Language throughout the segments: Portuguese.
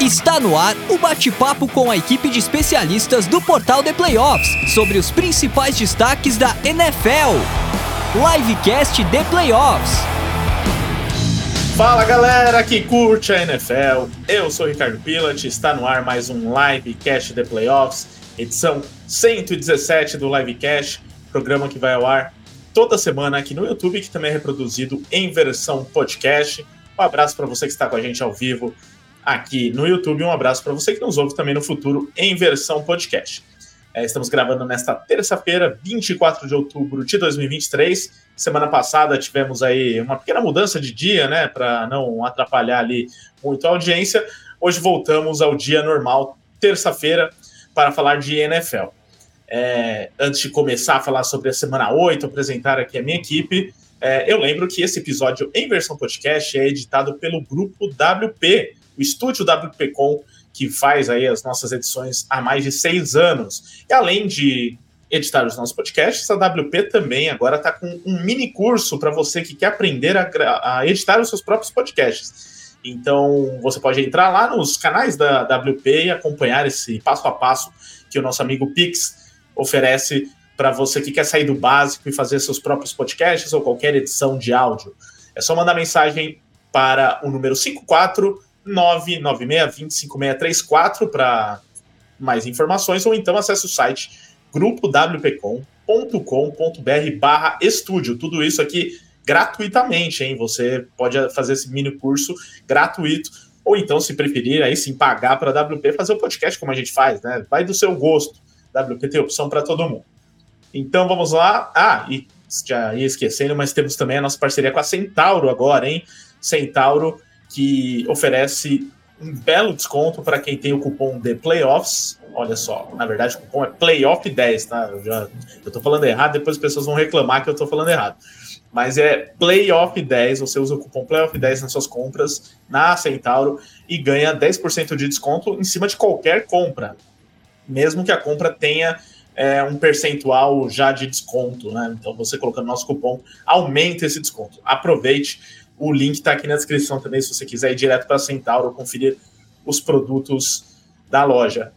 Está no ar o bate-papo com a equipe de especialistas do portal The Playoffs sobre os principais destaques da NFL. Livecast The Playoffs. Fala galera que curte a NFL, eu sou Ricardo Pilat, está no ar mais um Livecast The Playoffs, edição 117 do Livecast, programa que vai ao ar toda semana aqui no YouTube, que também é reproduzido em versão podcast. Um abraço para você que está com a gente ao vivo aqui no YouTube. Um abraço para você que nos ouve também no futuro em versão podcast. É, estamos gravando nesta terça-feira, 24 de outubro de 2023. Semana passada tivemos aí uma pequena mudança de dia, né, para não atrapalhar ali muito a audiência. Hoje voltamos ao dia normal, terça-feira, para falar de NFL. É, antes de começar a falar sobre a semana 8, apresentar aqui a minha equipe, é, eu lembro que esse episódio em versão podcast é editado pelo grupo WP, o estúdio WPcom, que faz aí as nossas edições há mais de seis anos. E além de editar os nossos podcasts, a WP também agora está com um mini curso para você que quer aprender a, a, editar os seus próprios podcasts. Então, você pode entrar lá nos canais da WP e acompanhar esse passo a passo que o nosso amigo Pix oferece para você que quer sair do básico e fazer seus próprios podcasts ou qualquer edição de áudio. É só mandar mensagem para o número 54 996205634 para mais informações, ou então acesse o site grupowpcom.com.br barra estúdio. Tudo isso aqui gratuitamente, hein? Você pode fazer esse mini curso gratuito, ou então, se preferir, aí sim pagar para a WP fazer o podcast como a gente faz, né? Vai do seu gosto. WP tem opção para todo mundo. Então vamos lá. Ah, e já ia esquecendo, mas temos também a nossa parceria com a Centauro agora, hein? Centauro que oferece um belo desconto para quem tem o cupom de Playoffs. Olha só, na verdade o cupom é Playoff 10, tá? Eu, já, eu tô falando errado, depois as pessoas vão reclamar que eu tô falando errado. Mas é Playoff 10, você usa o cupom Playoff 10 nas suas compras na Centauro e ganha 10% de desconto em cima de qualquer compra. Mesmo que a compra tenha é, um percentual já de desconto, né? Então você colocando nosso cupom, aumenta esse desconto. Aproveite o link está aqui na descrição também, se você quiser ir direto para a Centauro conferir os produtos da loja.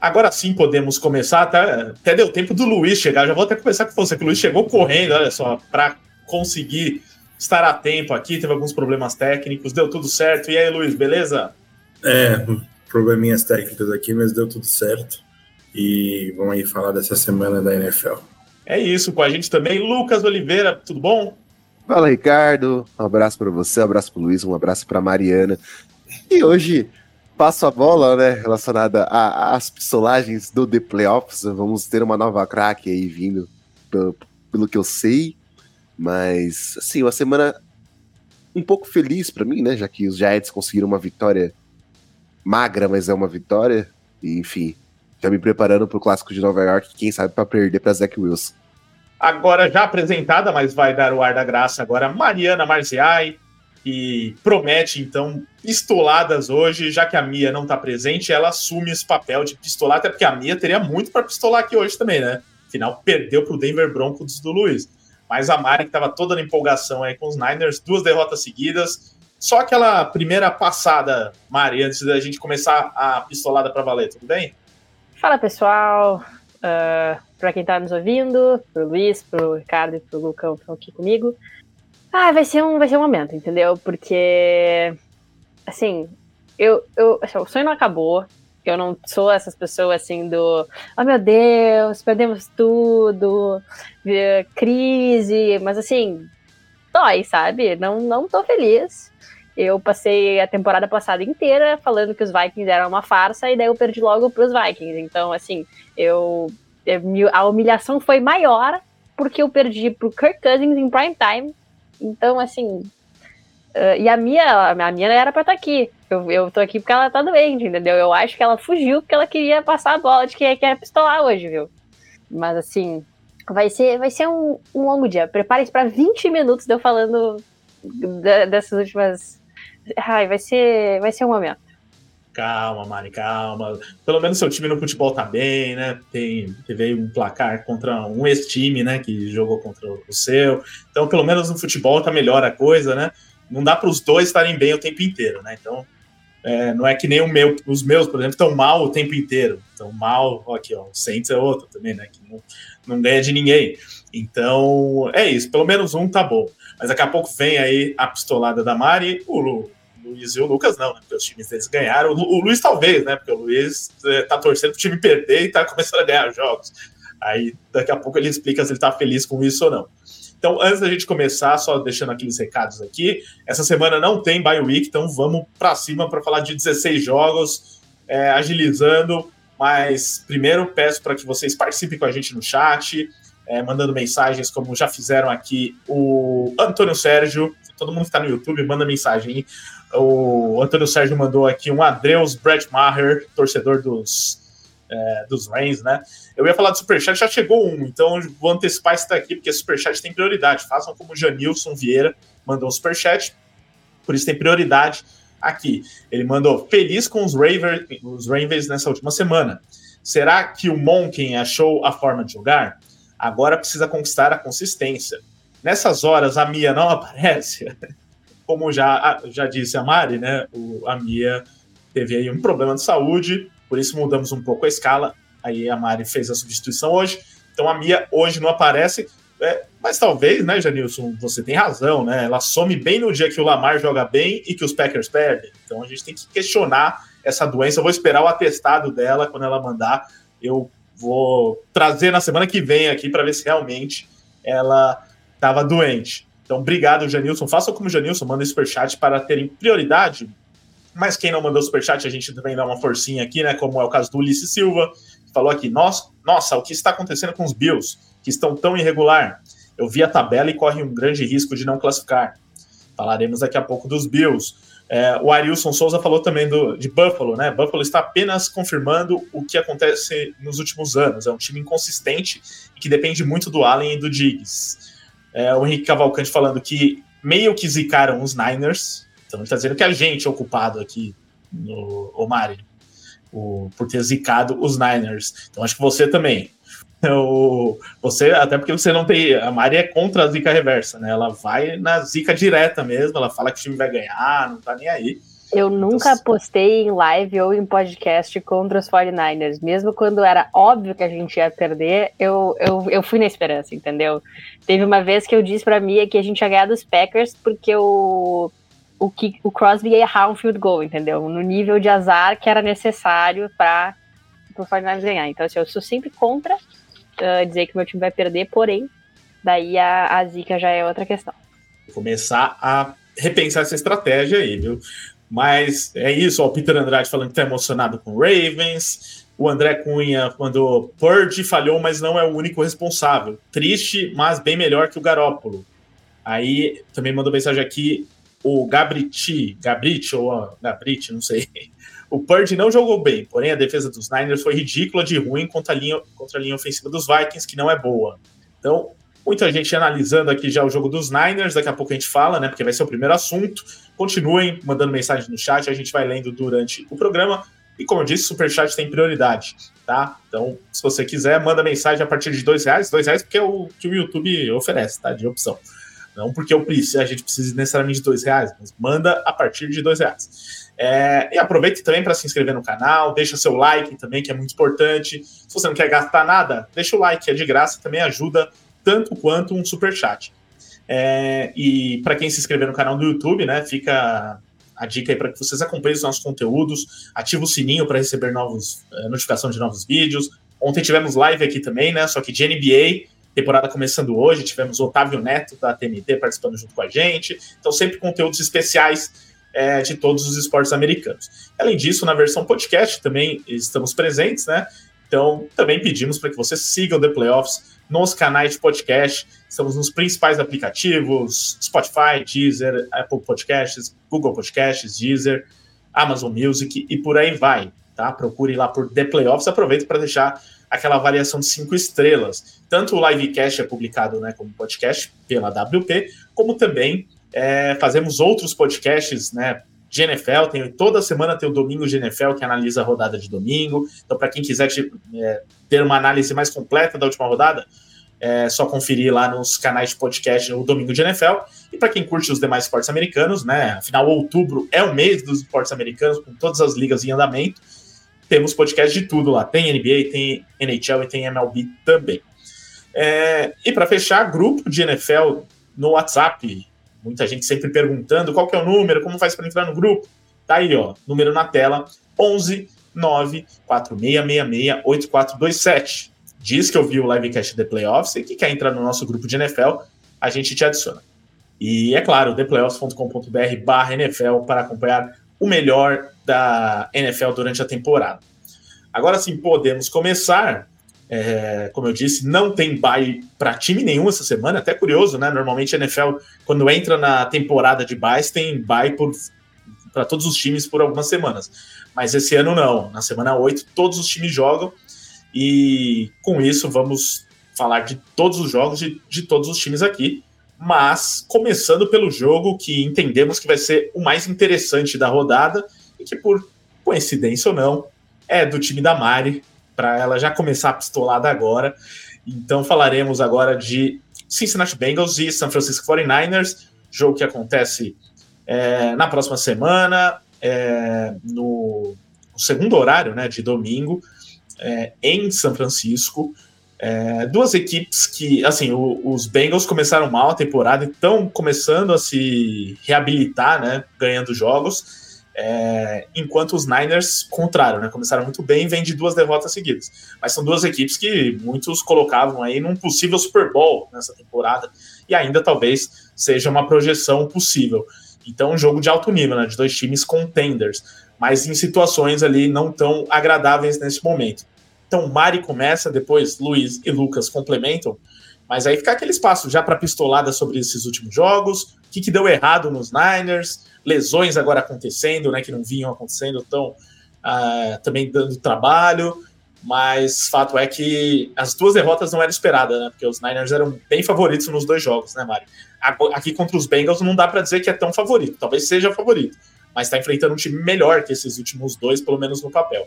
Agora sim podemos começar, até, até deu tempo do Luiz chegar, já vou até começar com você, que o Luiz chegou correndo, olha só, para conseguir estar a tempo aqui, teve alguns problemas técnicos, deu tudo certo. E aí, Luiz, beleza? É, probleminhas técnicos aqui, mas deu tudo certo. E vamos aí falar dessa semana da NFL. É isso, com a gente também, Lucas Oliveira, tudo bom? Fala, Ricardo. Um abraço para você, um abraço para Luiz, um abraço para Mariana. E hoje passo a bola, né, relacionada às pistolagens do The Playoffs. Vamos ter uma nova craque aí vindo, pelo, pelo que eu sei. Mas, assim, uma semana um pouco feliz para mim, né, já que os Giants conseguiram uma vitória magra, mas é uma vitória. E, enfim, já me preparando para o clássico de Nova York, quem sabe para perder para Zach Wilson. Agora já apresentada, mas vai dar o ar da graça agora, Mariana Marziai, que promete, então, pistoladas hoje, já que a Mia não está presente, ela assume esse papel de pistolar, até porque a Mia teria muito para pistolar aqui hoje também, né? Afinal, perdeu para o Denver Broncos do Luiz. Mas a Mari, que estava toda na empolgação aí com os Niners, duas derrotas seguidas. Só aquela primeira passada, Mari, antes da gente começar a pistolada para valer, tudo bem? Fala pessoal, uh, para quem está nos ouvindo, pro Luiz, pro Ricardo e pro Lucão que estão aqui comigo. Ah, vai ser um, vai ser um momento, entendeu? Porque, assim, eu, eu, assim, o sonho não acabou. Eu não sou essas pessoas assim do, oh meu Deus, perdemos tudo, crise, mas assim, dói, sabe? Não, não tô feliz. Eu passei a temporada passada inteira falando que os Vikings eram uma farsa e daí eu perdi logo pros Vikings. Então, assim, eu é, a humilhação foi maior porque eu perdi pro Kirk Cousins em prime time. Então, assim. Uh, e a minha, a minha era pra estar tá aqui. Eu, eu tô aqui porque ela tá doente, entendeu? Eu acho que ela fugiu porque ela queria passar a bola de quem quer pistolar hoje, viu? Mas assim, vai ser, vai ser um, um longo dia. Prepare-se para 20 minutos de eu falando dessas últimas. Ai, vai ser, vai ser um momento. Calma, Mari, calma. Pelo menos seu time no futebol tá bem, né? Tem, teve um placar contra um ex-time, né? Que jogou contra o seu. Então, pelo menos no futebol tá melhor a coisa, né? Não dá para os dois estarem bem o tempo inteiro, né? Então, É, não é que nem o meu, os meus, por exemplo, estão mal o tempo inteiro. Estão mal, ó, aqui, ó, o Saints é outro também, né? Que não, não ganha de ninguém. Então, é isso, pelo menos um tá bom. Mas daqui a pouco vem aí a pistolada da Mari, o Luiz e o Lucas não, né? Porque os times deles ganharam. O, Luiz talvez, né? Porque o Luiz é, tá torcendo pro time perder e tá começando a ganhar jogos. Aí daqui a pouco ele explica se ele tá feliz com isso ou não. Então, antes da gente começar, só deixando aqueles recados aqui, essa semana não tem bye week, então vamos para cima para falar de 16 jogos, é, agilizando. Mas primeiro peço para que vocês participem com a gente no chat, é, mandando mensagens, como já fizeram aqui o Antônio Sérgio. Todo mundo que está no YouTube, manda mensagem. O Antônio Sérgio mandou aqui um Adreus Brett Maher, torcedor dos é, dos Reigns, né? Eu ia falar do Superchat, já chegou um, então vou antecipar esse daqui, porque Superchat tem prioridade. Façam como o Janilson Vieira mandou um Superchat, por isso tem prioridade aqui. Ele mandou feliz com os Ravens, os Ravens nessa última semana. Será que o Monken achou a forma de jogar? Agora precisa conquistar a consistência. Nessas horas a Mia não aparece. Como já, já disse a Mari, né? O, a Mia teve aí um problema de saúde, por isso mudamos um pouco a escala. Aí a Mari fez a substituição hoje. Então a Mia hoje não aparece. É, mas talvez, né, Janilson, você tem razão, né? Ela some bem no dia que o Lamar joga bem e que os Packers perdem. Então a gente tem que questionar essa doença. Eu vou esperar o atestado dela quando ela mandar. Eu vou trazer na semana que vem aqui para ver se realmente ela estava doente. Então, obrigado, Janilson. Faça como o Janilson, manda superchat para terem prioridade mas quem não mandou superchat, a gente também dá uma forcinha aqui, né? Como é o caso do Ulisses Silva, que falou aqui: nossa, nossa, o que está acontecendo com os Bills, que estão tão irregular? Eu vi a tabela e corre um grande risco de não classificar. Falaremos daqui a pouco dos Bills. É, o Arilson Souza falou também do, de Buffalo, né? Buffalo está apenas confirmando o que acontece nos últimos anos. É um time inconsistente e que depende muito do Allen e do Diggs. É, o Henrique Cavalcante falando que meio que zicaram os Niners, então ele está dizendo que a gente é aqui, no Omari, o, por ter zicado os Niners. Então acho que você também. O, você, até porque você não tem. A Mari é contra a zica reversa, né? Ela vai na zica direta mesmo, ela fala que o time vai ganhar, não tá nem aí. Eu nunca então, postei em live ou em podcast contra os 49ers. Mesmo quando era óbvio que a gente ia perder, eu, eu, eu fui na esperança, entendeu? Teve uma vez que eu disse pra Mia que a gente ia ganhar dos Packers porque o o que o Crosby ia errar um field goal, entendeu? No nível de azar que era necessário para o 49 ganhar. Então, assim, eu sou sempre contra uh, dizer que meu time vai perder, porém, daí a, a zica já é outra questão. Começar a repensar essa estratégia aí, viu? Mas é isso, ó, o Peter Andrade falando que tá emocionado com Ravens. O André Cunha mandou Purdy falhou, mas não é o único responsável. Triste, mas bem melhor que o Garópolo. Aí também mandou mensagem aqui o Gabriti, Gabriti ou Gabriti, não sei. O Purdy não jogou bem, porém a defesa dos Niners foi ridícula de ruim contra a linha, contra a linha ofensiva dos Vikings, que não é boa. Então, muita gente analisando aqui já o jogo dos Niners, daqui a pouco a gente fala, né? Porque vai ser o primeiro assunto. Continuem mandando mensagem no chat, a gente vai lendo durante o programa. E como eu disse, Superchat tem prioridade, tá? Então, se você quiser, manda mensagem a partir de dois reais. Dois reais porque é o que o YouTube oferece, tá? De opção. Não porque eu preciso, a gente precisa necessariamente de dois reais, mas manda a partir de dois reais. É, e aproveite também para se inscrever no canal, deixa seu like também, que é muito importante. Se você não quer gastar nada, deixa o like, é de graça, também ajuda tanto quanto um super chat. É, e para quem se inscrever no canal do YouTube, né, fica a dica aí para que vocês acompanhem os nossos conteúdos, ativa o sininho para receber novos é, notificação de novos vídeos. Ontem tivemos live aqui também, né, só que de NBA, temporada começando hoje, tivemos Otávio Neto da TNT participando junto com a gente. Então, sempre conteúdos especiais é, de todos os esportes americanos. Além disso, na versão podcast também estamos presentes, né? Então, também pedimos para que você siga o The Playoffs nos canais de podcast. Estamos nos principais aplicativos: Spotify, Deezer, Apple Podcasts, Google Podcasts, Deezer, Amazon Music e por aí vai. Tá? Procure lá por The Playoffs. Aproveite para deixar aquela avaliação de cinco estrelas. Tanto o livecast é publicado né, como podcast pela WP, como também é, fazemos outros podcasts né, de NFL. Tem, toda semana tem o Domingo de NFL, que analisa a rodada de domingo. Então, para quem quiser te, é, ter uma análise mais completa da última rodada, É só conferir lá nos canais de podcast no Domingo de NFL. E para quem curte os demais esportes americanos, né? Afinal, outubro é o mês dos esportes americanos, com todas as ligas em andamento. Temos podcast de tudo lá. Tem NBA, tem NHL e tem MLB também. É, e para fechar, grupo de NFL no WhatsApp. Muita gente sempre perguntando qual que é o número, como faz para entrar no grupo. Tá aí, ó, número na tela: 11 9 4666 8427. Diz que ouviu o livecast The Playoffs e que quer entrar no nosso grupo de NFL, a gente te adiciona. E é claro, theplayoffs.com.br barra NFL para acompanhar o melhor da NFL durante a temporada. Agora sim, podemos começar. É, como eu disse, não tem bye para time nenhum essa semana, até curioso, né? Normalmente a NFL, quando entra na temporada de buys, tem bye para todos os times por algumas semanas. Mas esse ano não. Na semana 8, todos os times jogam. E com isso, vamos falar de todos os jogos de, de todos os times aqui. Mas começando pelo jogo que entendemos que vai ser o mais interessante da rodada e que, por coincidência ou não, é do time da Mari, para ela já começar a pistolada agora. Então falaremos agora de Cincinnati Bengals e San Francisco 49ers, jogo que acontece é, na próxima semana, é, no, no, segundo horário, né, de domingo, é, em São Francisco. É, duas equipes que, assim, o, os Bengals começaram mal a temporada e estão começando a se reabilitar, né, ganhando jogos. É, enquanto os Niners, contrário, né? Começaram muito bem vêm de duas derrotas seguidas. Mas são duas equipes que muitos colocavam aí num possível Super Bowl nessa temporada, e ainda talvez seja uma projeção possível. Então, um jogo de alto nível, né? De dois times contenders, mas em situações ali não tão agradáveis nesse momento. Então, Mari começa, depois Luiz e Lucas complementam, mas aí fica aquele espaço já para pistolada sobre esses últimos jogos, o que, que deu errado nos Niners lesões agora acontecendo, né, que não vinham acontecendo, estão uh, também dando trabalho, mas fato é que as duas derrotas não eram esperadas, né, porque os Niners eram bem favoritos nos dois jogos, né, Mari? Aqui contra os Bengals não dá para dizer que é tão favorito, talvez seja favorito, mas está enfrentando um time melhor que esses últimos dois, pelo menos no papel.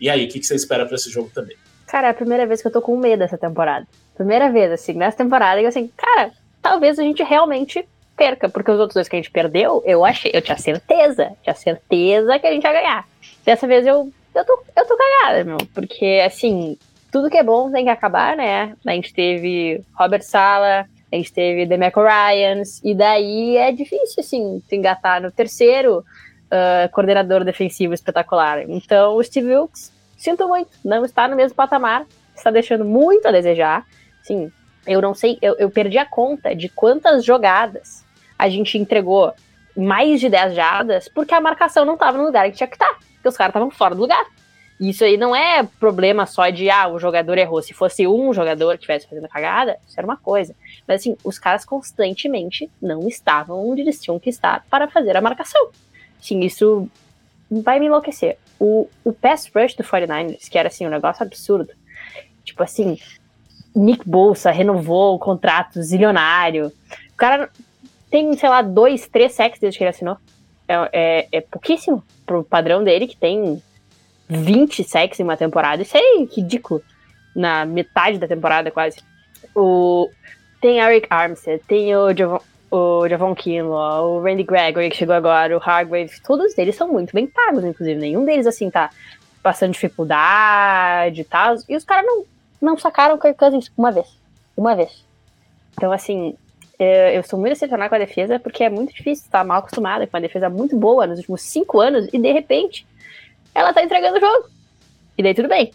E aí, o que, que você espera para esse jogo também? Cara, é a primeira vez que eu tô com medo dessa temporada. Primeira vez, assim, nessa temporada, que assim, cara, talvez a gente realmente perca, porque os outros dois que a gente perdeu, eu achei, eu tinha certeza, tinha certeza que a gente ia ganhar. Dessa vez eu, eu, tô, eu tô cagada, meu, porque assim, tudo que é bom tem que acabar, né? A gente teve Robert Sala, a gente teve Demeco Ryans, e daí é difícil, assim, se engatar no terceiro uh, coordenador defensivo espetacular. Então, o Steve Wilkes, sinto muito, não está no mesmo patamar, está deixando muito a desejar. Sim, eu não sei, eu, eu perdi a conta de quantas jogadas a gente entregou mais de 10 jardas porque a marcação não estava no lugar que tinha que estar, tá, porque os caras estavam fora do lugar. Isso aí não é problema só de, ah, o jogador errou. Se fosse um jogador que estivesse fazendo cagada, isso era uma coisa. Mas assim, os caras constantemente não estavam onde eles tinham que estar para fazer a marcação. Sim, isso vai me enlouquecer. O, o pass rush do 49ers, que era assim, um negócio absurdo. Tipo assim, Nick Bolsa renovou o contrato zilionário. O cara tem, sei lá, dois, três sacks desde que ele assinou. É, é, é pouquíssimo pro padrão dele, que tem 20 sacks em uma temporada. Isso é ridículo. Na metade da temporada, quase. O, tem Eric Armstead, tem o Javon, o Javon Kinlaw, o Randy Gregory, que chegou agora, o Hargrave. Todos eles são muito bem pagos, inclusive. Nenhum deles, assim, tá passando dificuldade e tal. E os caras não, não sacaram o Kirk Cousins uma vez. Uma vez. Então, assim, eu sou muito decepcionada com a defesa, porque é muito difícil estar mal acostumada com uma defesa muito boa nos últimos cinco anos e de repente ela tá entregando o jogo. E daí tudo bem.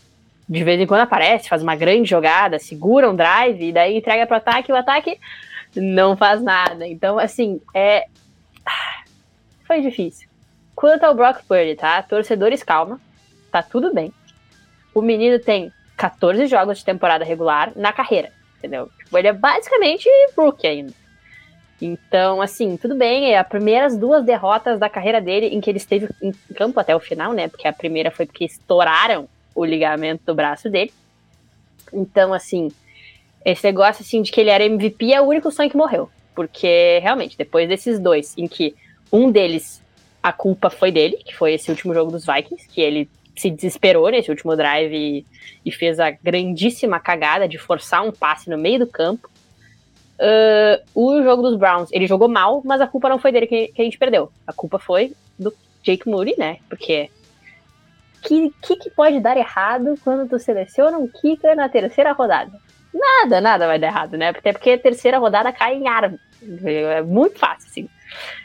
De vez em quando aparece, faz uma grande jogada, segura um drive e daí entrega pro ataque e o ataque não faz nada. Então, assim, é. Foi difícil. Quanto ao Brock Purdy, tá? Torcedores, calma. Tá tudo bem. O menino tem 14 jogos de temporada regular na carreira entendeu? Tipo, ele é basicamente rookie ainda. Então, assim, tudo bem, é as primeiras duas derrotas da carreira dele em que ele esteve em campo até o final, né? Porque a primeira foi porque estouraram o ligamento do braço dele. Então, assim, esse negócio assim de que ele era MVP é o único sonho que morreu. Porque, realmente, depois desses dois, em que um deles, a culpa foi dele, que foi esse último jogo dos Vikings, que ele se desesperou nesse último drive e, e, fez a grandíssima cagada de forçar um passe no meio do campo. Uh, o jogo dos Browns, ele jogou mal, mas a culpa não foi dele que, que a gente perdeu. A culpa foi do Jake Moody, né? Porque que, que, que pode dar errado quando tu seleciona um kicker na terceira rodada? Nada, nada vai dar errado, né? Até porque a terceira rodada cai em árvore. É muito fácil, assim.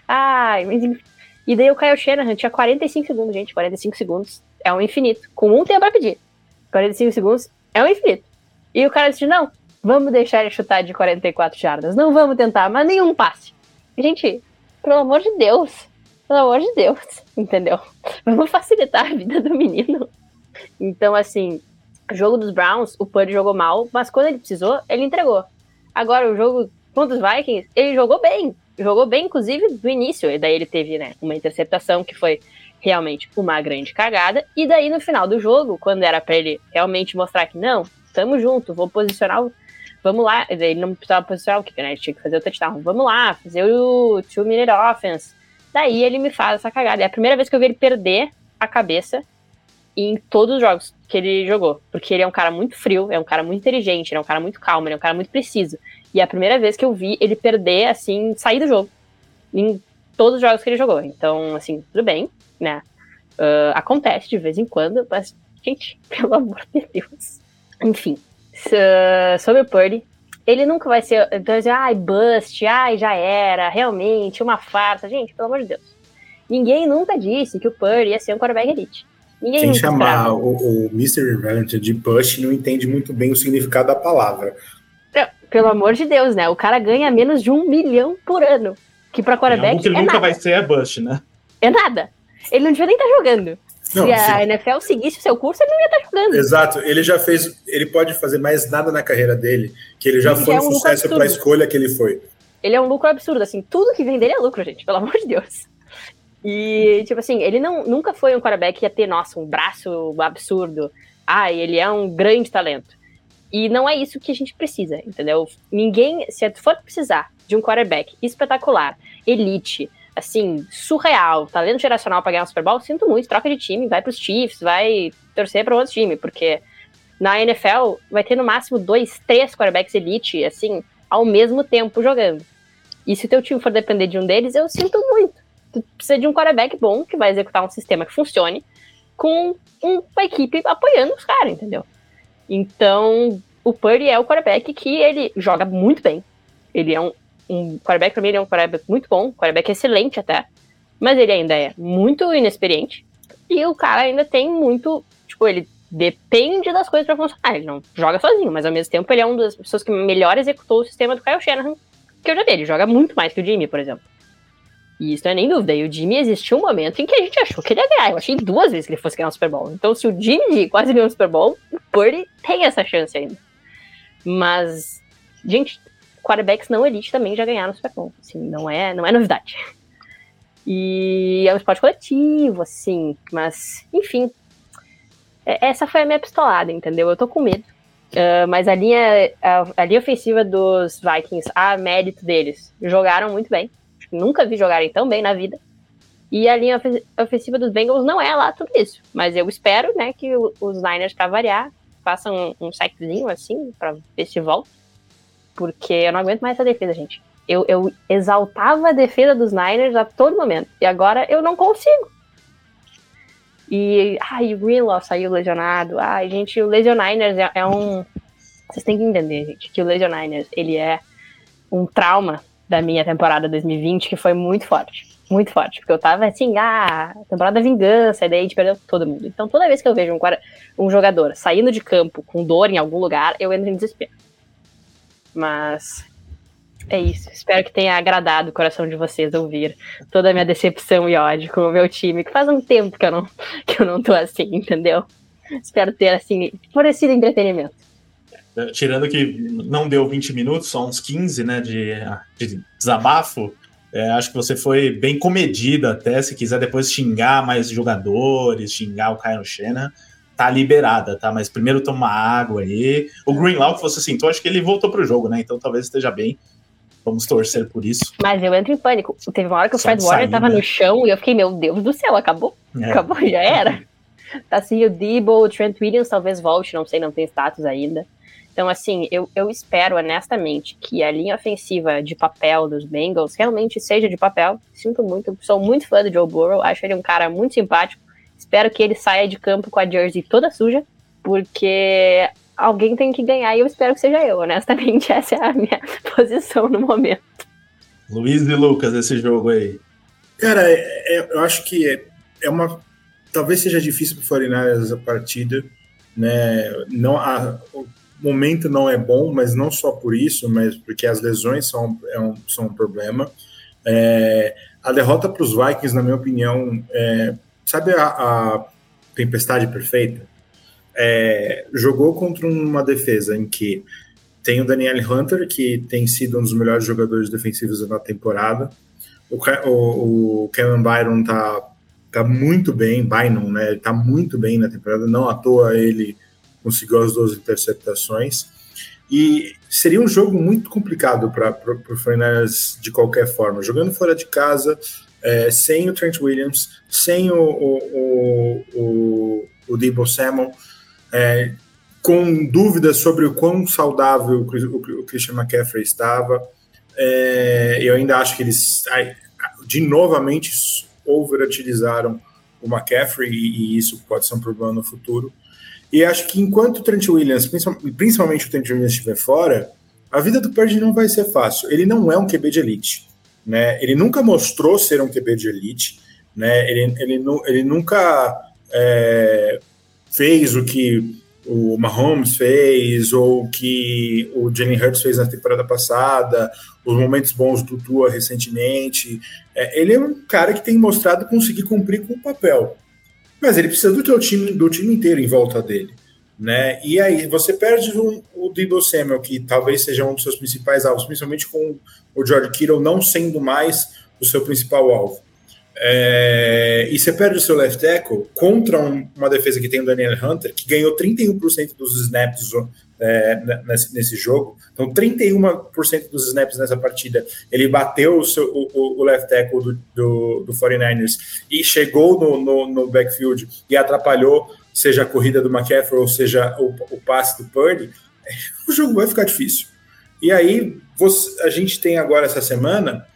Ai, mas... E daí o Kyle Shanahan tinha 45 segundos, gente. 45 segundos é um infinito. Com um tempo pra pedir. 45 segundos é um infinito. E o cara disse, não, vamos deixar ele chutar de 44 jardas. Não vamos tentar, mas nenhum passe. Gente, pelo amor de Deus. Pelo amor de Deus. Entendeu? Vamos facilitar a vida do menino. Então, assim, jogo dos Browns, o Purdy jogou mal, mas quando ele precisou, ele entregou. Agora, o jogo contra os Vikings, ele jogou bem. Jogou bem, inclusive, do início. E daí ele teve, né, uma interceptação que foi realmente uma grande cagada. E daí, no final do jogo, quando era para ele realmente mostrar que não, estamos juntos, vou posicionar o. Vamos lá. Ele não precisava posicionar o que, né? Ele tinha que fazer o touchdown. Vamos lá, fazer o two-minute offense. Daí ele me faz essa cagada. É a primeira vez que eu vi ele perder a cabeça em todos os jogos que ele jogou. Porque ele é um cara muito frio, é um cara muito inteligente, ele é um cara muito calmo, ele é um cara muito preciso. E é a primeira vez que eu vi ele perder, assim, sair do jogo. Em todos os jogos que ele jogou. Então, assim, tudo bem, né? Uh, acontece de vez em quando, mas, gente, pelo amor de Deus. Enfim, sobre o Purdy, ele nunca vai ser. Então, assim, ai, bust, ai, já era, realmente, uma farsa. Gente, pelo amor de Deus. Ninguém nunca disse que o Purdy ia ser um quarterback elite. Ninguém Quem chamar o, o Mr. Irrelevant de Bush não entende muito bem o significado da palavra. Pelo amor de Deus, né? O cara ganha menos de um milhão por ano. Que pra quarterback. que é nunca nada. vai ser é Bush, né? É nada. Ele não devia nem estar tá jogando. Não, se a NFL seguisse o seu curso, ele não ia estar tá jogando. Exato. Ele já fez. Ele pode fazer mais nada na carreira dele, que ele já ele foi é um, um sucesso para a escolha que ele foi. Ele é um lucro absurdo, assim. Tudo que vem dele é lucro, gente, pelo amor de Deus. E, tipo assim, ele não, nunca foi um quarterback que ia ter, nossa, um braço absurdo. Ah, ele é um grande talento. E não é isso que a gente precisa, entendeu? Ninguém, se for precisar de um quarterback espetacular, elite, assim, surreal, talento geracional para ganhar um Super Bowl, sinto muito, troca de time, vai para os Chiefs, vai torcer para outro time, porque na NFL vai ter no máximo dois, três quarterbacks elite, assim, ao mesmo tempo jogando. E se o teu time for depender de um deles, eu sinto muito tu precisa de um quarterback bom que vai executar um sistema que funcione com uma equipe apoiando os caras, entendeu? Então, o Purdy é o quarterback que ele joga muito bem. Ele é um, um quarterback, pra mim, ele é um quarterback muito bom, um quarterback excelente até, mas ele ainda é muito inexperiente e o cara ainda tem muito, tipo, ele depende das coisas para funcionar. Ele não joga sozinho, mas ao mesmo tempo ele é uma das pessoas que melhor executou o sistema do Kyle Shanahan que eu já vi. Ele joga muito mais que o Jimmy, por exemplo. E isso não é nem dúvida. E o Jimmy existiu um momento em que a gente achou que ele ia ganhar. Eu achei duas vezes que ele fosse ganhar um Super Bowl. Então, se o Jimmy quase ganhou um Super Bowl, o Purdy tem essa chance ainda. Mas, gente, quarterbacks não elite também já ganharam o Super Bowl. Assim, não é, não é novidade. E é um esporte coletivo, assim. Mas, enfim. É, essa foi a minha pistolada, entendeu? Eu tô com medo. Uh, mas a linha, a, a linha ofensiva dos Vikings, a mérito deles, jogaram muito bem nunca vi jogarem tão bem na vida. E a linha ofensiva dos Bengals não é lá tudo isso. Mas eu espero, né, que os Niners, para variar, façam um, um saquezinho assim, para ver se volta. Porque eu não aguento mais essa defesa, gente. Eu, eu exaltava a defesa dos Niners a todo momento. E agora eu não consigo. E, ai, o Greenlaw saiu lesionado. Ai, gente, o Lesioniners é, é um. Vocês têm que entender, gente, que o Lesioniners, ele é um trauma da minha temporada 2020, que foi muito forte. Muito forte, porque eu tava assim, ah, temporada vingança, e daí a gente perdeu todo mundo. Então toda vez que eu vejo um, um jogador saindo de campo com dor em algum lugar, eu entro em desespero. Mas é isso. Espero que tenha agradado o coração de vocês ouvir toda a minha decepção e ódio com o meu time, que faz um tempo que eu não, que eu não tô assim, entendeu? Espero ter, assim, fornecido entretenimento. Tirando que não deu 20 minutos, só uns 15, né, de, de desabafo, é, acho que você foi bem comedida até, se quiser depois xingar mais jogadores, xingar o Kyle Shannon, tá liberada, tá? Mas primeiro toma água aí. O Greenlaw que você sentou, acho que ele voltou pro jogo, né? Então talvez esteja bem. Vamos torcer por isso. Mas eu entro em pânico. Teve uma hora que o Fred Warner tava né? no chão e eu fiquei, meu Deus do céu, acabou. É. Acabou, já era. tá assim o Debo, o Trent Williams talvez volte, não sei, não tem status ainda. Então, assim, eu, eu espero honestamente que a linha ofensiva de papel dos Bengals realmente seja de papel. Sinto muito, sou muito fã do Joe Burrow, acho ele um cara muito simpático. Espero que ele saia de campo com a jersey toda suja, porque alguém tem que ganhar e eu espero que seja eu. Honestamente, essa é a minha posição no momento. Luiz e Lucas, esse jogo aí. Cara, é, é, eu acho que é, é uma. Talvez seja difícil para o 49 essa partida. Né? Não, a, momento não é bom, mas não só por isso, mas porque as lesões são, é um, são um problema. É, a derrota para os Vikings, na minha opinião, é, sabe a, a tempestade perfeita? É, jogou contra uma defesa em que tem o Daniel Hunter, que tem sido um dos melhores jogadores defensivos da temporada. O, o, o Kevin Byron tá, tá muito bem, Byron, né? Tá muito bem na temporada, não à toa ele conseguiu as duas interceptações. E seria um jogo muito complicado para o Fernandes de qualquer forma. Jogando fora de casa, é, sem o Trent Williams, sem o, o, o, o, o Samuel, é, com dúvidas sobre o quão saudável o, Christian McCaffrey estava. É, eu ainda acho que eles, de novamente, overutilizaram o McCaffrey e, e isso pode ser um problema no futuro. E acho que enquanto o Trent Williams, principalmente o Trent Williams estiver fora, a vida do Purdy não vai ser fácil. Ele não é um QB de elite. Né? Ele nunca mostrou ser um QB de elite. Né? Ele, ele, ele nunca é, fez o que o Mahomes fez, ou o que o Jalen Hurts fez na temporada passada, os momentos bons do Tua recentemente. É, ele é um cara que tem mostrado conseguir cumprir com o papel. Mas ele precisa do teu time, do time inteiro em volta dele. Né? E aí você perde um, o Debo Samuel, que talvez seja um dos seus principais alvos, principalmente com o George Kittle não sendo mais o seu principal alvo. É, e você perde o seu left tackle contra um, uma defesa que tem o Daniel Hunter, que ganhou 31% dos snaps é, nesse, nesse, jogo. Então, 31% dos snaps nessa partida, ele bateu o, seu, o, o left tackle do, do, do 49ers e chegou no, no, no, backfield e atrapalhou, seja a corrida do McCaffrey ou seja o, o passe do Purdy. O jogo vai ficar difícil. E aí, você, a gente tem agora essa semana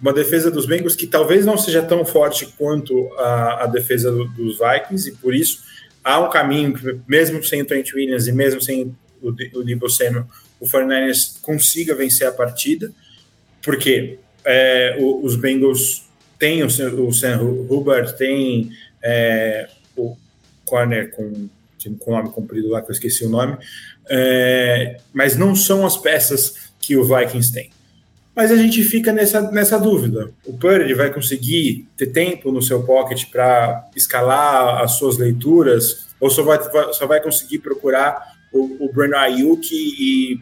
uma defesa dos Bengals que talvez não seja tão forte quanto a, a defesa do, dos Vikings, e por isso há um caminho mesmo sem o Trent Williams e mesmo sem o, o Debo Samuel, o 49ers consiga vencer a partida, porque é, o, os Bengals têm o, o Sam Hubbard, tem é, o corner com, com nome comprido lá, que eu esqueci o nome, é, mas não são as peças que o Vikings tem. Mas a gente fica nessa, nessa dúvida. O Purdy vai conseguir ter tempo no seu pocket para escalar as suas leituras, ou só vai, só vai conseguir procurar o, o Ayuk e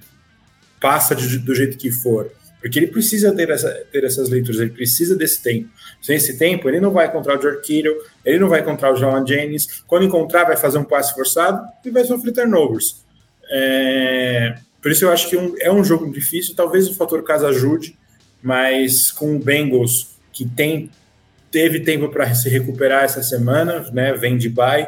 passa de, do jeito que for? Porque ele precisa ter, essa, ter essas leituras, ele precisa desse tempo. Sem esse tempo, ele não vai encontrar o George Kittle, ele não vai encontrar o John Jennings. Quando encontrar, vai fazer um passe forçado e vai sofrer turnovers. É, por isso eu acho que um, é um jogo difícil, talvez o fator casa ajude, mas com o Bengals, que tem teve tempo para se recuperar essa semana, né, vem de bye,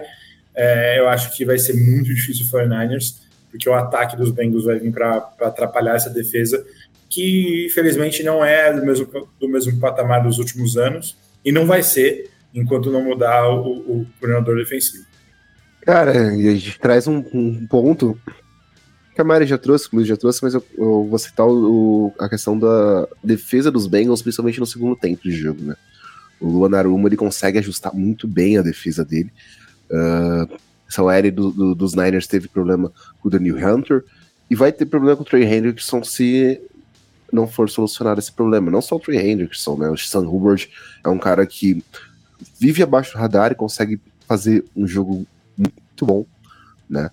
é, eu acho que vai ser muito difícil o 49ers, porque o ataque dos Bengals vai vir para atrapalhar essa defesa, que infelizmente não é do mesmo, do mesmo patamar dos últimos anos, e não vai ser enquanto não mudar o, o coordenador defensivo. Cara, e a gente traz um, um ponto que a Mari já trouxe, que o Luiz já trouxe, mas eu, eu vou citar o, a questão da defesa dos Bengals, principalmente no segundo tempo de jogo, né? O Luan Aruma, ele consegue ajustar muito bem a defesa dele. Uh, essa OL do, do, dos Niners teve problema com o Daniel Hunter e vai ter problema com o Trey Hendrickson se não for solucionar esse problema. Não só o Trey Hendrickson, né? O Sam Hubbard é um cara que vive abaixo do radar e consegue fazer um jogo muito bom, né?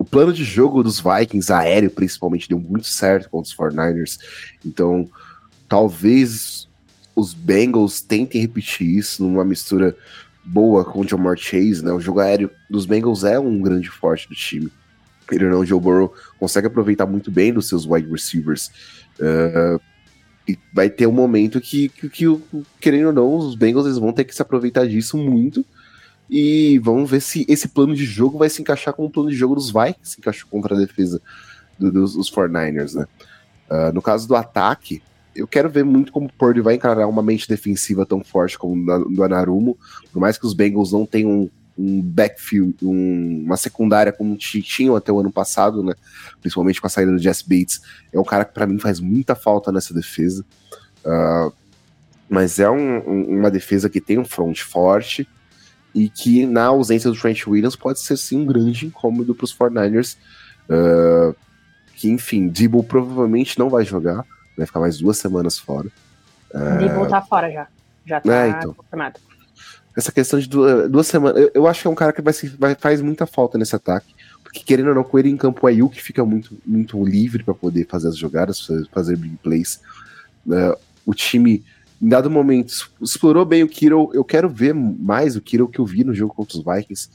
o plano de jogo dos Vikings, aéreo principalmente, deu muito certo contra os 49ers. Então, talvez os Bengals tentem repetir isso numa mistura boa com o Jamar Chase, né? O jogo aéreo dos Bengals é um grande forte do time. Ele não, o Joe Burrow consegue aproveitar muito bem dos seus wide receivers. Uh, e vai ter um momento que, que, que, querendo ou não, os Bengals eles vão ter que se aproveitar disso muito E vamos ver se esse plano de jogo vai se encaixar com o plano de jogo dos Vikings, se encaixou contra a defesa do, dos, dos 49ers, né? Uh, no caso do ataque, eu quero ver muito como o Purdy vai encarar uma mente defensiva tão forte como do Anarumo, por mais que os Bengals não tenham um, um backfield, um, uma secundária como tinham até o ano passado, né? Principalmente com a saída do Jess Bates, é um cara que para mim faz muita falta nessa defesa. Uh, mas é um, um, uma defesa que tem um front forte, e que na ausência do Trent Williams pode ser sim um grande incômodo para os 49ers. Uh, que, enfim, Debo provavelmente não vai jogar, vai ficar mais duas semanas fora. Uh, Debo tá fora já. Já tá é, então. confirmado. Essa questão de duas, duas semanas, eu, eu, acho que é um cara que vai, vai faz muita falta nesse ataque. Porque querendo ou não, com ele em campo é o que fica muito, muito livre para poder fazer as jogadas, fazer big plays. Uh, o time em dado momento, explorou bem o Kiro. Eu quero ver mais o Kiro que eu vi no jogo contra os Vikings.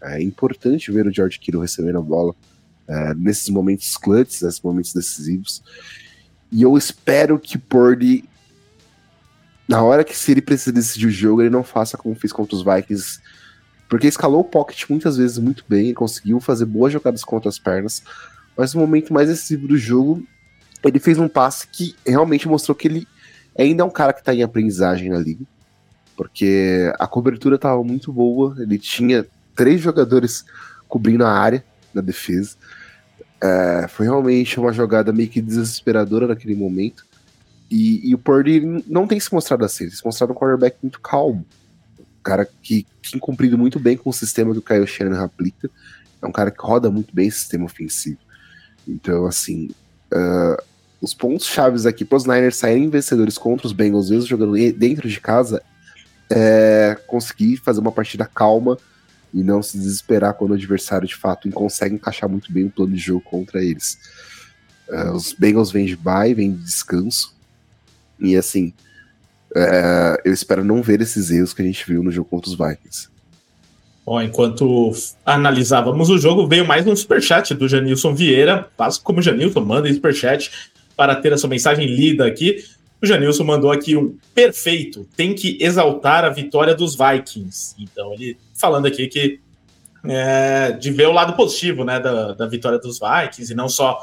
É importante ver o George Kiro recebendo a bola é, nesses momentos clutches, nesses momentos decisivos. E eu espero que Purdy, na hora que se ele precisa decidir o jogo, ele não faça como fez contra os Vikings. Porque escalou o pocket muitas vezes muito bem, conseguiu fazer boas jogadas contra as pernas. Mas no momento mais decisivo do jogo, ele fez um passe que realmente mostrou que ele Ainda é um cara que tá em aprendizagem na liga, porque a cobertura estava muito boa, ele tinha três jogadores cobrindo a área na defesa. É, foi realmente uma jogada meio que desesperadora naquele momento. E, e, o Purdy não tem se mostrado assim, tem se mostrado um quarterback muito calmo. Um cara que tem cumprido muito bem com o sistema que o Kyle Shanahan aplica. É um cara que roda muito bem esse sistema ofensivo. Então, assim, uh, os pontos chaves aqui para os Niners saírem vencedores contra os Bengals, mesmo jogando dentro de casa, é conseguir fazer uma partida calma e não se desesperar quando o adversário de fato consegue encaixar muito bem o plano de jogo contra eles. Uh, os Bengals vêm de bye, vêm de descanso, e assim, uh, eu espero não ver esses erros que a gente viu no jogo contra os Vikings. Bom, enquanto analisávamos o jogo, veio mais um superchat do Janilson Vieira. Faça como Janilson, manda superchat para ter a sua mensagem lida aqui. O Janilson mandou aqui um perfeito, tem que exaltar a vitória dos Vikings. Então, ele falando aqui que é, de ver o lado positivo né, da, da vitória dos Vikings e não só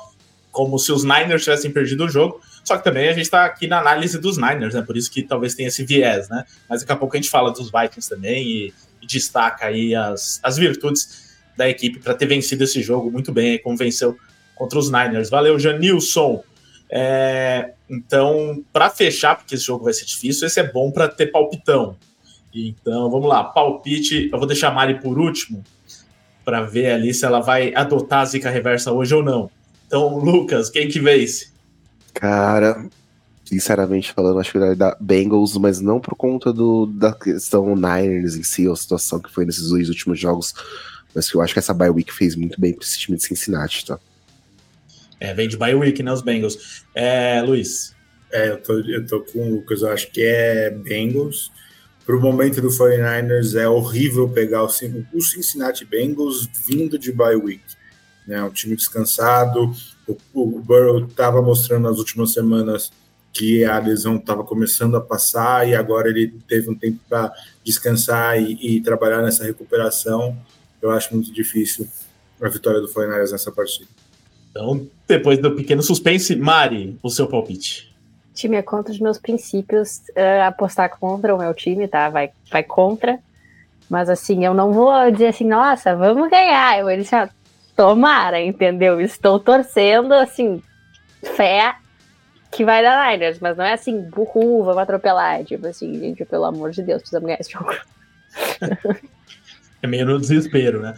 como se os Niners tivessem perdido o jogo. Só que também a gente está aqui na análise dos Niners, né? Por isso que talvez tenha esse viés, né? Mas daqui a pouco a gente fala dos Vikings também e, e destaca aí as, as virtudes da equipe para ter vencido esse jogo muito bem, como venceu contra os Niners. Valeu, Janilson! É, então, para fechar, porque esse jogo vai ser difícil, esse é bom para ter palpitão. Então, vamos lá, palpite. Eu vou deixar a Mari por último, para ver ali se ela vai adotar a zica reversa hoje ou não. Então, Lucas, quem que vence? Cara, sinceramente falando, acho que vai dar Bengals, mas não por conta do, da questão Niners em si, a situação que foi nesses dois últimos jogos, mas que eu acho que essa bye week fez muito bem para esse time de Cincinnati, tá? É, vem de bye week, né, os Bengals. É, Luiz. É, eu tô, eu tô com o Lucas, eu acho que é Bengals. Pro momento do 49ers é horrível pegar o, o Cincinnati Bengals vindo de bye week. Né, um time descansado. O, o Burrow estava mostrando nas últimas semanas que a lesão estava começando a passar e agora ele teve um tempo para descansar e, e, trabalhar nessa recuperação. Eu acho muito difícil a vitória do 49ers nessa partida. Então, depois do pequeno suspense, Mari, o seu palpite. Time é contra os meus princípios. Uh, apostar contra o meu time, tá? Vai, vai contra. Mas assim, eu não vou dizer assim, nossa, vamos ganhar. Eu vou dizer, assim, tomara, entendeu? Estou torcendo, assim, fé que vai dar Niners, mas não é assim, burro, vamos atropelar. É tipo assim, gente, pelo amor de Deus, precisamos ganhar esse jogo. é meio no desespero, né?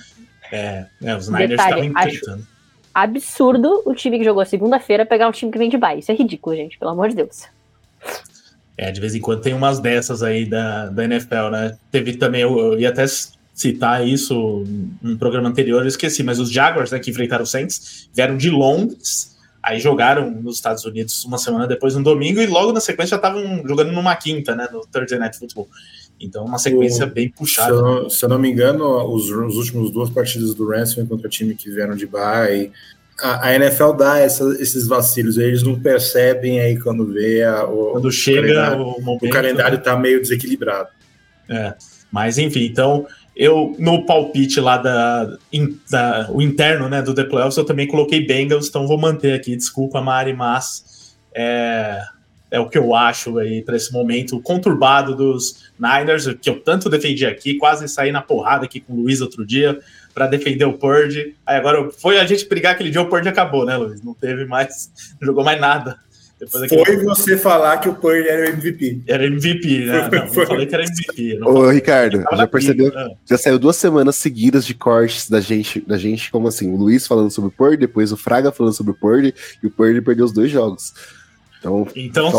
É, é os Niners estavam encantando absurdo o time que jogou segunda-feira pegar um time que vem de baixo. Isso é ridículo, gente, pelo amor de Deus. É, de vez em quando tem umas dessas aí da, da NFL, né? Teve também, eu, eu ia até citar isso num programa anterior, eu esqueci, mas os Jaguars, né, que enfrentaram o Saints, vieram de Londres, aí jogaram nos Estados Unidos uma semana depois, no domingo, e logo na sequência já estavam jogando numa quinta, né, no Thursday Night Football. Então, uma sequência o, bem puxada. Se eu, se eu, não me engano, os, os últimos duas partidas do Ransom contra time que vieram de bye, a, a NFL dá essa, esses vacilos, eles não percebem aí quando vê a, o, quando chega o, o, momento, o calendário está meio desequilibrado. É, mas enfim, então Eu, no palpite lá da, in, da, o interno, né, do The Playoffs, eu também coloquei Bengals, então vou manter aqui. Desculpa, Mari, mas é, é o que eu acho aí para esse momento conturbado dos Niners, que eu tanto defendi aqui, quase saí na porrada aqui com o Luiz outro dia para defender o Purdy. Aí agora foi a gente brigar aquele dia, o Purdy acabou, né, Luiz? Não teve mais, não jogou mais nada. Depois foi você falar que o Purdy era MVP. Era MVP, né? Não, eu falei que era MVP. Ô, Ricardo, já percebeu? Ah. Já saiu duas semanas seguidas de cortes da gente, da gente, como assim? O Luiz falando sobre o Purdy, depois o Fraga falando sobre o Purdy, e o Purdy perdeu os dois jogos. Então, então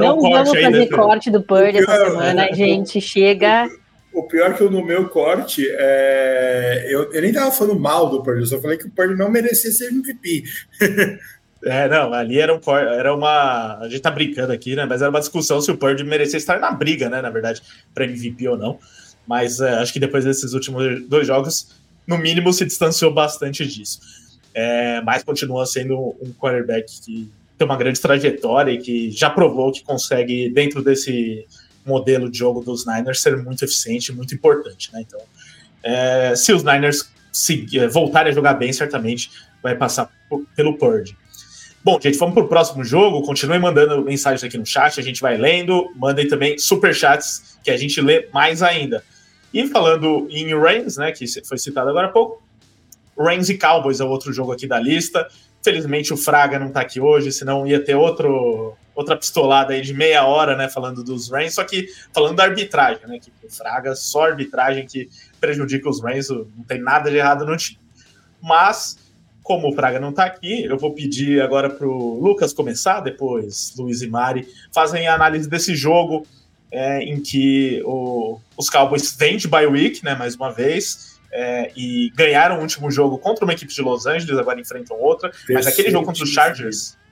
Não vamos fazer né, corte do Purdy essa semana, a gente chega... O pior é que eu, no meu corte, é... eu, eu nem tava falando mal do Purdy, eu só falei que o Purdy não merecia ser MVP. É, não, ali era, um, era uma. A gente tá brincando aqui, né? Mas era uma discussão se o Purdy merecia estar na briga, né? Na verdade, para MVP ou não. Mas é, acho que depois desses últimos dois jogos, no mínimo, se distanciou bastante disso. É, mas continua sendo um quarterback que tem uma grande trajetória e que já provou que consegue, dentro desse modelo de jogo dos Niners, ser muito eficiente e muito importante, né? Então, é, se os Niners seguir, voltarem a jogar bem, certamente vai passar por, pelo Purdy. Bom, gente, vamos para o próximo jogo. Continuem mandando mensagens aqui no chat, a gente vai lendo. Mandem também super chats que a gente lê mais ainda. E falando em Reigns, né, que foi citado agora há pouco, Reigns e Cowboys é outro jogo aqui da lista. Felizmente o Fraga não está aqui hoje, senão ia ter outro, outra pistolada aí de meia hora, né, falando dos Reigns, só que falando da arbitragem, né, que o Fraga, só arbitragem que prejudica os Reigns, não tem nada de errado no time. Mas como o Praga não está aqui, eu vou pedir agora para o Lucas começar, depois Luiz e Mari fazem a análise desse jogo é, em que o, os Cowboys vêm de bye week, né, mais uma vez, é, e ganharam o último jogo contra uma equipe de Los Angeles, agora enfrentam outra, Terceiro mas aquele jogo contra os Chargers...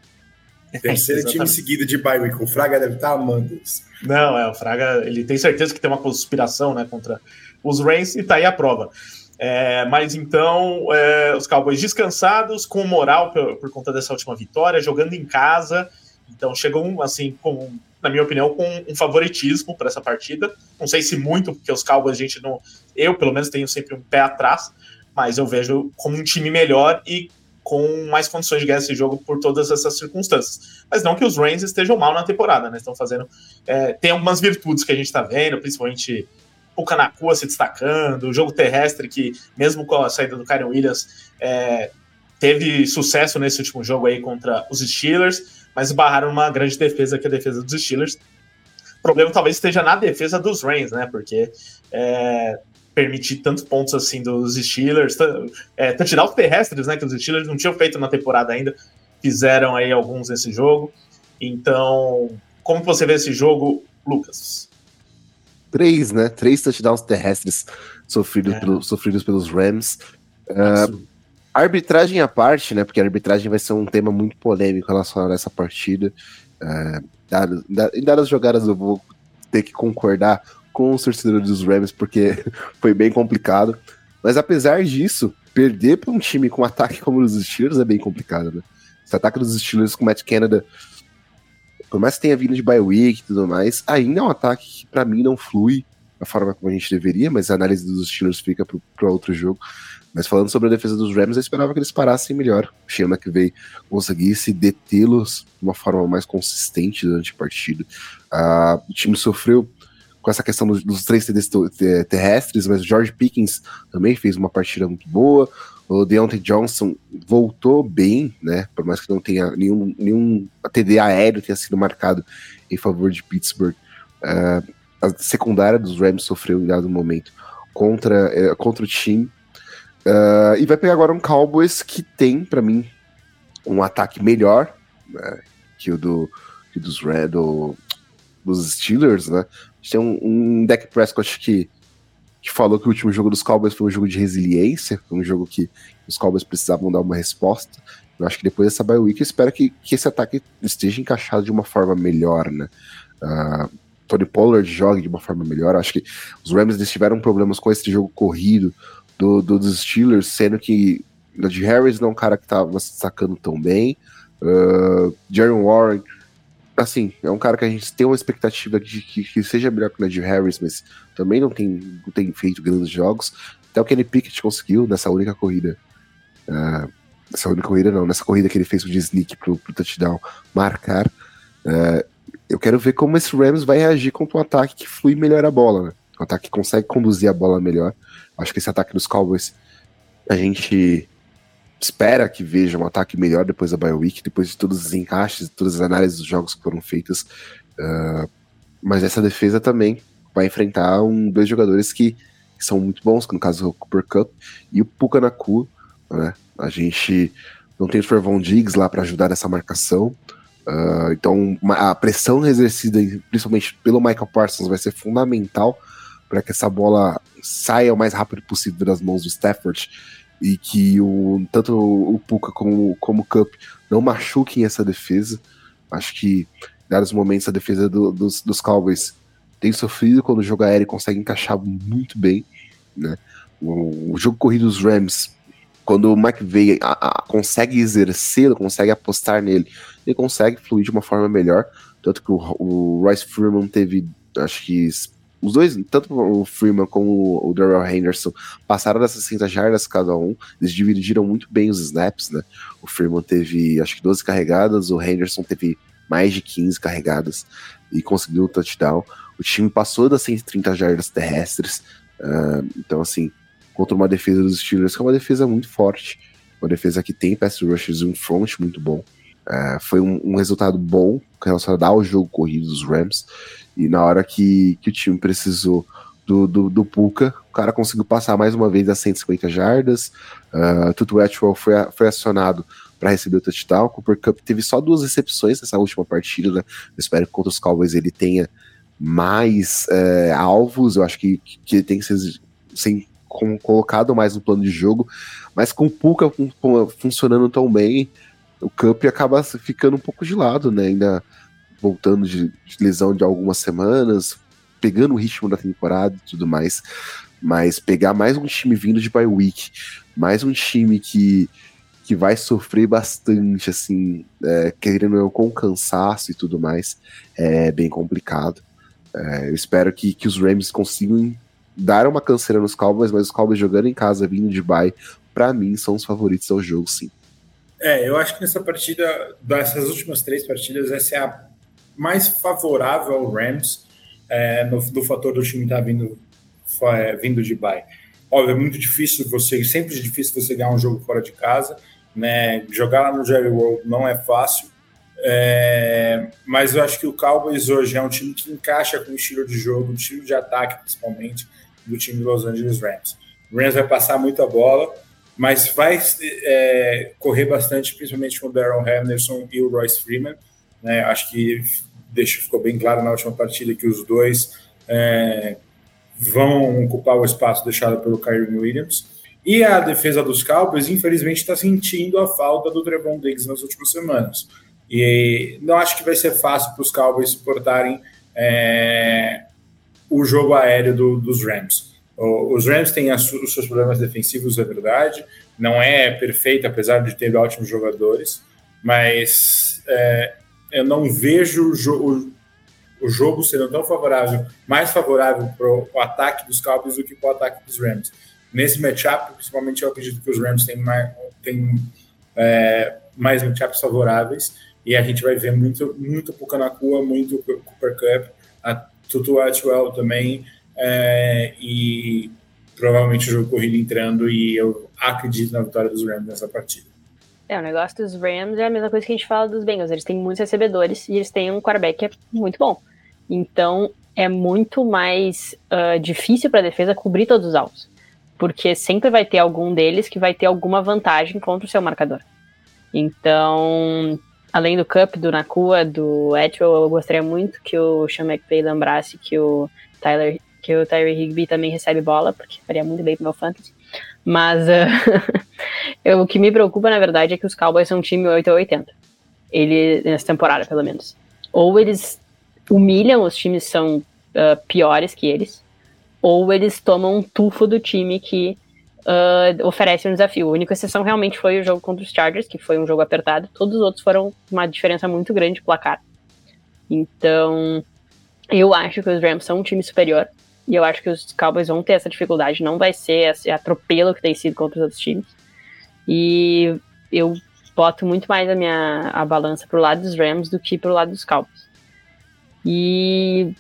Terceiro time seguido de bye week, o Fraga deve estar amando isso. Não, é, o Fraga, ele tem certeza que tem uma conspiração, né, contra os Rams e tá aí a prova. É, mas então, é, os Cowboys descansados, com moral por, por, conta dessa última vitória, jogando em casa. Então, chegou, assim, com, na minha opinião, com um favoritismo para essa partida. Não sei se muito, porque os Cowboys, a gente não. Eu, pelo menos, tenho sempre um pé atrás, mas eu vejo como um time melhor e com mais condições de ganhar esse jogo por todas essas circunstâncias. Mas não que os Rams estejam mal na temporada, né? Estão fazendo. É, tem algumas virtudes que a gente está vendo, principalmente o Kanakua se destacando, o jogo terrestre que, mesmo com a saída do Kyron Williams, é, teve sucesso nesse último jogo aí contra os Steelers, mas barraram uma grande defesa que é a defesa dos Steelers. O problema talvez esteja na defesa dos Rams, né? Porque é, permitir tantos pontos assim dos Steelers, é, touchdowns terrestres, né? Que os Steelers não tinham feito na temporada ainda, fizeram aí alguns nesse jogo. Então, como você vê esse jogo, Lucas? três, né? Três touchdowns terrestres sofridos, é. pelo, sofridos pelos Rams. Uh, arbitragem à parte, né? Porque a arbitragem vai ser um tema muito polêmico relacionado a essa partida. Uh, dado, em dadas jogadas eu vou ter que concordar com os torcedores dos Rams, porque foi bem complicado. Mas apesar disso, perder para um time com ataque como os Steelers é bem complicado, né? Esse ataque dos Steelers com o Matt Canada por mais que tenha vindo de bye week e tudo mais, ainda é um ataque que para mim não flui da forma como a gente deveria, mas a análise dos Steelers fica para outro jogo. Mas falando sobre a defesa dos Rams, eu esperava que eles parassem melhor. O Sean McVay conseguisse detê-los de uma forma mais consistente durante a partida. Uh, o time sofreu com essa questão dos, dos três TDs terrestres, mas o George Pickens também fez uma partida muito boa. O Deontay Johnson voltou bem, né? Por mais que não tenha nenhum, nenhum TD aéreo tenha sido marcado em favor de Pittsburgh. Uh, a secundária dos Rams sofreu em dado momento contra, uh, contra o time. Uh, e vai pegar agora um Cowboys que tem, para mim, um ataque melhor né, que o do, que dos, Red, do, dos Steelers, né? Gente tem um, um Dak Prescott que que falou que o último jogo dos Cowboys foi um jogo de resiliência, foi um jogo que os Cowboys precisavam dar uma resposta. Eu acho que depois dessa bye week, eu espero que, que esse ataque esteja encaixado de uma forma melhor, né? Uh, Tony Pollard jogue de uma forma melhor. Eu acho que os Rams eles tiveram problemas com esse jogo corrido do, do dos Steelers, sendo que o de Harris não é um cara que estava se destacando tão bem. Uh, Warren assim, é um cara que a gente tem uma expectativa de que, que seja melhor que o Ned Harris, mas também não tem, não tem feito grandes jogos. Até o Kenny Pickett conseguiu nessa única corrida. Uh, nessa única corrida não, nessa corrida que ele fez o de sneak pro, pro touchdown marcar. Uh, eu quero ver como esse Rams vai reagir contra um ataque que flui melhor a bola, né? Um ataque que consegue conduzir a bola melhor. Acho que esse ataque dos Cowboys, a gente espera que veja um ataque melhor depois da bye week, depois de todos os encaixes, todas as análises dos jogos que foram feitas. Uh, mas essa defesa também vai enfrentar um, dois jogadores que, que, são muito bons, que no caso é o Cooper Cup e o Puka Naku. Né? A gente não tem o Trevon Diggs lá para ajudar nessa marcação. Uh, então a pressão exercida principalmente pelo Michael Parsons vai ser fundamental para que essa bola saia o mais rápido possível das mãos do Stafford e que o, tanto o Puka como, como o Cup não machuquem essa defesa. Acho que, em dados momentos, a defesa do, dos, dos Cowboys tem sofrido quando o jogo aéreo consegue encaixar muito bem. Né? O, o jogo corrido dos Rams, quando o a, consegue exercer, consegue apostar nele, ele consegue fluir de uma forma melhor. Tanto que o, o Royce Freeman teve, acho que os dois, tanto o Freeman como o Darrell Henderson, passaram das 60 jardas cada um. Eles dividiram muito bem os snaps, né? O Freeman teve, acho que 12 carregadas, o Henderson teve mais de 15 carregadas e conseguiu o touchdown. O time passou das 130 jardas terrestres. Uh, então, assim, contra uma defesa dos Steelers, que é uma defesa muito forte, uma defesa que tem pass rushers e um front muito bom. Uh, foi um, um, resultado bom relacionado ao jogo corrido dos Rams. E na hora que, que o time precisou do, do, do Puka, o cara conseguiu passar mais uma vez das 150 jardas. Uh, Tutu Atwell foi, foi acionado para receber o touchdown. Cooper Cup teve só duas recepções nessa última partida, né? Eu espero que contra os Cowboys ele tenha mais é, alvos. Eu acho que, que ele tem que ser, ser colocado mais no plano de jogo. Mas com o Puka funcionando tão bem, o Cup acaba ficando um pouco de lado, né? Ainda voltando de, de lesão de algumas semanas, pegando o ritmo da temporada e tudo mais. Mas pegar mais um time vindo de bye week, mais um time que, que vai sofrer bastante, assim, é, querendo eu, com cansaço e tudo mais, é bem complicado. É, eu espero que, que os Rams consigam dar uma canseira nos Cowboys, mas os Cowboys jogando em casa, vindo de bye, para mim são os favoritos ao jogo, sim. É, eu acho que nessa partida, dessas últimas três partidas, essa é a mais favorável ao Rams é, no, do fator do time estar tá vindo, é, vindo de bye. Óbvio, é muito difícil você, sempre é difícil você ganhar um jogo fora de casa, né? Jogar lá no Jerry World não é fácil, é, mas eu acho que o Cowboys hoje é um time que encaixa com o estilo de jogo, o estilo de ataque, principalmente, do time de Los Angeles Rams. O Rams vai passar muita bola, mas vai é, correr bastante, principalmente com o Darren Henderson e o Royce Freeman. Né? Acho que deixa, ficou bem claro na última partida que os dois é, vão ocupar o espaço deixado pelo Kyrie Williams. E a defesa dos Cowboys, infelizmente, está sentindo a falta do Trevon Diggs nas últimas semanas. E não acho que vai ser fácil para os Cowboys suportarem é, o jogo aéreo do, dos Rams. Os Rams têm os seus problemas defensivos, é verdade. Não é perfeito, apesar de ter ótimos jogadores. Mas é, eu não vejo o, jo o, jogo sendo tão favorável, mais favorável para o ataque dos Cowboys do que para o ataque dos Rams. Nesse matchup, principalmente, eu acredito que os Rams têm mais, têm, é, mais matchups favoráveis e a gente vai ver muito, muito Pucanacua, muito Cooper Cup, a Tutu Atwell também, é, e provavelmente o jogo corrido entrando, e eu acredito na vitória dos Rams nessa partida. É, o negócio dos Rams é a mesma coisa que a gente fala dos Bengals. Eles têm muitos recebedores e eles têm um quarterback que é muito bom. Então é muito mais uh, difícil para a defesa cobrir todos os alvos. Porque sempre vai ter algum deles que vai ter alguma vantagem contra o seu marcador. Então, além do Cup, do Nakua, do Etchell, eu gostaria muito que o Sean McVay lembrasse que o Tyler, que o Tyree Higby também recebe bola, porque faria muito bem pro meu fantasy. Mas uh, o que me preocupa, na verdade, é que os Cowboys são um time 8 ou 80. Ele, nessa temporada, pelo menos. Ou eles humilham os times são uh, piores que eles, ou eles tomam um tufo do time que uh, oferece um desafio. A única exceção realmente foi o jogo contra os Chargers, que foi um jogo apertado. Todos os outros foram uma diferença muito grande de placar. Então, eu acho que os Rams são um time superior. E eu acho que os Cowboys vão ter essa dificuldade. Não vai ser esse atropelo que tem sido contra os outros times. E eu boto muito mais a minha a balança pro lado dos Rams do que pro lado dos Cowboys. E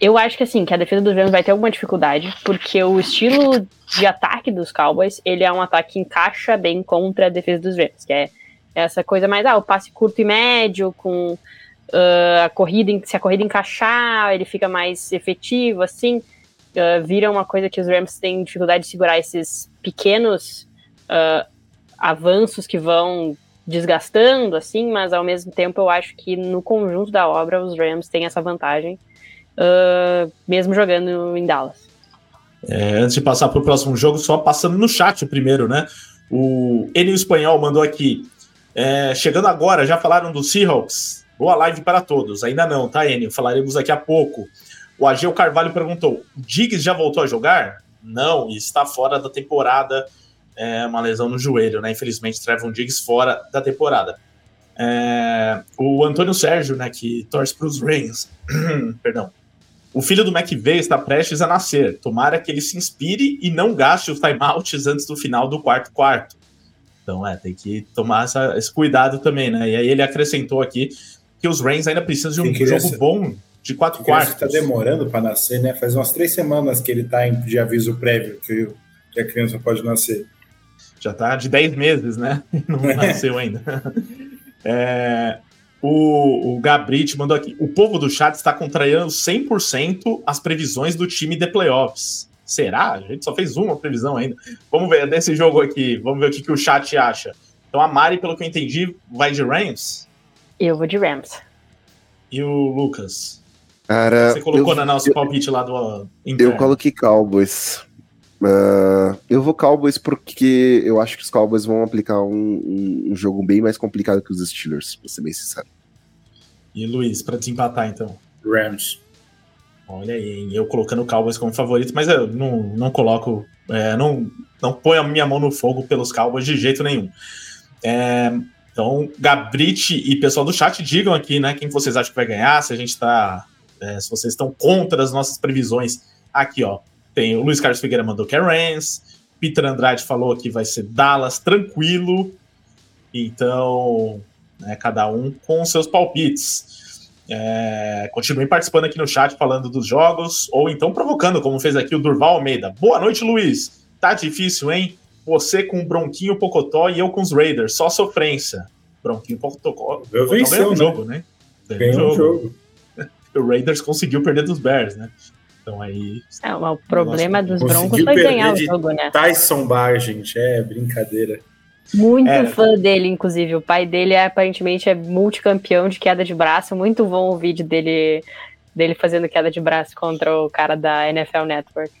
eu acho que assim, que a defesa dos Rams vai ter alguma dificuldade, porque o estilo de ataque dos Cowboys, ele é um ataque que encaixa bem contra a defesa dos Rams, que é essa coisa mais, ah, o passe curto e médio, com uh, a corrida, se a corrida encaixar, ele fica mais efetivo, assim, uh, vira uma coisa que os Rams têm dificuldade de segurar esses pequenos uh, avanços que vão desgastando, assim, mas ao mesmo tempo eu acho que no conjunto da obra os Rams têm essa vantagem mesmo jogando em Dallas. É, antes de passar para o próximo jogo, só passando no chat primeiro, né? O Enio Espanhol mandou aqui. É, chegando agora, já falaram do Seahawks? Boa live para todos. Ainda não, tá, Enio? Falaremos daqui a pouco. O Ageu Carvalho perguntou: Diggs já voltou a jogar? Não, está fora da temporada. É uma lesão no joelho, né? Infelizmente, Trevon Diggs fora da temporada. É, o Antônio Sérgio, né, que torce para os Reigns, perdão, o filho do McVeigh está prestes a nascer. Tomara que ele se inspire e não gaste os timeouts antes do final do quarto quarto. Então, é, tem que tomar essa, esse cuidado também, né? E aí ele acrescentou aqui que os Reigns ainda precisam de um jogo ser, bom de quatro quartos. Está demorando para nascer, né? Faz umas três semanas que ele está de aviso prévio que, que a criança pode nascer. Já está de dez meses, né? Não nasceu ainda. É, o, o Gabrit mandou aqui. O povo do chat está contrariando 100% as previsões do time de playoffs. Será? A gente só fez uma previsão ainda. Vamos ver desse jogo aqui. Vamos ver o que, que o chat acha. Então a Mari, pelo que eu entendi, vai de Rams? Eu vou de Rams. E o Lucas? Cara, Você colocou eu, na nosso eu, palpite lá do. Interno. Eu coloquei Cowboys. Uh, eu vou Cowboys porque eu acho que os Cowboys vão aplicar um, um, um jogo bem mais complicado que os Steelers, pra ser bem sincero. E Luiz, para desempatar então? Rams. Olha aí, eu colocando o Cowboys como favorito, mas eu não, não coloco, é, não, não ponho a minha mão no fogo pelos Cowboys de jeito nenhum. É, então, Gabrite e pessoal do chat, digam aqui, né, quem vocês acham que vai ganhar, se a gente tá, é, se vocês estão contra as nossas previsões. Aqui, ó, tem o Luiz Carlos Figueira mandou que é Peter Andrade falou que vai ser Dallas, tranquilo. Então, né, cada um com seus palpites. É, continuem participando aqui no chat falando dos jogos, ou então provocando, como fez aqui o Durval Almeida. Boa noite, Luiz. Tá difícil, hein? Você com o Bronquinho Pocotó e eu com os Raiders, só sofrência. Bronquinho Pocotó. Eu venci o jogo, né? Ganhou o jogo. o Raiders conseguiu perder dos Bears, né? Então aí. É, o problema Nossa, dos Broncos foi ganhar o jogo, né? Tyson Bar, gente, é brincadeira. Muito é. fã dele, inclusive. O pai dele é, aparentemente é multicampeão de queda de braço. Muito bom o vídeo dele, dele fazendo queda de braço contra o cara da NFL Network.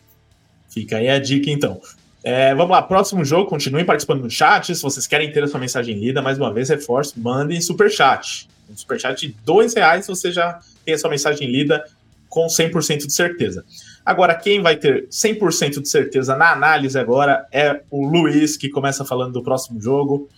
Fica aí a dica, então. É, vamos lá, próximo jogo, continuem participando no chat. Se vocês querem ter a sua mensagem lida, mais uma vez, reforço, mandem superchat. Um superchat de dois reais você já tem a sua mensagem lida com 100% de certeza. Agora, quem vai ter 100% de certeza na análise agora é o Luiz, que começa falando do próximo jogo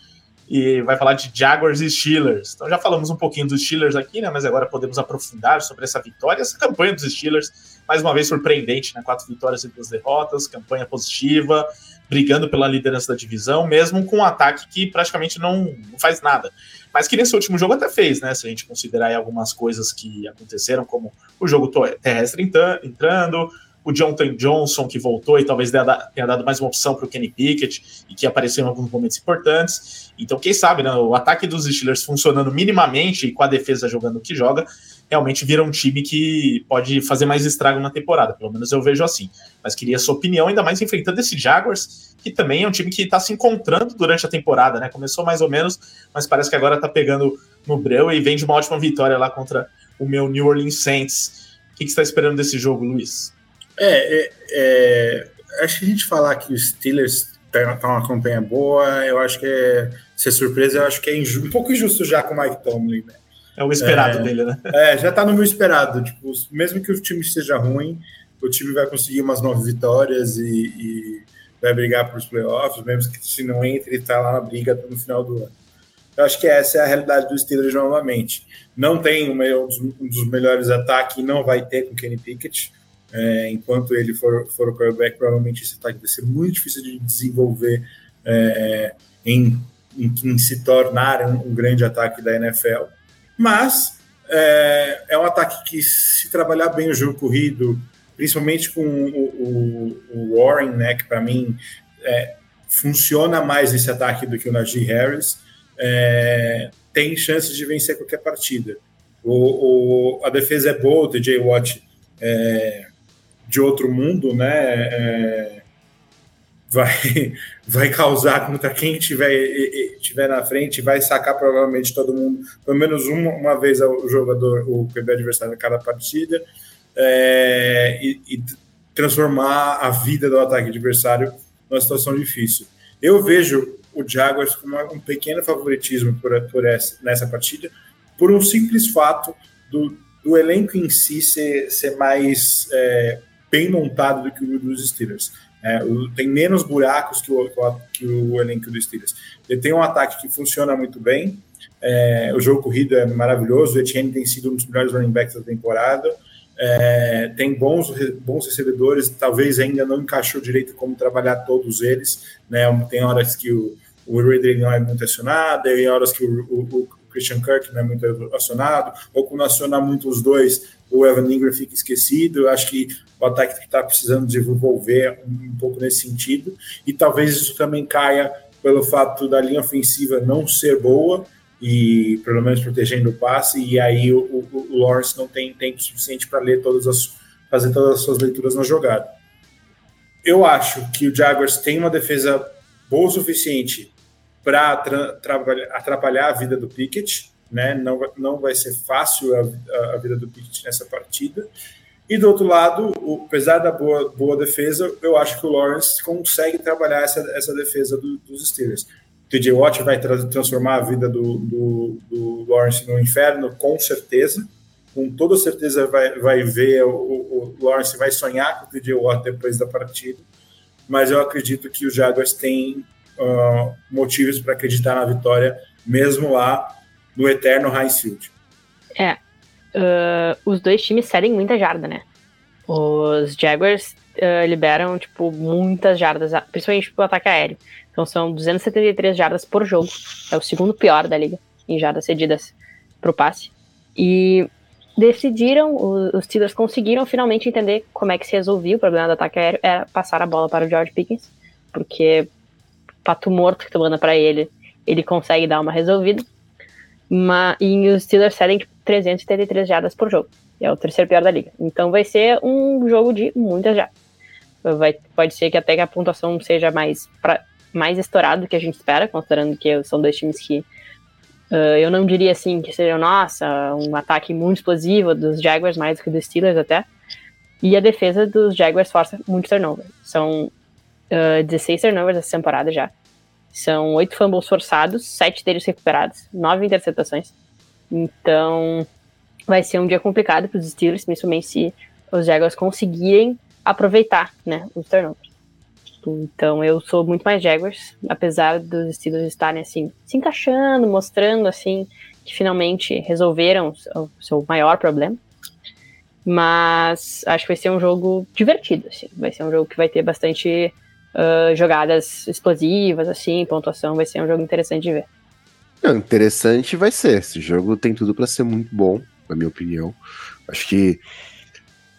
e vai falar de Jaguars e Steelers. Então já falamos um pouquinho dos Steelers aqui, né? Mas agora podemos aprofundar sobre essa vitória, essa campanha dos Steelers, mais uma vez surpreendente, né? Quatro vitórias e duas derrotas, campanha positiva, brigando pela liderança da divisão, mesmo com um ataque que praticamente não, faz nada. Mas que nesse último jogo até fez, né? Se a gente considerar algumas coisas que aconteceram, como o jogo terrestre entrando, o Jonathan Johnson que voltou e talvez tenha dado mais uma opção para o Kenny Pickett e que apareceu em alguns momentos importantes. Então, quem sabe, né, o ataque dos Steelers funcionando minimamente e com a defesa jogando o que joga, realmente vira um time que pode fazer mais estrago na temporada, pelo menos eu vejo assim. Mas queria sua opinião, ainda mais enfrentando esse Jaguars, que também é um time que está se encontrando durante a temporada, né? Começou mais ou menos, mas parece que agora está pegando no breu e vem de uma ótima vitória lá contra o meu New Orleans Saints. O que, que você está esperando desse jogo, Luiz? É, é, é, acho que a gente falar que os Steelers tá, tá uma campanha boa, eu acho que é ser surpresa, eu acho que é um pouco injusto já com o Mike Tomlin, né? É o esperado é, dele, né? É, já tá no meu esperado. Tipo, mesmo que o time esteja ruim, o time vai conseguir umas nove vitórias e, e vai brigar para os playoffs, mesmo que se não entre, ele tá lá na briga no final do ano. Eu acho que essa é a realidade do Steelers novamente. Não tem um dos melhores ataques e não vai ter com Kenny Pickett. É, enquanto ele for, for o quarterback, provavelmente esse ataque vai ser muito difícil de desenvolver é, em, em, em, se tornar um, um, grande ataque da NFL. Mas é, é, um ataque que, se trabalhar bem o jogo corrido, principalmente com o, o, o Warren, né, que para mim é, funciona mais esse ataque do que o Najee Harris, é, tem chances de vencer qualquer partida. O, o, a defesa é boa, o TJ Watt é, de outro mundo, né? É, vai, vai causar contra quem tiver, tiver na frente, vai sacar provavelmente todo mundo, pelo menos uma, uma vez o jogador, o QB adversário em cada partida, é, e, e, transformar a vida do ataque adversário numa situação difícil. Eu vejo o Jaguars com um pequeno favoritismo por, por essa, nessa partida, por um simples fato do, do elenco em si ser, ser mais é, bem montado do que o dos Steelers. É, tem menos buracos que o, que o elenco dos Steelers. Ele tem um ataque que funciona muito bem, é, o jogo corrido é maravilhoso, o Etienne tem sido um dos melhores running backs da temporada, é, tem bons, bons recebedores, talvez ainda não encaixou direito como trabalhar todos eles, né? Tem horas que o, o Ridley não é muito acionado, tem horas que o, o, o, Christian Kirk não é muito acionado, ou quando aciona muito os dois, o Evan Ingram fica esquecido. Eu acho que o ataque está precisando desenvolver um, pouco nesse sentido, e talvez isso também caia pelo fato da linha ofensiva não ser boa, e pelo menos protegendo o passe, e aí o, o, o Lawrence não tem tempo suficiente para ler todas as fazer todas as suas leituras na jogada. Eu acho que o Jaguars tem uma defesa boa o suficiente para atrapalhar a vida do Pickett, né? Não, não vai ser fácil a, a, vida do Pickett nessa partida. E do outro lado, o, apesar da boa, boa defesa, eu acho que o Lawrence consegue trabalhar essa, essa defesa do, dos Steelers. TJ Watt vai tra transformar a vida do, do, do, Lawrence no inferno, com certeza. Com toda certeza vai, vai ver, o, o Lawrence vai sonhar com o TJ Watt depois da partida. Mas eu acredito que os Jaguars têm uh, motivos para acreditar na vitória, mesmo lá no eterno Heinz Field. É, uh, os dois times cedem muita jarda, né? Os Jaguars uh, liberam, tipo, muitas jardas, principalmente pro ataque aéreo. Então são 273 jardas por jogo. É o segundo pior da liga em jardas cedidas pro passe. E decidiram, os Steelers conseguiram finalmente entender como é que se resolvia o problema do ataque aéreo, era passar a bola para o George Pickens, porque pato morto que tu manda para ele, ele consegue dar uma resolvida. Mas, e os Steelers cedem tipo, 373 jardas por jogo. É o terceiro pior da liga. Então vai ser um jogo de muitas jardas. Vai, pode ser que até que a pontuação seja mais pra, mais estourado do que a gente espera, considerando que são dois times que uh, eu não diria assim que seja, nossa, um ataque muito explosivo dos Jaguars, mais do que dos Steelers até. E a defesa dos Jaguars força muito turnover. São uh, 16 turnovers essa temporada já. São oito fumbles forçados, sete deles recuperados, nove interceptações. Então, vai ser um dia complicado para os Steelers, principalmente se os Jaguars conseguirem aproveitar né, os turnovers. Então eu sou muito mais Jaguars, apesar dos Steelers estarem assim, se encaixando, mostrando assim que finalmente resolveram o seu maior problema. Mas acho que vai ser um jogo divertido, assim. Vai ser um jogo que vai ter bastante uh, jogadas explosivas, assim, pontuação. Vai ser um jogo interessante de ver. Interessante vai ser. Esse jogo tem tudo para ser muito bom, na minha opinião. Acho que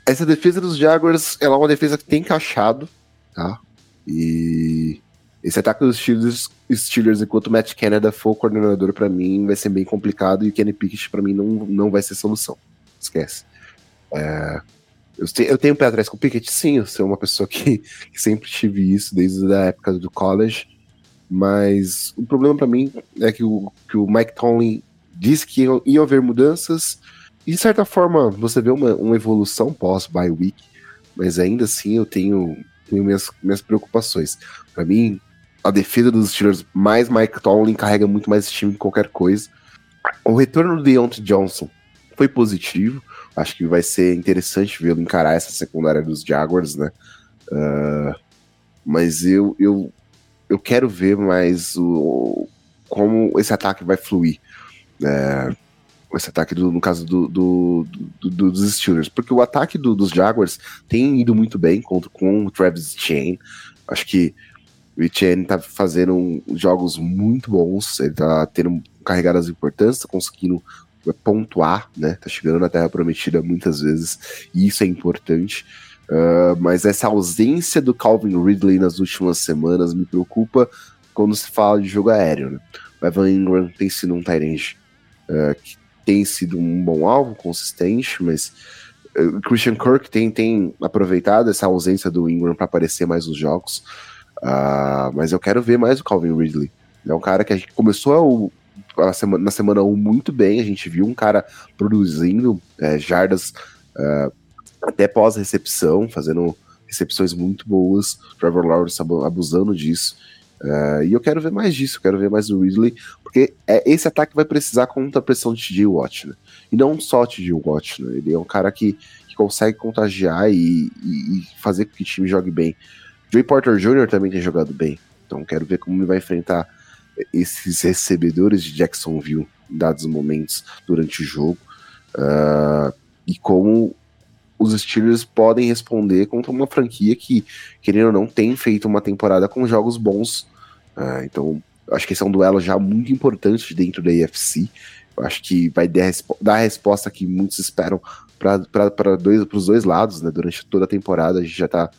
essa defesa dos Jaguars ela é uma defesa que tem encaixado, tá? E esse ataque dos Steelers, Steelers enquanto o Matt Canada for coordenador, para mim vai ser bem complicado e o Kenny Pickett para mim não, não vai ser solução. Esquece. É, eu, te, eu tenho um pé atrás com o Pickett, sim, eu sou uma pessoa que, que sempre tive isso desde a época do college, mas o problema para mim é que o, que o Mike Tomlin disse que iam haver mudanças e de certa forma você vê uma, uma evolução pós-bye week, mas ainda assim eu tenho tenho minhas, minhas preocupações. Para mim, a defesa dos Steelers mais Mike Tomlin carrega muito mais time que qualquer coisa. O retorno do Deontay Johnson foi positivo. Acho que vai ser interessante vê-lo encarar essa secundária dos Jaguars, né? Uh, mas eu, eu, eu quero ver mais o, como esse ataque vai fluir. É, esse ataque, do, no caso do, do, do, dos Steelers, porque o ataque dos Jaguars tem ido muito bem contra, com o Travis Chain. Acho que o Etienne tá fazendo jogos muito bons, ele tá tendo carregadas importantes, tá conseguindo pontuar, né? Tá chegando na Terra Prometida muitas vezes, e isso é importante. Uh, mas essa ausência do Calvin Ridley nas últimas semanas me preocupa quando se fala de jogo aéreo. Né? O Evan Ingram tem sido um Tyrande uh, que tem sido um bom alvo, consistente, mas uh, Christian Kirk tem, tem aproveitado essa ausência do Ingram para aparecer mais nos jogos. Mas eu quero ver mais o Calvin Ridley. Ele é um cara que a gente começou a semana, na semana 1 muito bem, a gente viu um cara produzindo é, jardas uh, até pós-recepção, fazendo recepções muito boas, Trevor Lawrence abusando disso. Uh, e eu quero ver mais disso, quero ver mais do Ridley, porque é, esse ataque vai precisar contra a pressão de TJ Watt, né? E não só TJ Watt, né? Ele é um cara que, que consegue contagiar e, e, e fazer com que o time jogue bem. Joey Porter Jr. também tem jogado bem. Então quero ver como ele vai enfrentar esses recebedores de Jacksonville em dados momentos durante o jogo. Uh, e como os Steelers podem responder contra uma franquia que, querendo ou não, tem feito uma temporada com jogos bons. Uh, então, acho que esse é um duelo já muito importante dentro da AFC. Acho que vai dar, dar a resposta que muitos esperam para dois, os dois lados, né? Durante toda a temporada, a gente já está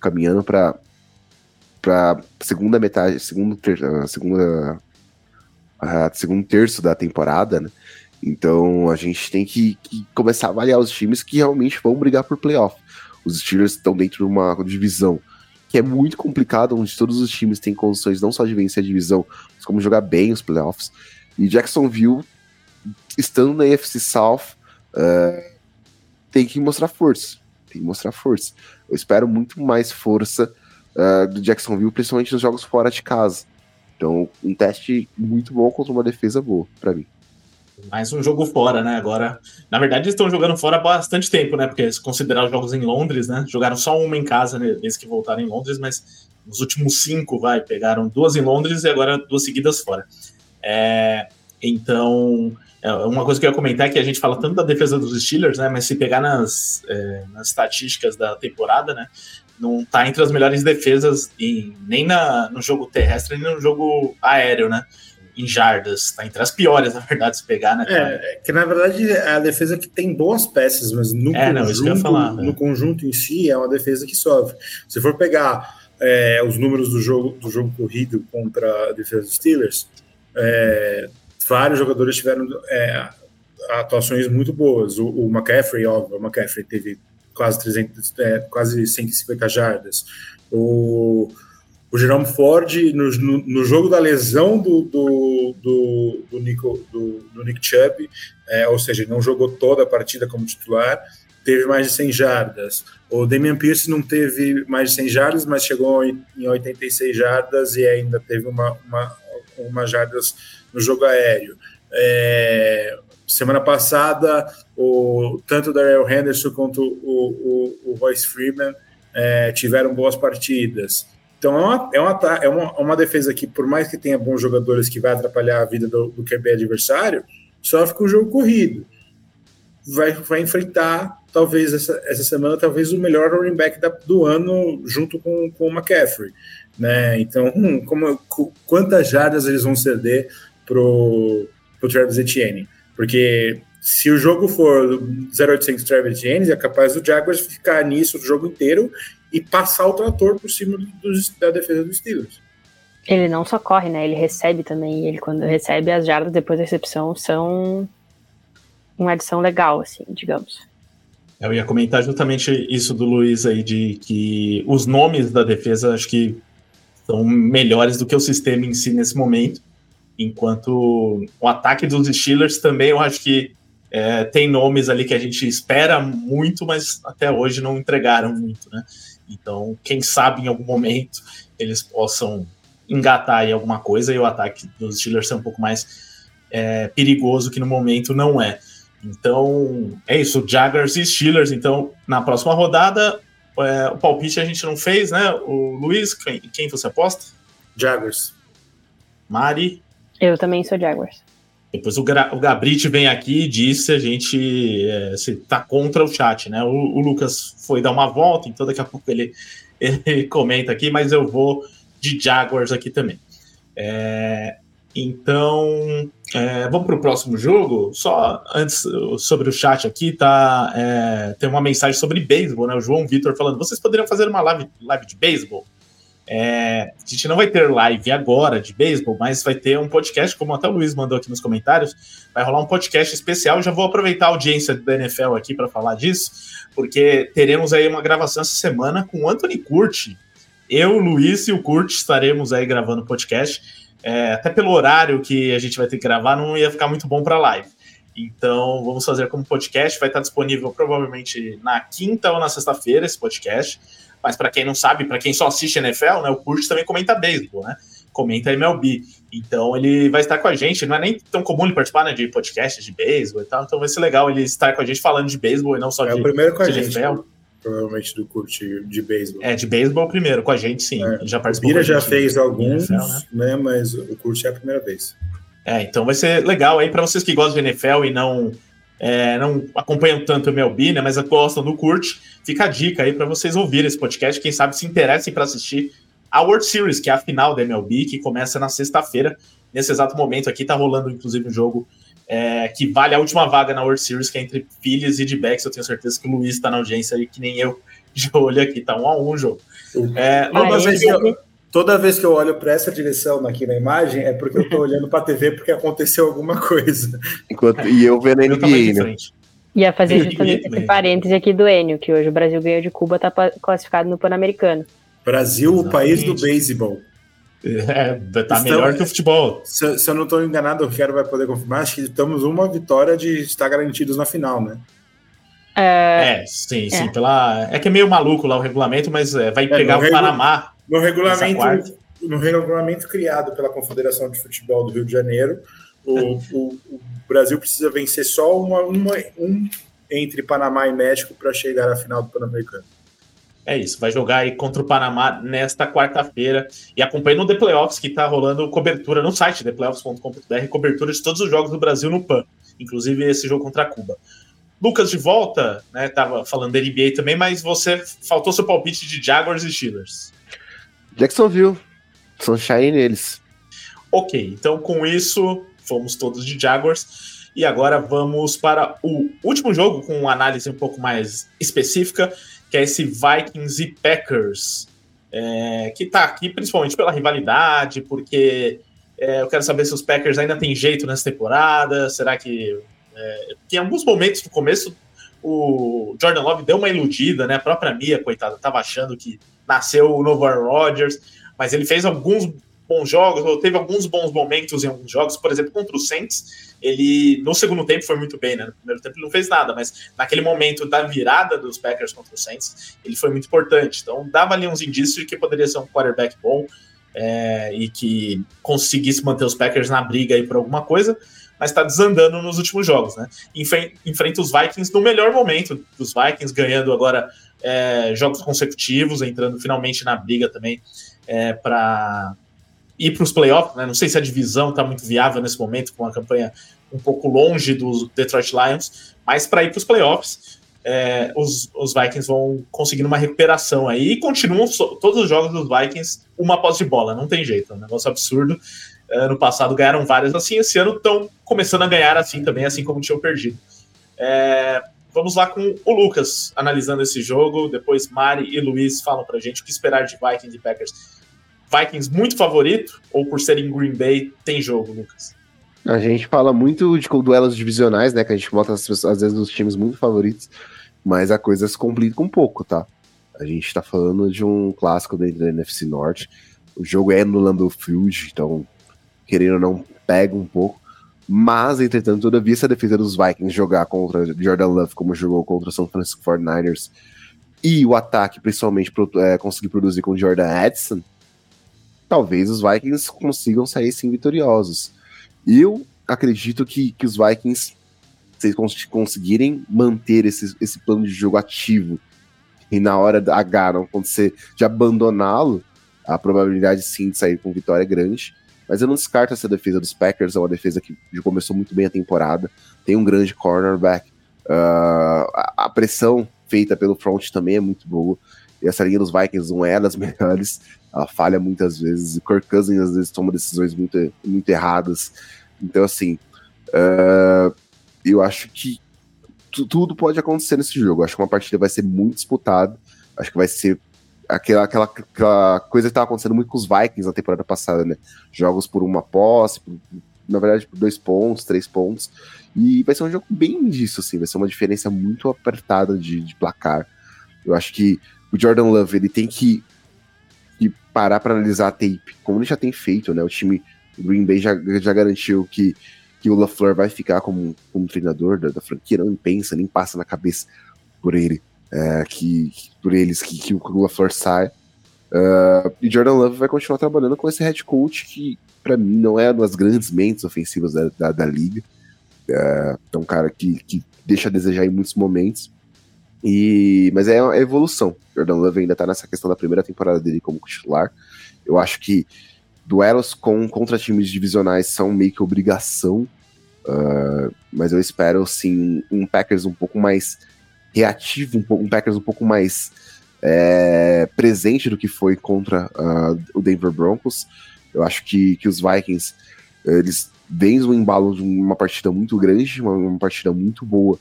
caminhando para para segunda metade, segundo ter, segunda a segundo terço da temporada, né? Então a gente tem que, que, começar a avaliar os times que realmente vão brigar por playoff. Os Steelers estão dentro de uma divisão que é muito complicada, onde todos os times têm condições não só de vencer a divisão, mas como jogar bem os playoffs. E Jacksonville, estando na AFC South, uh, tem que mostrar força. Tem que mostrar força. Eu espero muito mais força uh, do Jacksonville, principalmente nos jogos fora de casa. Então, um teste muito bom contra uma defesa boa, para mim. Mais um jogo fora, né? Agora, na verdade, eles estão jogando fora há bastante tempo, né? Porque se considerar os jogos em Londres, né? Jogaram só uma em casa, né? Desde que voltaram em Londres, mas nos últimos cinco, vai, pegaram duas em Londres e agora duas seguidas fora. É, então, é, uma coisa que eu ia comentar é que a gente fala tanto da defesa dos Steelers, né? Mas se pegar nas, é, nas estatísticas da temporada, né? Não tá entre as melhores defesas em, nem na, no jogo terrestre, nem no jogo aéreo, né? Em jardas. Tá entre as piores, na verdade, se pegar, né? É, que na verdade é a defesa que tem boas peças, mas no, é, conjunto, não, falar, no né? conjunto em si é uma defesa que sofre. Se for pegar é, os números do jogo, do jogo corrido contra a defesa dos Steelers, é, vários jogadores tiveram é, atuações muito boas. O, o McCaffrey, óbvio, o McCaffrey teve quase 300, é, quase 150 jardas. O, o Jerome Ford, no, no, no, jogo da lesão do, do, do, do, Nico, do, do Nick Chubb, é, ou seja, não jogou toda a partida como titular, teve mais de 100 jardas. O Damian Pierce não teve mais de 100 jardas, mas chegou em 86 jardas e ainda teve uma, uma, uma jardas no jogo aéreo. É, semana passada, o, tanto o Daryl Henderson quanto o, o, o Royce Freeman é, tiveram boas partidas. Então é uma, é, uma, é uma, uma, defesa que, por mais que tenha bons jogadores que vai atrapalhar a vida do, do QB adversário, sofre com o jogo corrido. Vai, vai enfrentar, talvez, essa, essa semana, talvez o melhor running back da, do ano, junto com, com o McCaffrey. Né? Então, hum, como, quantas jardas eles vão ceder pro, pro Travis Etienne? Porque se o jogo for 0800 Travis Etienne, é capaz do Jaguars ficar nisso o jogo inteiro e passar o trator por cima do, da defesa dos Steelers. Ele não só corre, né? Ele recebe também. Ele, quando recebe as jardas depois da recepção, são uma adição legal, assim, digamos. Eu ia comentar justamente isso do Luiz aí, de que os nomes da defesa acho que são melhores do que o sistema em si nesse momento. Enquanto o ataque dos Steelers também eu acho que é, tem nomes ali que a gente espera muito, mas até hoje não entregaram muito, né? Então, quem sabe em algum momento eles possam engatar aí alguma coisa e o ataque dos Steelers ser um pouco mais é, perigoso que no momento não é. Então, é isso, Jaguars e Steelers. Então, na próxima rodada, é, o palpite a gente não fez, né? O Luiz, quem, quem você aposta? Jaguars. Mari? Eu também sou Jaguars. Depois o, Gra o vem aqui e disse a gente é, se tá contra o chat, né? O, o, Lucas foi dar uma volta, então daqui a pouco ele, ele comenta aqui, mas eu vou de Jaguars aqui também. É, então, é, vamos para o próximo jogo. Só antes sobre o chat aqui, tá? É, tem uma mensagem sobre beisebol, né? O João Vitor falando: vocês poderiam fazer uma live, live de beisebol? É, a gente não vai ter live agora de beisebol, mas vai ter um podcast, como até o Luiz mandou aqui nos comentários. Vai rolar um podcast especial. Já vou aproveitar a audiência da NFL aqui para falar disso, porque teremos aí uma gravação essa semana com o Anthony Curti. Eu, o Luiz e o Curti estaremos aí gravando o podcast. É, até pelo horário que a gente vai ter que gravar, não ia ficar muito bom para live. Então, vamos fazer como podcast. Vai estar disponível provavelmente na quinta ou na sexta-feira esse podcast. Mas para quem não sabe, para quem só assiste NFL, né, o Curtis também comenta beisebol, né? Comenta MLB. Então ele vai estar com a gente. Não é nem tão comum ele participar né, de podcasts de beisebol e tal. Então vai ser legal ele estar com a gente falando de beisebol e não só é de, o primeiro com a gente, NFL. Provavelmente do curte de beisebol. É, de beisebol primeiro, com a gente sim. É. Já participou. Bira já fez alguns, NFL, né? né? Mas o curte é a primeira vez. É, então vai ser legal aí para vocês que gostam de NFL e não é, não acompanham tanto o MLB, né, mas gostam do Curte, fica a dica aí para vocês ouvirem esse podcast, quem sabe se interessem para assistir a World Series, que é a final da MLB, que começa na sexta-feira. Nesse exato momento aqui tá rolando, inclusive, um jogo é, que vale a última vaga na World Series, que é entre Phillies e D-backs. Eu tenho certeza que o Luiz está na audiência aí, que nem eu, de olho aqui. Tá um a um o jogo. É, que eu, toda vez que eu olho para essa direção aqui na imagem, é porque eu estou olhando para a TV porque aconteceu alguma coisa. Enquanto, e eu vendo a NBA, né? Ia fazer justamente esse parêntese aqui do Enio, que hoje o Brasil ganhou de Cuba, está classificado no Pan-Americano. Brasil, Exatamente. o país do beisebol. É, tá melhor que o futebol. Se, se eu não estou enganado, o Ricardo vai poder confirmar, acho que estamos uma vitória de estar garantidos na final, né? É, é sim, sim. É. Pela... é que é meio maluco lá o regulamento, mas é, vai é, pegar o regu... Panamá. No regulamento, no regulamento criado pela Confederação de Futebol do Rio de Janeiro, o, o, o Brasil precisa vencer só uma, uma, um entre Panamá e México para chegar à final do Pan-Americano. É isso, vai jogar aí contra o Panamá nesta quarta-feira. E acompanhe no The Playoffs, que está rolando cobertura no site theplayoffs.com.br, cobertura de todos os jogos do Brasil no PAN, inclusive esse jogo contra Cuba. Lucas de volta, né? Tava falando da NBA também, mas você faltou seu palpite de Jaguars e Steelers. Jacksonville, Sunshine neles. Ok, então com isso, fomos todos de Jaguars. E agora vamos para o último jogo, com uma análise um pouco mais específica, que é esse Vikings e Packers, é, que está aqui principalmente pela rivalidade, porque é, eu quero saber se os Packers ainda têm jeito nessa temporada, será que... É, em alguns momentos no começo o Jordan Love deu uma iludida, né? A própria Mia, coitada, estava achando que nasceu o novo Aaron Rodgers, mas ele fez alguns bons jogos, ou teve alguns bons momentos em alguns jogos, por exemplo, contra o Saints, ele no segundo tempo foi muito bem, né? No primeiro tempo ele não fez nada, mas naquele momento da virada dos Packers contra o Saints, ele foi muito importante. Então dava ali uns indícios de que poderia ser um quarterback bom é, e que conseguisse manter os Packers na briga aí por alguma coisa, mas está desandando nos últimos jogos, né? Enfrenta os Vikings no melhor momento dos Vikings, ganhando agora é, jogos consecutivos, entrando finalmente na briga também é, para ir para os playoffs. Né? Não sei se a divisão está muito viável nesse momento, com a campanha um pouco longe dos Detroit Lions, mas para ir para os playoffs, é, os, os, Vikings vão conseguindo uma recuperação aí e continuam so, todos os jogos dos Vikings uma posse de bola, não tem jeito, é um negócio absurdo. Ano passado ganharam várias assim, esse ano estão começando a ganhar assim também, assim como tinham perdido. É, vamos lá com o Lucas analisando esse jogo. Depois Mari e Luiz falam pra gente o que esperar de Vikings e Packers. Vikings muito favorito ou por serem Green Bay tem jogo, Lucas? A gente fala muito de duelos divisionais, né? Que a gente bota às vezes os times muito favoritos, mas a coisa se complica um pouco, tá? A gente tá falando de um clássico dentro da NFC Norte. O jogo é no Lambeau Field, então, querendo ou não, pega um pouco. Mas, entretanto, todavia, se a defesa dos Vikings jogar contra Jordan Love como jogou contra o São Francisco 49ers e o ataque, principalmente, é, conseguir produzir com Jordan Edson, talvez os Vikings consigam sair sim vitoriosos. Eu acredito que, que os Vikings, se eles conseguirem manter esse, esse plano de jogo ativo e na hora da H não acontecer de abandoná-lo, a probabilidade sim de sair com vitória é grande. Mas eu não descarto essa defesa dos Packers, é uma defesa que começou muito bem a temporada, tem um grande cornerback, uh, a pressão feita pelo front também é muito boa, e essa linha dos Vikings não é das melhores, ela falha muitas vezes, e Kirk Cousins às vezes toma decisões muito, muito erradas, então assim, uh, eu acho que tudo pode acontecer nesse jogo, acho que uma partida vai ser muito disputada, acho que vai ser aquela, aquela, aquela coisa que estava acontecendo muito com os Vikings na temporada passada, né? Jogos por uma posse, por, na verdade por dois pontos, três pontos. E vai ser um jogo bem disso, assim, vai ser uma diferença muito apertada de, de placar. Eu acho que o Jordan Love ele tem que, que parar para analisar a tape, como ele já tem feito, né? O time Green Bay já, já garantiu que, que o LaFleur vai ficar como, como treinador da, da franquia, não pensa, nem passa na cabeça por ele é, que, que, por eles que, que o LaFleur sai. Uh, e Jordan Love vai continuar trabalhando com esse head coach que, para mim, não é uma das grandes mentes ofensivas da, da, da liga. É, é um cara que, que deixa a desejar em muitos momentos. E, mas é a evolução. Jordan Love ainda tá nessa questão da primeira temporada dele como titular. Eu acho que duelos com contra times divisionais são meio que obrigação. Uh, mas eu espero sim um Packers um pouco mais reativo, um, um Packers um pouco mais é, presente do que foi contra uh, o Denver Broncos. Eu acho que, que os Vikings eles vêm um embalo de uma partida muito grande, uma, uma partida muito boa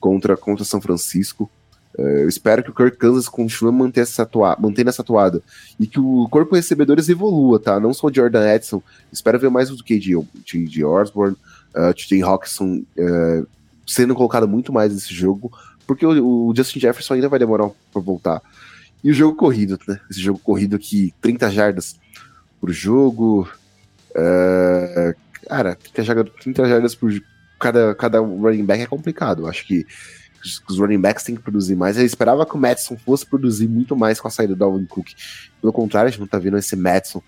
contra contra São Francisco. Uh, eu espero que o Kirk Kansas continue manter essa atua mantendo essa atuada e que o corpo de recebedores evolua, tá? Não só o Jordan Edson, espero ver mais do que de Osborne, uh, TJ Hawkinson uh, sendo colocado muito mais nesse jogo, porque o, o Justin Jefferson ainda vai demorar para voltar. E o jogo corrido, né? Esse jogo corrido aqui, 30 jardas por jogo. Uh, cara, 30 jardas, 30 jardas por cada, cada running back é complicado. Acho que os running backs têm que produzir mais. Eu esperava que o Madison fosse produzir muito mais com a saída do Alvin Cook. Pelo contrário, a gente não tá vendo esse Madison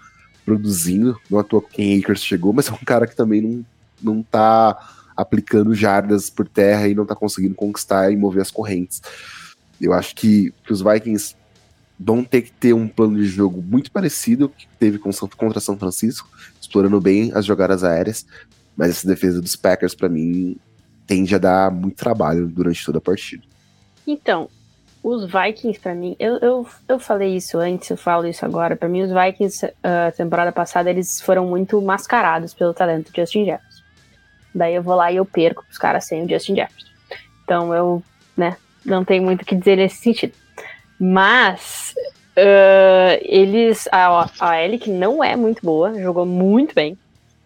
produzindo. Não à toa que Ken Akers chegou, mas é um cara que também não, não tá aplicando jardas por terra e não tá conseguindo conquistar e mover as correntes. Eu acho que, que os Vikings vão ter que ter um plano de jogo muito parecido que teve com, contra São Francisco, explorando bem as jogadas aéreas, mas essa defesa dos Packers, para mim, tende a dar muito trabalho durante toda a partida. Então, os Vikings, para mim, eu, eu, eu falei isso antes, eu falo isso agora. Para mim, os Vikings, uh, temporada passada, eles foram muito mascarados pelo talento de Justin Jefferson. Daí eu vou lá e eu perco os caras sem o Justin Jefferson. Então eu, né, não tenho muito o que dizer nesse sentido. Mas uh, eles. A, a Ellie, não é muito boa, jogou muito bem.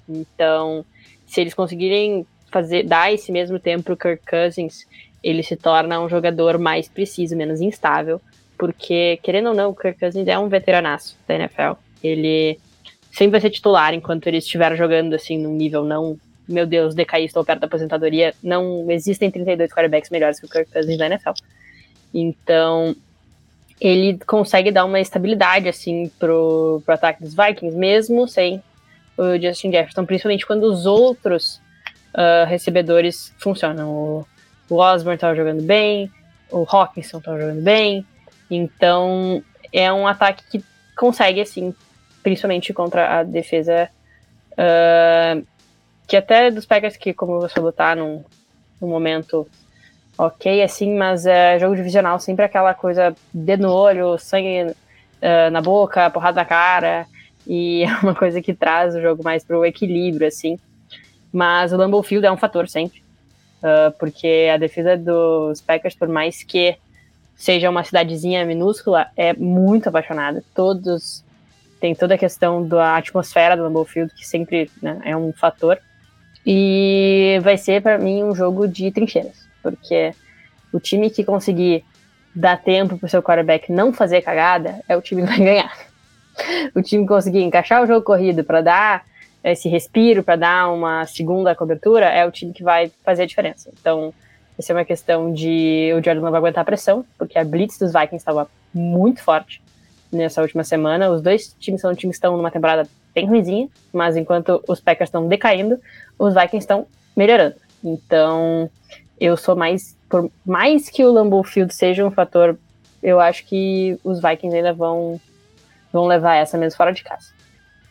Então, se eles conseguirem fazer dar esse mesmo tempo pro Kirk Cousins, ele se torna um jogador mais preciso, menos instável. Porque, querendo ou não, o Kirk Cousins é um veteranaço da NFL. Ele sempre vai ser titular enquanto ele estiver jogando assim num nível não meu Deus, decaí, estou perto da aposentadoria. Não existem 32 quarterbacks melhores que o Kirk Cousins na NFL. Então, ele consegue dar uma estabilidade, assim, pro, pro ataque dos Vikings, mesmo sem o Justin Jefferson, principalmente quando os outros uh, recebedores funcionam. O, o Osborne estava jogando bem, o Hawkinson estava jogando bem, então é um ataque que consegue, assim, principalmente contra a defesa uh, que até dos Packers que, como você falou, tá num, num momento ok, assim, mas é, jogo divisional sempre aquela coisa dedo no olho, sangue uh, na boca, porrada na cara, e é uma coisa que traz o jogo mais pro equilíbrio, assim. Mas o Lambeau Field é um fator sempre, uh, porque a defesa dos Packers, por mais que seja uma cidadezinha minúscula, é muito apaixonada. Todos tem toda a questão da atmosfera do Lambeau Field, que sempre né, é um fator. E vai ser para mim um jogo de trincheiras, porque o time que conseguir dar tempo pro seu quarterback não fazer cagada é o time que vai ganhar. O time conseguir encaixar o jogo corrido para dar esse respiro, para dar uma segunda cobertura, é o time que vai fazer a diferença. Então, essa é uma questão de o Jordan não vai aguentar a pressão, porque a blitz dos Vikings estava muito forte nessa última semana. Os dois times são times que estão numa temporada bem ruimzinha, mas enquanto os Packers estão decaindo, os Vikings estão melhorando. Então, eu sou mais. Por mais que o Lambeau Field seja um fator, eu acho que os Vikings ainda vão, vão levar essa mesmo fora de casa.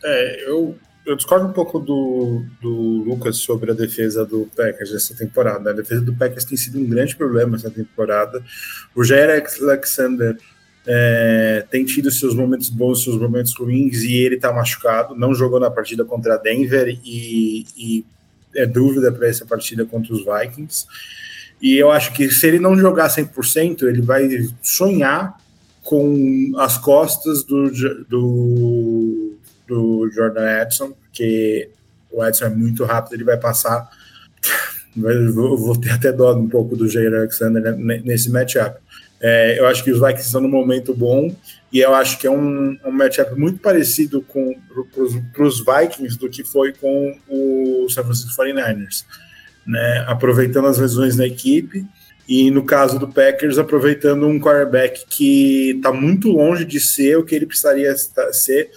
É, eu, eu discordo um pouco do, do Lucas sobre a defesa do Packers essa temporada. A defesa do Packers tem sido um grande problema essa temporada. O Jair Alexander é, tem tido seus momentos bons, seus momentos ruins, e ele está machucado. Não jogou na partida contra a Denver e, e é dúvida para essa partida contra os Vikings. E eu acho que se ele não jogar 100%, ele vai sonhar com as costas do, do, do Jordan Edson, porque o Edson é muito rápido, ele vai passar. Eu vou ter até dó um pouco do Jair Alexander nesse matchup. É, eu acho que os Vikings estão num momento bom e eu acho que é um, um matchup muito parecido com para os Vikings do que foi com o San Francisco 49ers, né? Aproveitando as lesões na equipe e no caso do Packers aproveitando um quarterback que está muito longe de ser o que ele precisaria ser,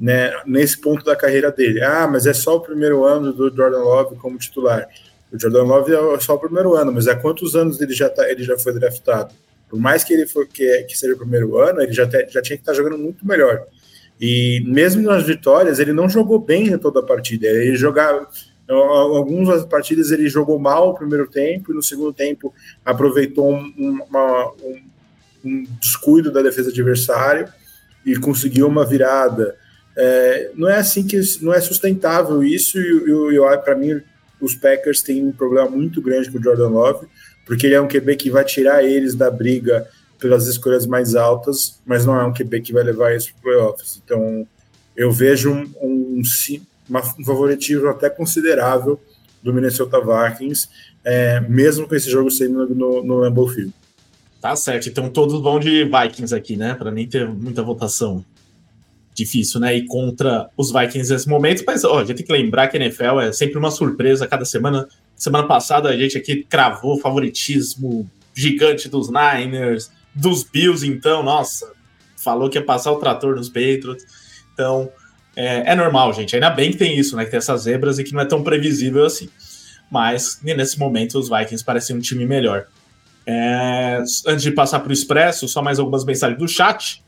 né? Nesse ponto da carreira dele. Ah, mas é só o primeiro ano do Jordan Love como titular. O Jordan Love é só o primeiro ano, mas há quantos anos ele já tá, ele já foi draftado? Por mais que ele for, que, que seja o primeiro ano, ele já, te, já tinha que estar jogando muito melhor. E mesmo nas vitórias, ele não jogou bem em toda a partida. Ele jogava. Algumas partidas ele jogou mal o primeiro tempo, e no segundo tempo aproveitou um, uma, um, um descuido da defesa adversária e conseguiu uma virada. É, não é assim que não é sustentável isso, e, e para mim os Packers têm um problema muito grande com o Jordan Love porque ele é um QB que vai tirar eles da briga pelas escolhas mais altas, mas não é um QB que vai levar eles para o playoffs. Então, eu vejo um, um, um favoritismo até considerável do Minnesota Vikings, é, mesmo com esse jogo sendo no, no Lambeau Field. Tá certo, então todos vão de Vikings aqui, né? Para nem ter muita votação. Difícil, né? E contra os Vikings nesse momento, mas ó, a gente tem que lembrar que a NFL é sempre uma surpresa cada semana. Semana passada a gente aqui cravou favoritismo gigante dos Niners, dos Bills, então, nossa, falou que ia passar o trator nos Patriots. Então, é, é, normal, gente. Ainda bem que tem isso, né? Que tem essas zebras e que não é tão previsível assim. Mas nesse momento os Vikings parecem um time melhor. É, antes de passar para o Expresso, só mais algumas mensagens do chat.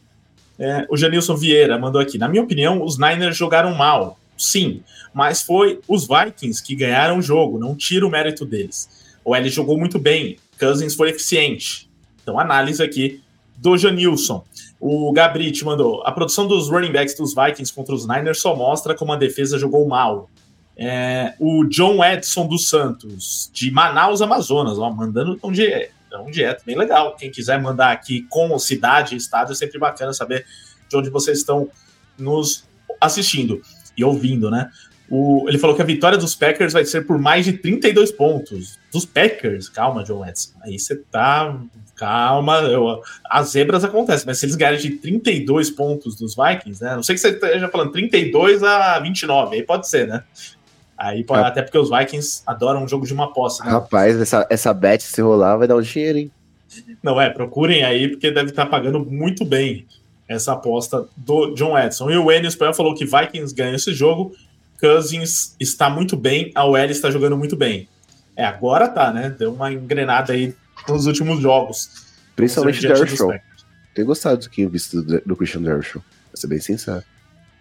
É, o Janilson Vieira mandou aqui. Na minha opinião, os Niners jogaram mal. Sim, mas foi os Vikings que ganharam o jogo, não tira o mérito deles. O L jogou muito bem, Cousins foi eficiente. Então, análise aqui do Janilson. O Gabrit mandou: a produção dos running backs dos Vikings contra os Niners só mostra como a defesa jogou mal. É, o John Edson dos Santos, de Manaus, Amazonas, ó, mandando um dia, um dieta bem legal. Quem quiser mandar aqui com cidade e estado, é sempre bacana saber de onde vocês estão nos assistindo e ouvindo, né? O, ele falou que a vitória dos Packers vai ser por mais de 32 pontos. Dos Packers, calma, John Edson. Aí você tá. Calma, eu, as zebras acontecem, mas se eles ganharem de 32 pontos dos Vikings, né? Não sei que você esteja falando 32 a 29, aí pode ser, né? Aí pode, ah. até porque os Vikings adoram um jogo de uma posse. Né? Rapaz, essa, essa bet se rolar vai dar um dinheiro, hein? Não é, procurem aí, porque deve estar pagando muito bem essa aposta do John Edson. E o Enio Espanhol falou que Vikings ganha esse jogo Cousins está muito bem, a OL está jogando muito bem. É, agora tá, né? Deu uma engrenada aí nos últimos jogos. Principalmente o Dershaw. Tenho gostado do que eu visto do, do Christian Dershaw, pra ser bem sincero.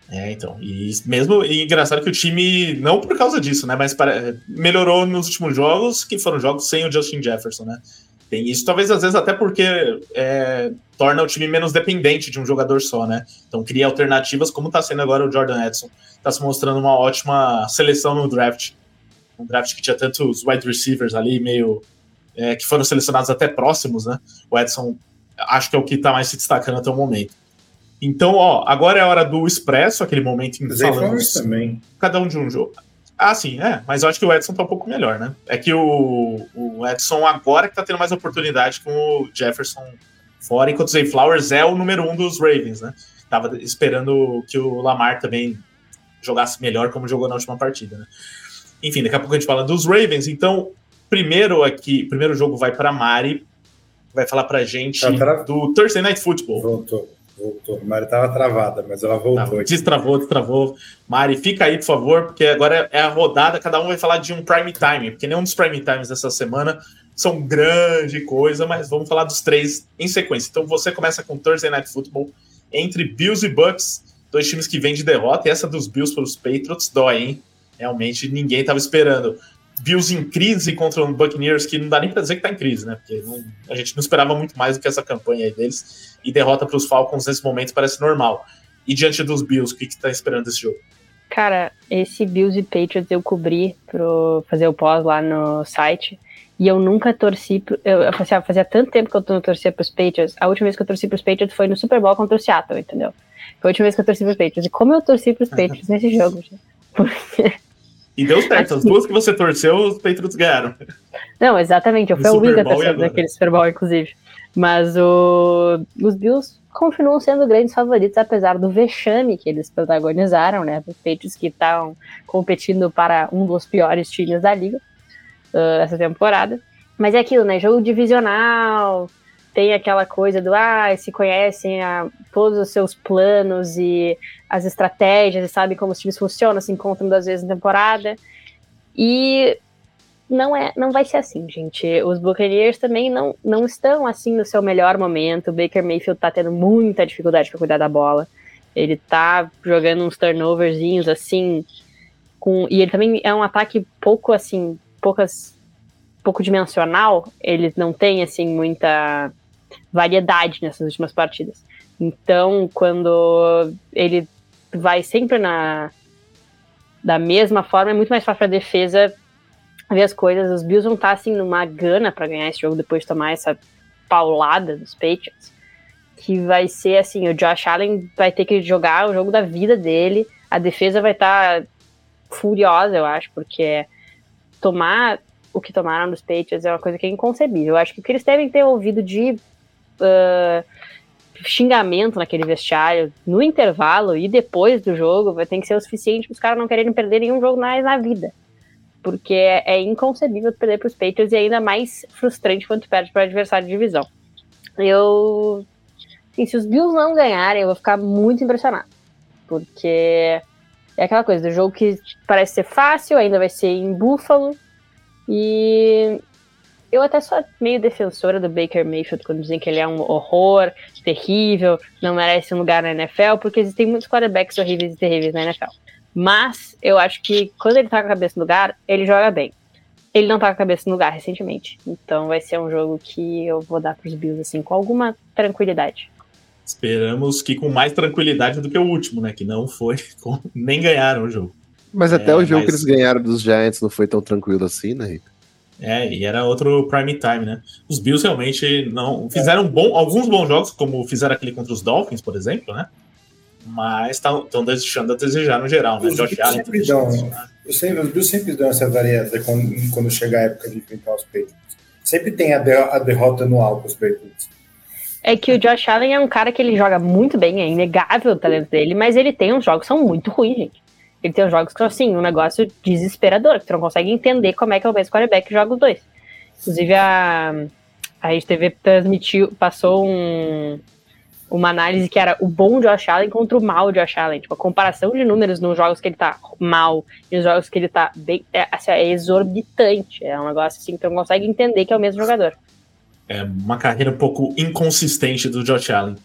É, então. E mesmo e engraçado que o time, não por causa disso, né? Mas para, melhorou nos últimos jogos, que foram jogos sem o Justin Jefferson, né? Tem isso, talvez às vezes até porque é, torna o time menos dependente de um jogador só, né? Então cria alternativas, como está sendo agora o Jordan Edson. Está se mostrando uma ótima seleção no draft. Um draft que tinha tantos wide receivers ali, meio. É, que foram selecionados até próximos, né? O Edson acho que é o que está mais se destacando até o momento. Então, ó, agora é a hora do expresso, aquele momento em que falamos também. cada um de um jogo. Ah, sim, é. Mas eu acho que o Edson tá um pouco melhor, né? É que o, o Edson agora que tá tendo mais oportunidade com o Jefferson fora, enquanto o Zay Flowers é o número um dos Ravens, né? Tava esperando que o Lamar também jogasse melhor como jogou na última partida, né? Enfim, daqui a pouco a gente fala dos Ravens. Então, primeiro aqui, primeiro jogo vai para Mari, vai falar pra gente tá do Thursday Night Football. Voltou. Voltou. Mari estava travada, mas ela voltou. Não, destravou, destravou. Mari, fica aí, por favor, porque agora é a rodada, cada um vai falar de um prime time, porque nenhum dos prime times dessa semana são grande coisa, mas vamos falar dos três em sequência. Então você começa com Thursday Night Football entre Bills e Bucks. dois times que vêm de derrota, e essa dos Bills para os Patriots dói, hein? Realmente ninguém estava esperando. Bills em crise contra o Buccaneers, que não dá nem para dizer que está em crise, né? Porque não, a gente não esperava muito mais do que essa campanha aí deles. E derrota para os Falcons nesse momento parece normal. E diante dos Bills, o que está esperando desse jogo? Cara, esse Bills e Patriots eu cobri para fazer o pós lá no site. E eu nunca torci. Pro, eu, eu fazia, fazia, tanto tempo que eu não torcia pros Patriots. A última vez que eu torci pros Patriots foi no Super Bowl contra o Seattle, entendeu? Foi a última vez que eu torci pros Patriots. E como eu torci pros Patriots nesse jogo? Porque. E deu certo, as duas que você torceu, os Patriots ganharam. Não, exatamente, eu fui a única torcedora daquele Super Bowl, inclusive. Mas o, os Bills continuam sendo grandes favoritos, apesar do vexame que eles protagonizaram, né? Os Patriots que estavam competindo para um dos piores times da liga uh, essa temporada. Mas é aquilo, né? Jogo divisional, tem aquela coisa do ah, se conhecem a, todos os seus planos e as estratégias e sabem como os times funcionam, se encontram duas vezes na temporada. E não é, não vai ser assim, gente. Os Buccaneers também não, não estão assim no seu melhor momento. O Baker Mayfield tá tendo muita dificuldade para cuidar da bola. Ele tá jogando uns turnoverzinhos assim com e ele também é um ataque pouco assim, poucas pouco dimensional, ele não tem assim muita variedade nessas últimas partidas. Então, quando ele vai sempre na da mesma forma, é muito mais fácil para a defesa ver as coisas. Os Bills vão estar assim numa gana para ganhar esse jogo depois de tomar essa paulada dos Patriots, que vai ser assim, o Josh Allen vai ter que jogar o jogo da vida dele. A defesa vai estar furiosa, eu acho, porque tomar o que tomaram dos Patriots é uma coisa que é inconcebível. Eu acho que o que eles devem ter ouvido de uh, xingamento naquele vestiário no intervalo e depois do jogo vai ter que ser o suficiente para os caras não quererem perder nenhum jogo mais na vida. Porque é, é inconcebível perder para os Patriots e ainda mais frustrante quando perde para adversário de divisão. Eu. Assim, se os Bills não ganharem, eu vou ficar muito impressionado. Porque é aquela coisa do jogo que parece ser fácil, ainda vai ser em Buffalo. E eu até sou meio defensora do Baker Mayfield quando dizem que ele é um horror, terrível, não merece um lugar na NFL, porque existem muitos quarterbacks horríveis e terríveis na NFL. Mas eu acho que quando ele tá com a cabeça no lugar, ele joga bem. Ele não tá com a cabeça no lugar recentemente. Então vai ser um jogo que eu vou dar pros Bills, assim, com alguma tranquilidade. Esperamos que com mais tranquilidade do que o último, né? Que não foi, nem ganharam o jogo. Mas até é, o jogo mas... que eles ganharam dos Giants não foi tão tranquilo assim, né, Rita? É, e era outro prime time, né? Os Bills realmente não fizeram bom, alguns bons jogos, como fizeram aquele contra os Dolphins, por exemplo, né? Mas estão deixando a desejar no geral, né? Os Josh Allen. Sempre dão, né? eu sempre, os Bills sempre dão essa variedade quando, quando chegar a época de enfrentar os Patriots. Sempre tem a, de, a derrota anual com os Patriots. É que o Josh Allen é um cara que ele joga muito bem, é inegável o talento dele, mas ele tem uns jogos que são muito ruins, gente. Ele tem uns jogos que são, assim, um negócio desesperador, que tu não consegue entender como é que é o mesmo quarterback que joga os dois. Inclusive, a, a TV transmitiu, passou um, uma análise que era o bom Josh Allen contra o mal Josh Allen. Tipo, a comparação de números nos jogos que ele tá mal e nos jogos que ele tá bem, é, assim, é exorbitante. É um negócio assim que tu não consegue entender que é o mesmo jogador. É uma carreira um pouco inconsistente do Josh Allen.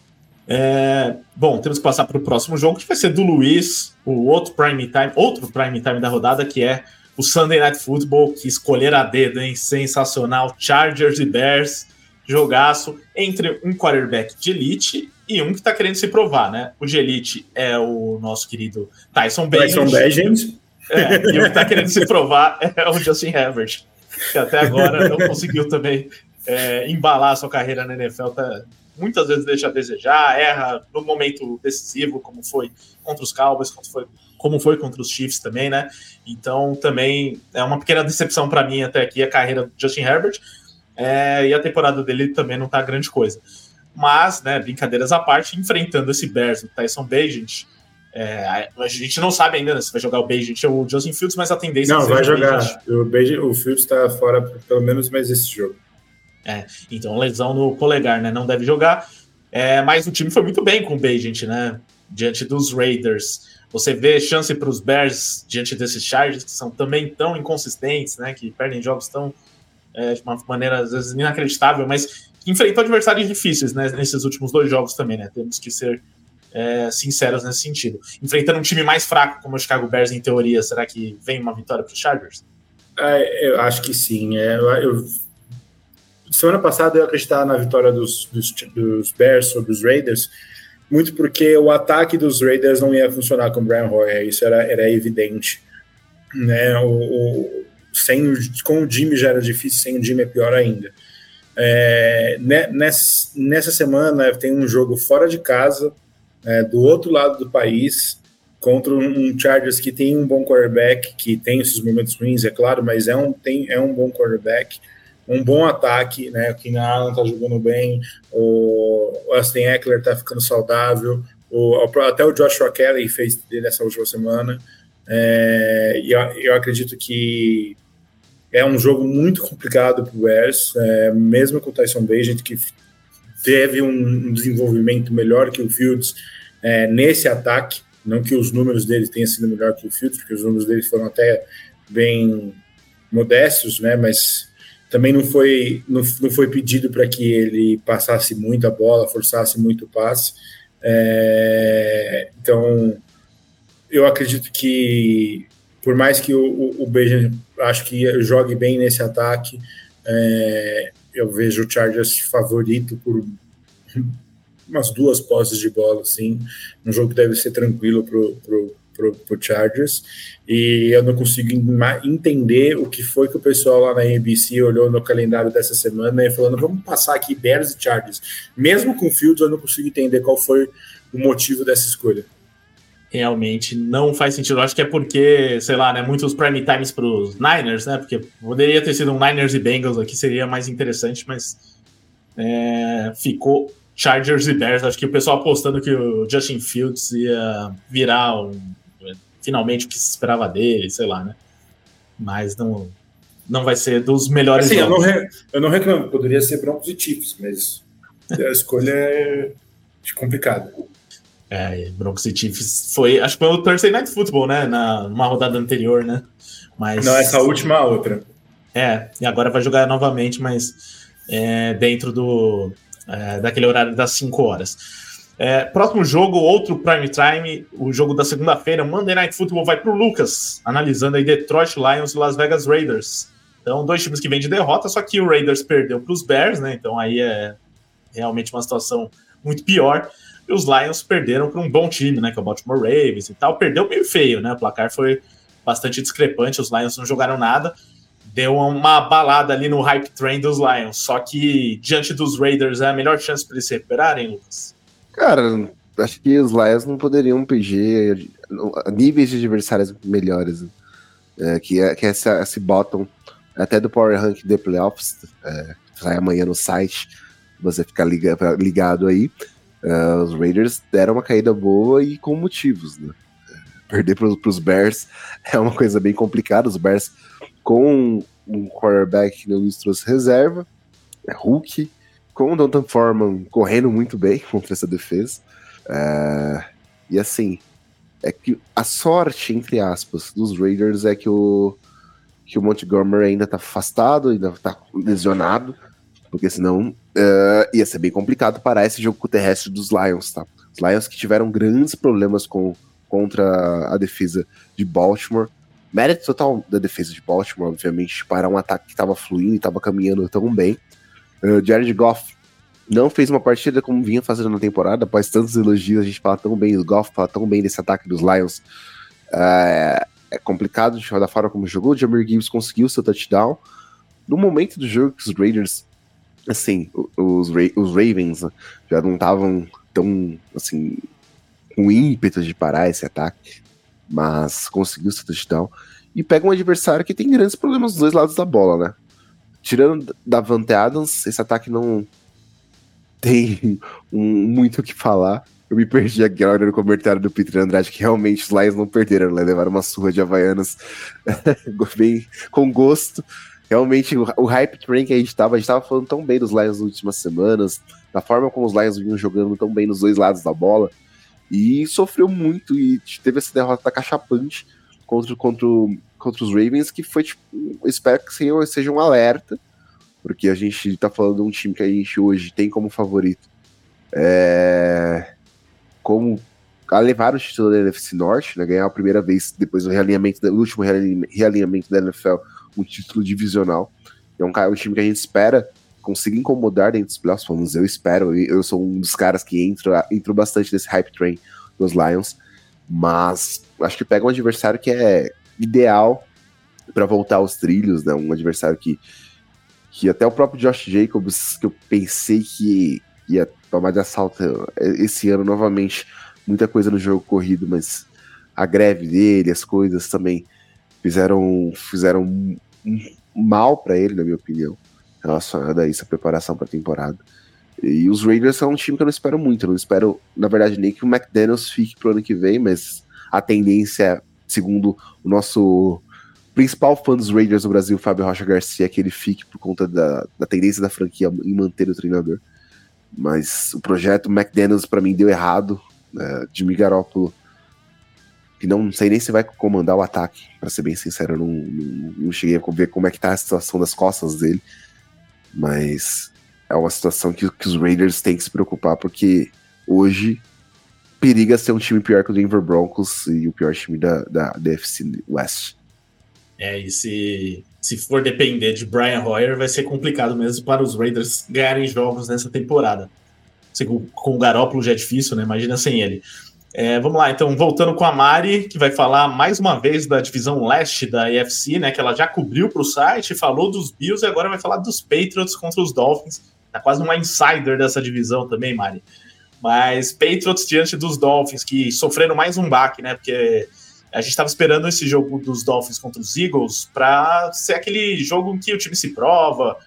É, bom, temos que passar para o próximo jogo, que vai ser do Luiz, o outro prime time, outro prime time da rodada, que é o Sunday Night Football, que escolher a dedo, hein? Sensacional. Chargers e Bears, jogaço entre um quarterback de elite e um que está querendo se provar, né? O de elite é o nosso querido Tyson Bagent. É, e o que está querendo se provar é o Justin Herbert, que até agora não conseguiu também é, embalar a sua carreira na NFL, tá muitas vezes deixa a desejar, erra no momento decisivo, como foi contra os Cowboys, como foi, como foi contra os Chiefs também, né? Então também é uma pequena decepção para mim até aqui a carreira do Justin Herbert. É, e a temporada dele também não tá grande coisa. Mas, né, brincadeiras à parte, enfrentando esse Bears, o Tyson Bagent, é, a gente não sabe ainda né, se vai jogar o Bagent ou o Justin Fields, mas a tendência não, é vai jogar. O, Bagent, o Fields está fora pelo menos mais esse jogo. É, então, lesão no polegar, né? Não deve jogar. É, mas o time foi muito bem com o Bagent, né? Diante dos Raiders. Você vê chance para os Bears diante desses Chargers, que são também tão inconsistentes, né? Que perdem jogos tão é, de uma maneira, às vezes, inacreditável, mas que enfrentou adversários difíceis, né? Nesses últimos dois jogos também, né? Temos que ser é, sinceros nesse sentido. Enfrentando um time mais fraco como o Chicago Bears, em teoria, será que vem uma vitória para os Chargers? É, eu acho que sim. É, eu, semana passada eu acreditava na vitória dos, dos, dos, Bears sobre os Raiders, muito porque o ataque dos Raiders não ia funcionar com o Brian Hoyer, isso era, era evidente. Né? O, o, sem, com o Jimmy já era difícil, sem o Jimmy é pior ainda. É, nessa, nessa semana tem um jogo fora de casa, é, do outro lado do país, contra um Chargers que tem um bom quarterback, que tem esses momentos ruins, é claro, mas é um, tem, é um bom quarterback, um bom ataque, né? O Keenan Allen tá jogando bem, o Austin Eckler tá ficando saudável, o, até o Joshua Kelly fez nessa última semana. É, e eu, eu, acredito que é um jogo muito complicado para o Bears, é, mesmo com o Tyson Bagent, que teve um desenvolvimento melhor que o Fields é, nesse ataque. Não que os números dele tenham sido melhor que o Fields, porque os números dele foram até bem modestos, né? Mas também não foi, não, não foi pedido para que ele passasse muito a bola, forçasse muito o passe. É, então, eu acredito que, por mais que o, o, o acho que jogue bem nesse ataque, é, eu vejo o Chargers favorito por umas duas posses de bola, assim, um jogo que deve ser tranquilo pro, pro Chargers, e eu não consigo entender o que foi que o pessoal lá na ABC olhou no calendário dessa semana e falando, vamos passar aqui Bears e Chargers. Mesmo com Fields, eu não consigo entender qual foi o motivo dessa escolha. Realmente não faz sentido. Eu acho que é porque, sei lá, né, muitos prime times para os Niners, né? Porque poderia ter sido um Niners e Bengals aqui, seria mais interessante, mas é, ficou Chargers e Bears. Acho que o pessoal apostando que o Justin Fields ia virar um, finalmente o que se esperava dele, sei lá, né? Mas não, não vai ser dos melhores. Sim, eu eu não reclamo, poderia ser Broncos e Chiefs, mas a escolha é complicada. É, Broncos e Chiefs foi, acho que foi o Thursday Night Football, né? Na, numa rodada anterior, né? Mas, não, essa última a outra. É, e agora vai jogar novamente, mas é, dentro do, é, daquele horário das 5 horas. É, próximo jogo, outro prime time, o jogo da segunda-feira, Monday Night Football vai para o Lucas, analisando aí Detroit Lions e Las Vegas Raiders. Então, dois times que vêm de derrota, só que o Raiders perdeu para os Bears, né? Então aí é realmente uma situação muito pior. E os Lions perderam para um bom time, né? Que é o Baltimore Ravens e tal. Perdeu meio feio, né? O placar foi bastante discrepante, os Lions não jogaram nada deu uma balada ali no hype train dos Lions. Só que diante dos Raiders é a melhor chance para eles se recuperarem, Lucas? Cara, acho que os Lions não poderiam pedir níveis de adversários melhores. Né? É, que, é, que é bottom até do Power Rank de Playoffs, é, sai amanhã no site, você ficar liga, ligado aí. Uh, os Raiders deram uma caída boa e com motivos, né? Perder para os Bears é uma coisa bem complicada. Os Bears com um quarterback que não trouxe reserva, é Hulk, com o Dontan Foreman correndo muito bem contra essa defesa. É, e assim, é que a sorte, entre aspas, dos Raiders é que o, que o Montgomery ainda tá afastado, ainda tá lesionado, porque senão uh, ia ser bem complicado parar esse jogo terrestre dos Lions, tá? Os Lions que tiveram grandes problemas com, contra a defesa de Baltimore, Mérito total da defesa de Baltimore, obviamente, para um ataque que estava fluindo e estava caminhando tão bem. Uh, Jared Goff não fez uma partida como vinha fazendo na temporada, após tantos elogios, a gente fala tão bem do Goff, fala tão bem desse ataque dos Lions. Uh, é complicado de da forma como jogou. O Jamir Gibbs conseguiu seu touchdown. No momento do jogo que os Raiders, assim, os, Ra os Ravens né, já não estavam tão, assim, com ímpeto de parar esse ataque mas conseguiu seu touchdown. E pega um adversário que tem grandes problemas dos dois lados da bola, né? Tirando da Vante Adams, esse ataque não tem um, muito o que falar. Eu me perdi agora no comentário do Peter Andrade, que realmente os Lions não perderam, né? Levaram uma surra de Havaianas bem com gosto. Realmente, o, o hype train que a gente tava, a gente tava falando tão bem dos Lions nas últimas semanas, da forma como os Lions vinham jogando tão bem nos dois lados da bola. E sofreu muito e teve essa derrota cachapante contra, contra, contra os Ravens, que foi tipo, espero que seja, um alerta, porque a gente tá falando de um time que a gente hoje tem como favorito. É... como a levar o título da NFC Norte, né, ganhar a primeira vez depois do realinhamento, do último realinhamento da NFL, um título divisional. É um, um time que a gente espera consiga incomodar dentro dos playoffs, vamos eu espero, eu sou um dos caras que entro, entro bastante nesse hype train dos Lions, mas acho que pega um adversário que é ideal para voltar aos trilhos, né? Um adversário que, que até o próprio Josh Jacobs, que eu pensei que ia tomar de assalto esse ano novamente, muita coisa no jogo corrido, mas a greve dele, as coisas também fizeram, fizeram mal para ele, na minha opinião, relacionada a isso, a preparação para a temporada. E os Raiders são um time que eu não espero muito. Eu não espero, na verdade, nem que o McDaniels fique pro ano que vem, mas a tendência, segundo o nosso principal fã dos Raiders do Brasil, Fábio Rocha Garcia, que ele fique por conta da, da tendência da franquia em manter o treinador. Mas o projeto McDaniels, para mim, deu errado. É, Jimmy Garoppolo, que não sei nem se vai comandar o ataque, para ser bem sincero, eu não, não, não, cheguei a ver como é que tá a situação das costas dele, mas é uma situação que, que os Raiders têm que se preocupar, porque hoje periga ser um time pior que o Denver Broncos e o pior time da, da, West. É, e se, se for depender de Brian Hoyer, vai ser complicado mesmo para os Raiders ganharem jogos nessa temporada com o Garópolo já é difícil, né? Imagina sem ele. É, vamos lá, então, voltando com a Mari, que vai falar mais uma vez da divisão leste da EFC, né? Que ela já cobriu para o site, falou dos Bills e agora vai falar dos Patriots contra os Dolphins. Tá quase uma insider dessa divisão também, Mari. Mas Patriots diante dos Dolphins, que sofreram mais um baque, né? Porque a gente estava esperando esse jogo dos Dolphins contra os Eagles para ser aquele jogo em que o time se prova,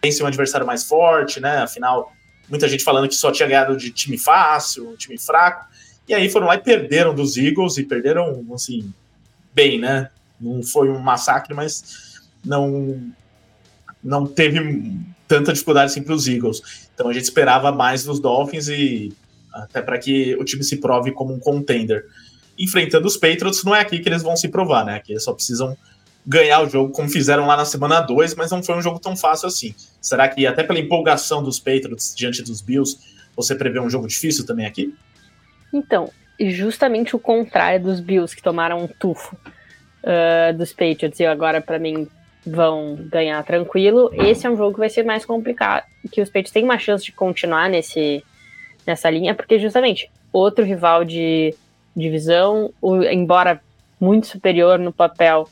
tem um adversário mais forte, né? Afinal, muita gente falando que só tinha ganhado de time fácil, time fraco. E aí foram lá e perderam dos Eagles e perderam, assim, bem, né? Não foi um massacre, mas não não teve tanta dificuldade assim para os Eagles. Então a gente esperava mais dos Dolphins e até para que o time se prove como um contender. Enfrentando os Patriots, não é aqui que eles vão se provar, né? Aqui eles só precisam ganhar o jogo como fizeram lá na semana 2, mas não foi um jogo tão fácil assim. Será que até pela empolgação dos Patriots diante dos Bills, você prevê um jogo difícil também aqui? Então, justamente o contrário dos Bills que tomaram um tufo uh, dos Patriots e agora para mim vão ganhar tranquilo. Esse é um jogo que vai ser mais complicado, que os Patriots têm uma chance de continuar nesse nessa linha, porque justamente outro rival de divisão, embora muito superior no papel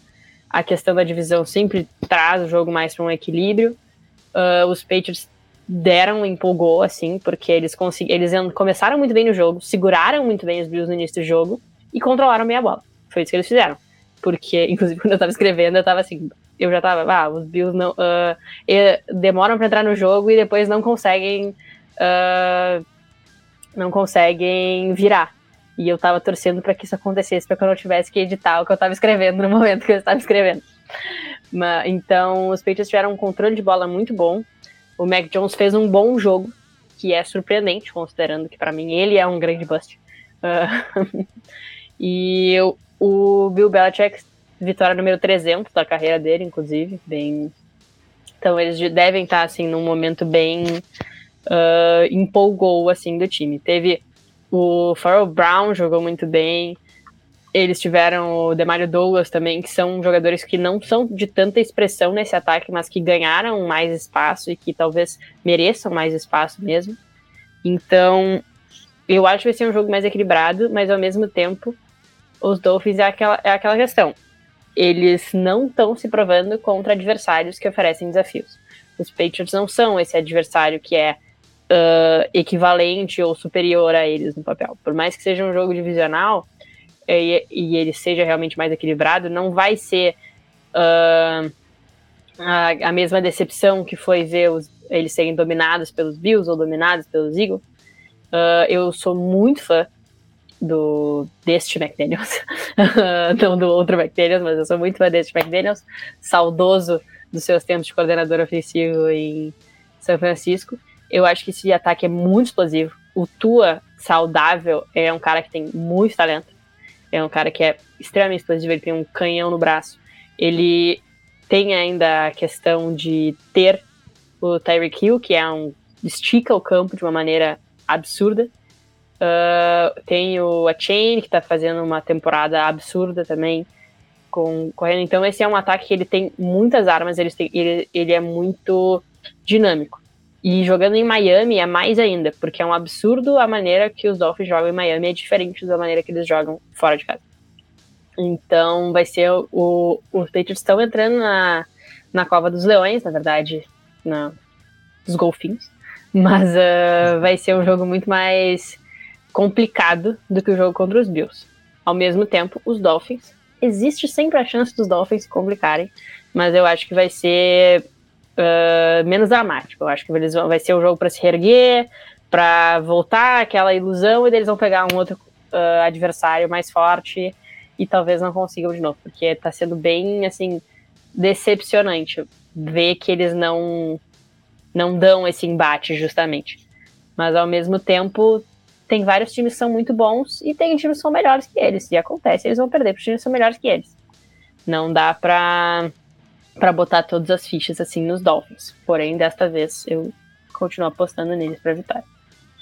a questão da divisão sempre traz o jogo mais para um equilíbrio. Uh, os Patriots deram, empolgou, assim, porque eles, eles começaram muito bem no jogo, seguraram muito bem os Bills no início do jogo e controlaram meia bola. Foi isso que eles fizeram. Porque, inclusive, quando eu tava escrevendo, eu tava assim, eu já tava, ah, os Bills não, uh, demoram para entrar no jogo e depois não conseguem, uh, não conseguem virar. E eu tava torcendo para que isso acontecesse, para que eu não tivesse que editar o que eu tava escrevendo no momento que eu estava escrevendo. Mas, então, os Patriots tiveram um controle de bola muito bom. O Mac Jones fez um bom jogo, que é surpreendente, considerando que para mim ele é um grande bust. Uh, e eu, o Bill Belichick, vitória número 300 da carreira dele, inclusive, bem. Então eles devem estar assim num momento bem uh, empolgou assim do time. Teve o Farrell Brown jogou muito bem. Eles tiveram o Demario Douglas também, que são jogadores que não são de tanta expressão nesse ataque, mas que ganharam mais espaço e que talvez mereçam mais espaço mesmo. Então, eu acho que vai ser um jogo mais equilibrado, mas ao mesmo tempo, os Dolphins é aquela, é aquela questão. Eles não estão se provando contra adversários que oferecem desafios. Os Patriots não são esse adversário que é uh, equivalente ou superior a eles no papel. Por mais que seja um jogo divisional e, e ele seja realmente mais equilibrado, não vai ser uh, a, a, mesma decepção que foi ver os, eles serem dominados pelos Bills ou dominados pelos Eagles. Uh, eu sou muito fã do deste McDaniels, não do outro McDaniels, mas eu sou muito fã deste McDaniels, saudoso dos seus tempos de coordenador ofensivo em São Francisco. Eu acho que esse ataque é muito explosivo. O Tua, saudável, é um cara que tem muito talento. É um cara que é extremamente explosivo, ele tem um canhão no braço. Ele tem ainda a questão de ter o Tyreek Hill, que é um estica o campo de uma maneira absurda. Uh, tem o a Chain, que tá fazendo uma temporada absurda também, com, correndo. Então, esse é um ataque que ele tem muitas armas, ele, tem, ele, ele é muito dinâmico. E jogando em Miami é mais ainda, porque é um absurdo a maneira que os Dolphins jogam em Miami, é diferente da maneira que eles jogam fora de casa. Então vai ser o. Os Patriots estão entrando na, na cova dos leões, na verdade, na, dos golfinhos. Mas uh, vai ser um jogo muito mais complicado do que o jogo contra os Bills. Ao mesmo tempo, os Dolphins. Existe sempre a chance dos Dolphins se complicarem, mas eu acho que vai ser uh, menos dramático. Eu acho que eles vão, vai ser um jogo para se reerguer, para voltar aquela ilusão e eles vão pegar um outro uh, adversário mais forte e talvez não consigam de novo, porque está sendo bem assim decepcionante ver que eles não não dão esse embate justamente. Mas ao mesmo tempo tem vários times que são muito bons e tem times que são melhores que eles. E acontece, eles vão perder para times que são melhores que eles. Não dá para para botar todas as fichas assim nos Dolphins. Porém, desta vez eu continuo apostando neles para vitória.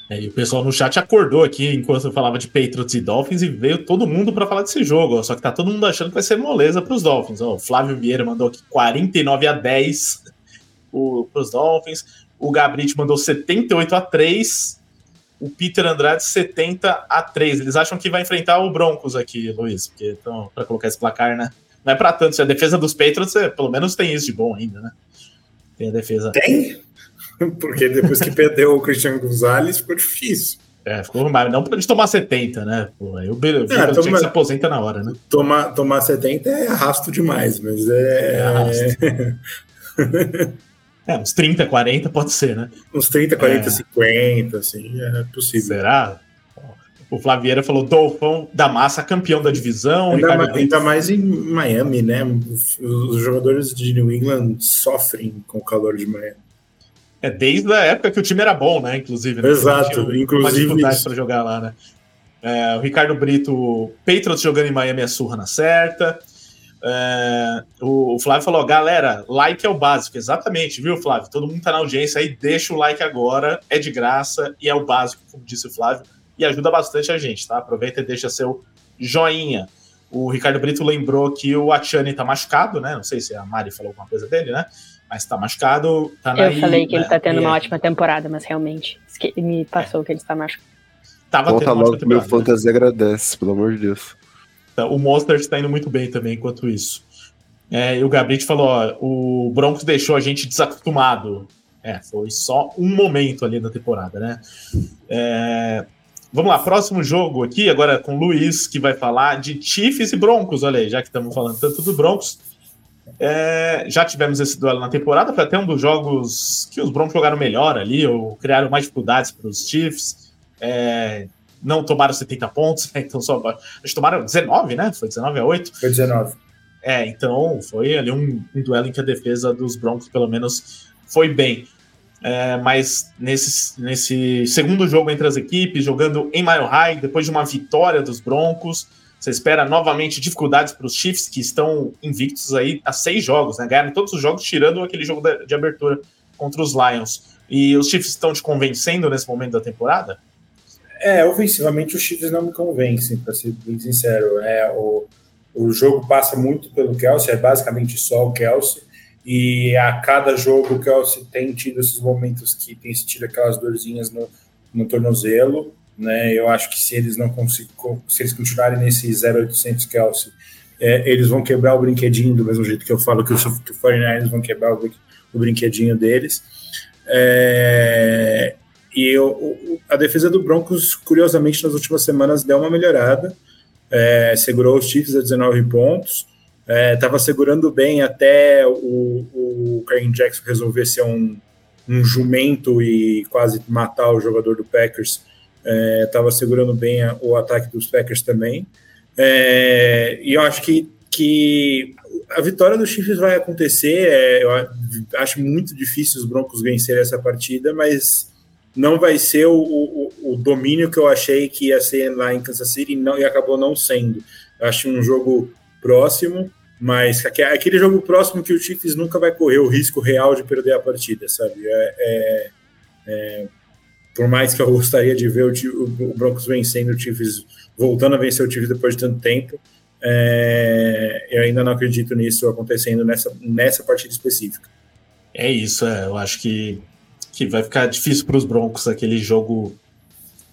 É, e o pessoal no chat acordou aqui enquanto eu falava de Patriots e Dolphins e veio todo mundo para falar desse jogo. Ó, só que tá todo mundo achando que vai ser moleza para os Dolphins. Ó, o Flávio Vieira mandou aqui 49 a 10 para os Dolphins. O Gabriel mandou 78 a 3. O Peter Andrade 70 a 3. Eles acham que vai enfrentar o Broncos aqui, Luiz, porque então para colocar esse placar, né? Não é para tanto. Se a defesa dos Patriots, é, pelo menos tem isso de bom ainda, né? Tem a defesa. Tem? Porque depois que perdeu o Christian Gonzalez, ficou difícil. É, ficou mais. Não pra tomar 70, né? Pô, aí o Belo é, toma, se aposenta na hora, né? Tomar, tomar 70 é arrasto demais, mas é. é, arrasto. é uns 30, 40 pode ser, né? Uns 30, 40, é. 50, assim, é possível. Será? O Flavieira falou Dolphão da massa, campeão da divisão. Ainda, ma ainda mais em Miami, né? Os jogadores de New England sofrem com o calor de Miami. É desde a época que o time era bom, né? Inclusive. Né? Exato, uma inclusive. para jogar lá, né? É, o Ricardo Brito, Patriots jogando em Miami é surra na certa. É, o, o, Flávio falou: galera, like é o básico. Exatamente, viu, Flávio? Todo mundo tá na audiência aí, deixa o like agora, é de graça e é o básico, como disse o Flávio, e ajuda bastante a gente, tá? Aproveita e deixa seu joinha. O Ricardo Brito lembrou que o Achani tá machucado, né? Não sei se a Mari falou alguma coisa dele, né? mas tá machucado. Tá eu falei que ele tá tendo uma ótima temporada, mas realmente me passou é. que ele está machucado. Tava Volta logo que meu né? fantasy agradece, pelo amor de Deus. Então, o Monster está indo muito bem também enquanto isso. É, e o Gabriel falou: ó, o Broncos deixou a gente desacostumado. É, foi só um momento ali da temporada, né? É, vamos lá, próximo jogo aqui, agora com o Luiz, que vai falar de Chiefs e Broncos. Olha aí, já que estamos falando tanto do Broncos. É, já tivemos esse duelo na temporada, foi até um dos jogos que os Broncos jogaram melhor ali, ou criaram mais dificuldades para os Chiefs. É, não tomaram 70 pontos, né? então só. Eles tomaram 19, né? Foi 19 a 8. Foi 19. É, então foi ali um, um duelo em que a defesa dos Broncos, pelo menos, foi bem. É, mas nesse, nesse segundo jogo entre as equipes, jogando em Mile High, depois de uma vitória dos Broncos, você espera novamente dificuldades para os Chiefs, que estão invictos aí a seis jogos, né? Ganharam todos os jogos, tirando aquele jogo de abertura contra os Lions. E os Chiefs estão te convencendo nesse momento da temporada? É, ofensivamente os Chiefs não me convencem, para ser bem sincero. É, o, o jogo passa muito pelo Kelsey, é basicamente só o Kelsey. E a cada jogo o Kelsey tem tido esses momentos que tem sentido aquelas dorzinhas no, no tornozelo né? Eu acho que se eles não conseguem, se eles continuarem nesse 0800 Kelsey, é, eles vão quebrar o brinquedinho do mesmo jeito que eu falo que, os, que 49ers vão quebrar o, o brinquedinho deles. É, e eu, a defesa do Broncos, curiosamente, nas últimas semanas deu uma melhorada, é, segurou os Chiefs a 19 pontos, estava é, segurando bem até o, o Karen Jackson resolver ser um, um jumento e quase matar o jogador do Packers estava é, segurando bem a, o ataque dos Packers também. É, e eu acho que, que a vitória dos Chiefs vai acontecer. É, eu acho muito difícil os Broncos vencerem essa partida, mas não vai ser o, o, o, domínio que eu achei que ia ser lá em Kansas City não, e acabou não sendo. Acho um jogo próximo, mas aquele jogo próximo que o Chiefs nunca vai correr o risco real de perder a partida, sabe? É, é, é por mais que eu gostaria de ver o, o Broncos vencendo o Chiefs, voltando a vencer o Chiefs depois de tanto tempo, é, eu ainda não acredito nisso acontecendo nessa, nessa partida específica. É isso, é, eu acho que, que vai ficar difícil para os Broncos aquele jogo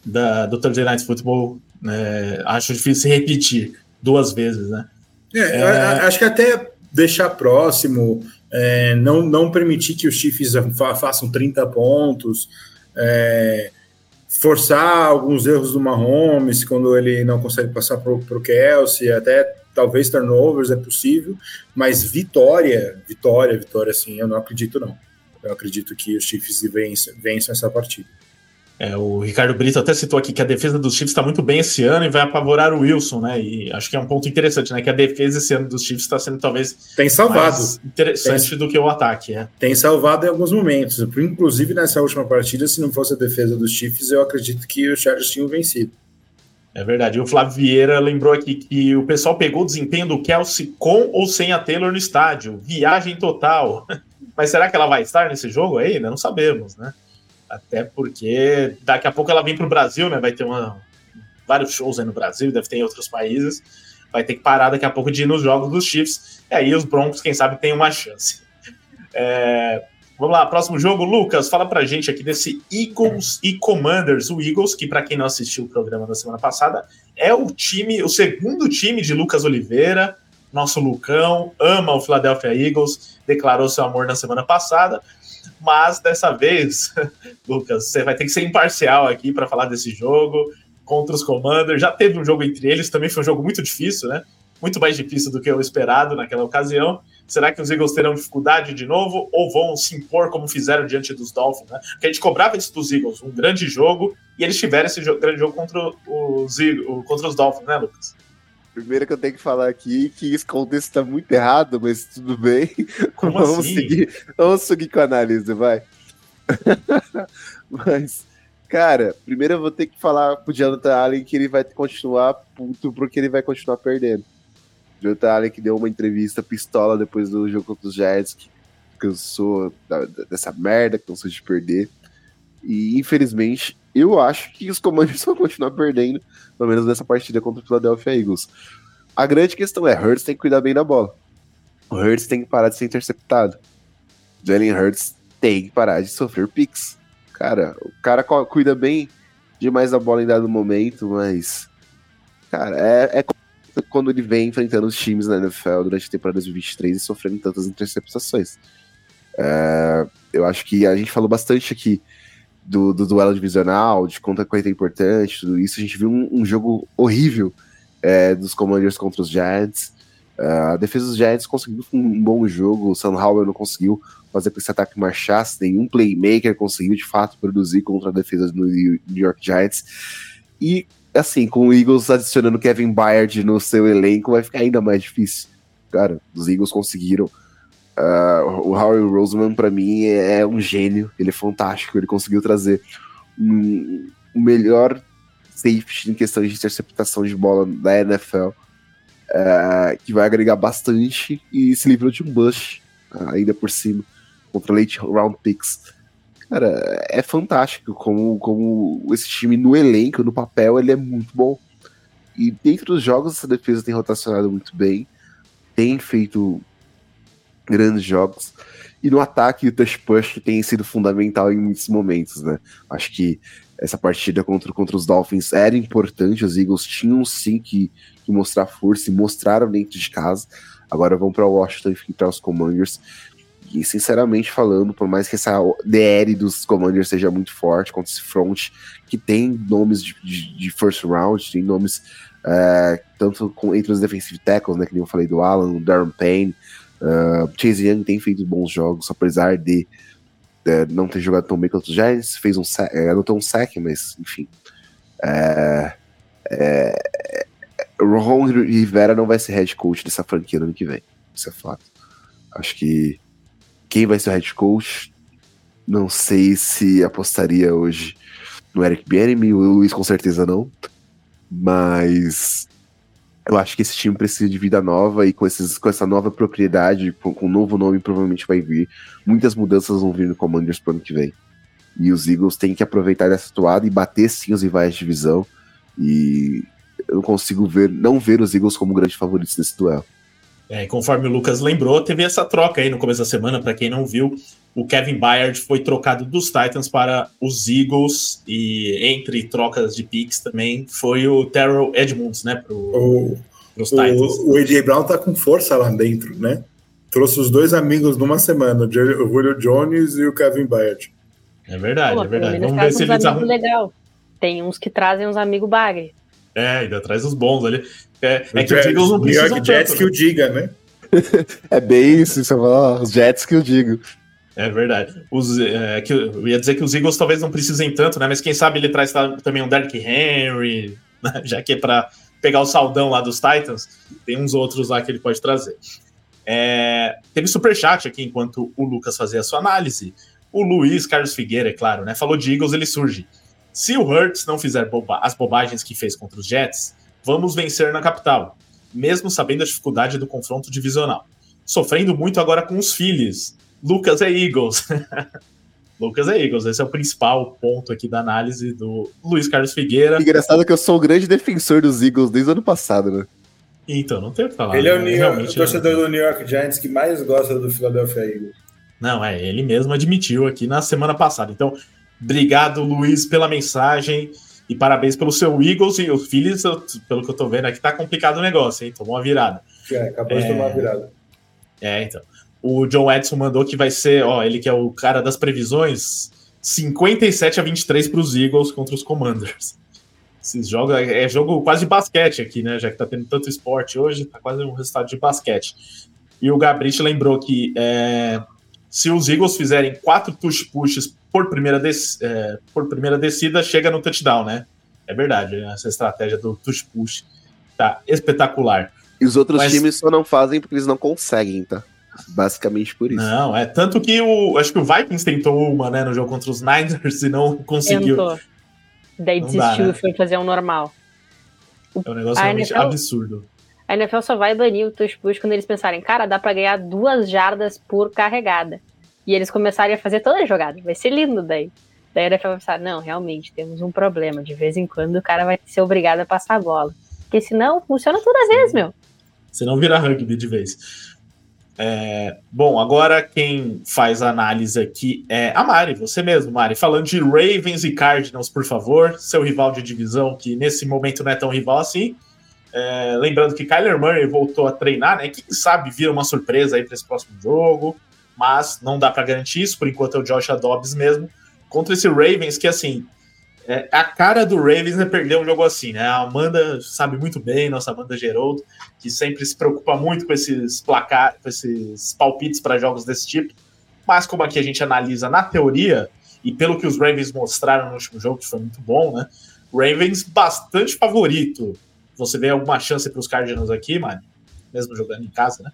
da, do Thursday Night Football. Né, acho difícil repetir duas vezes, né? É, é... Acho que até deixar próximo, é, não, não permitir que os Chiefs façam 30 pontos, é, forçar alguns erros do Mahomes quando ele não consegue passar para o Kelsey, até talvez turnovers é possível, mas vitória, vitória, vitória, assim, eu não acredito não. Eu acredito que os Chiefs vençam, vençam essa partida. É, o Ricardo Brito até citou aqui que a defesa dos Chiefs está muito bem esse ano e vai apavorar o Wilson, né? E acho que é um ponto interessante, né? Que a defesa esse ano dos Chiefs está sendo talvez tem salvado interessante tem, do que o ataque, é. Tem salvado em alguns momentos. Inclusive nessa última partida, se não fosse a defesa dos Chiefs, eu acredito que os Chargers tinham vencido. É verdade. E o Flávio Vieira lembrou aqui que o pessoal pegou o desempenho do Kelsey com ou sem a Taylor no estádio. Viagem total. Mas será que ela vai estar nesse jogo aí? Não sabemos, né? Até porque daqui a pouco ela vem para o Brasil, né? Vai ter uma, vários shows aí no Brasil, deve ter em outros países. Vai ter que parar daqui a pouco de ir nos jogos dos Chiefs. E aí os Broncos, quem sabe, tem uma chance. É, vamos lá, próximo jogo. Lucas, fala pra gente aqui desse Eagles e Commanders. O Eagles, que para quem não assistiu o programa da semana passada, é o time, o segundo time de Lucas Oliveira. Nosso Lucão ama o Philadelphia Eagles, declarou seu amor na semana passada mas dessa vez, Lucas, você vai ter que ser imparcial aqui para falar desse jogo contra os Commanders. Já teve um jogo entre eles, também foi um jogo muito difícil, né? Muito mais difícil do que o esperado naquela ocasião. Será que os Eagles terão dificuldade de novo ou vão se impor como fizeram diante dos Dolphins? Né? Porque a gente cobrava isso dos Eagles, um grande jogo, e eles tiveram esse grande jogo contra os, contra os Dolphins, né, Lucas? Primeiro que eu tenho que falar aqui que esse contexto tá muito errado, mas tudo bem. Como vamos assim? seguir, vamos seguir com a análise, vai. mas, cara, primeiro eu vou ter que falar pro Jonathan Allen que ele vai continuar puto porque ele vai continuar perdendo. O Jonathan Allen que deu uma entrevista pistola depois do jogo contra os Giants, que cansou dessa merda, cansou de perder. E infelizmente, eu acho que os Commanders vão continuar perdendo pelo menos nessa partida contra o Philadelphia Eagles. A grande questão é, Hurts tem que cuidar bem da bola. O Hurts tem que parar de ser interceptado. Jalen Hurts tem que parar de sofrer picks. Cara, o cara cuida bem demais da bola em dado momento, mas. Cara, é, é quando ele vem enfrentando os times na NFL durante a temporada 2023 e sofrendo tantas interceptações. É, eu acho que a gente falou bastante aqui do, do duelo divisional, de conta coisa importante, tudo isso. A gente viu um, um jogo horrível é, dos Commanders contra os Giants. Uh, a defesa dos Giants conseguiu um bom jogo, o Sam Howell não conseguiu fazer com que esse ataque marchasse, nenhum playmaker conseguiu de fato produzir contra a defesa do New York Giants. E assim, com o Eagles adicionando Kevin Byard no seu elenco, vai ficar ainda mais difícil. Cara, os Eagles conseguiram Uh, o Harry Roseman, para mim, é um gênio. Ele é fantástico. Ele conseguiu trazer um, um melhor safety em questão de interceptação de bola da NFL, uh, que vai agregar bastante e se livrou de um bust uh, ainda por cima contra late round picks. Cara, é fantástico como, como esse time no elenco, no papel, ele é muito bom. E dentro dos jogos, essa defesa tem rotacionado muito bem, tem feito grandes jogos. E no ataque, o touch push tem sido fundamental em muitos momentos, né? Acho que essa partida contra, contra os Dolphins era importante, os Eagles tinham sim que, que mostrar força e mostraram dentro de casa. Agora vão para Washington e para os Commanders. E sinceramente falando, por mais que essa DR dos Commanders seja muito forte contra esse front, que tem nomes de, de, de first round, tem nomes é, tanto com, entre os defensive tackles, né, que nem eu falei do Alan, o Darren Payne, Uh, Chase Young tem feito bons jogos, apesar de uh, não ter jogado tão bem quanto os Giants. Fez um sack, uh, anotou um sack, mas enfim. Uh, Ron Rivera não vai ser head coach dessa franquia no ano que vem. Isso é fato. Acho que quem vai ser o head coach, não sei se apostaria hoje no Eric Bieniemy, o Luiz com certeza não. Mas eu acho que esse time precisa de vida nova e com, esses, com essa nova propriedade, com, com um novo nome, provavelmente vai vir. Muitas mudanças vão vir no Commanders pro ano que vem. E os Eagles têm que aproveitar dessa toada e bater sim os rivais de divisão. E eu não consigo ver, não ver os Eagles como grandes favoritos desse duelo. É, conforme o Lucas lembrou, teve essa troca aí no começo da semana, para quem não viu, o Kevin Byard foi trocado dos Titans para os Eagles e entre trocas de picks também foi o Terrell Edmonds, né, pro, o, pros Titans. O, o AJ Brown tá com força lá dentro, né? Trouxe os dois amigos numa semana, o Julio Jones e o Kevin Byard. É verdade, Pô, é verdade. Vamos ver se eles arrumam. legal. Tem uns que trazem uns amigos bagre. É, ainda traz os bons ali. É, é que os Eagles não precisam New York Jets tanto, que né? o diga, né? é bem isso, você fala, os Jets que eu digo. É verdade. Os, é, que, eu ia dizer que os Eagles talvez não precisem tanto, né? Mas quem sabe ele traz também um Derrick Henry, né? já que é para pegar o saldão lá dos Titans, tem uns outros lá que ele pode trazer. É, teve superchat aqui enquanto o Lucas fazia a sua análise. O Luiz Carlos Figueira, é claro, né? Falou de Eagles, ele surge. Se o Hurts não fizer boba as bobagens que fez contra os Jets, vamos vencer na capital, mesmo sabendo a dificuldade do confronto divisional. Sofrendo muito agora com os filhos. Lucas é Eagles. Lucas é Eagles, esse é o principal ponto aqui da análise do Luiz Carlos Figueira. Engraçado que eu sou o grande defensor dos Eagles desde o ano passado, né? Então, não tem o que falar. Ele é o, né? York, o torcedor é... do New York Giants que mais gosta do Philadelphia Eagles. Não, é, ele mesmo admitiu aqui na semana passada. Então, obrigado, Luiz, pela mensagem. E parabéns pelo seu Eagles e os Phillies, pelo que eu tô vendo aqui, tá complicado o negócio, hein? Tomou uma virada. É, acabou é... de tomar uma virada. É, então. O John Edson mandou que vai ser, ó, ele que é o cara das previsões, 57 a 23 para os Eagles contra os Commanders. Esses jogos é jogo quase de basquete aqui, né? Já que tá tendo tanto esporte hoje, tá quase um resultado de basquete. E o Gabriel lembrou que é, se os Eagles fizerem quatro push pushes por primeira, des, é, por primeira descida, chega no touchdown, né? É verdade, essa estratégia do push push tá espetacular. E os outros Mas... times só não fazem porque eles não conseguem, tá? Basicamente por isso. Não, é tanto que o. Acho que o Vikings tentou uma, né, no jogo contra os Niners e não conseguiu. Tentou. Daí não desistiu dá, né? e foi fazer um normal. É um negócio a realmente NFL, absurdo. A NFL só vai banir o touch push quando eles pensarem, cara, dá pra ganhar duas jardas por carregada. E eles começarem a fazer toda a jogada. Vai ser lindo daí. Daí a NFL vai pensar, não, realmente, temos um problema. De vez em quando o cara vai ser obrigado a passar a bola. Porque senão funciona toda vez, meu. Senão vira rugby de vez. É, bom, agora quem faz a análise aqui é a Mari, você mesmo, Mari. Falando de Ravens e Cardinals, por favor, seu rival de divisão, que nesse momento não é tão rival assim. É, lembrando que Kyler Murray voltou a treinar, né? Quem sabe vira uma surpresa aí para esse próximo jogo, mas não dá para garantir isso, por enquanto é o Josh Dobbs mesmo. Contra esse Ravens, que assim, é, a cara do Ravens é perder um jogo assim, né? A Amanda sabe muito bem, nossa Amanda Geroldo, que sempre se preocupa muito com esses placar, com esses palpites para jogos desse tipo. Mas como aqui a gente analisa na teoria, e pelo que os Ravens mostraram no último jogo, que foi muito bom, né? Ravens bastante favorito. Você vê alguma chance para os Cardinals aqui, mano? Mesmo jogando em casa, né?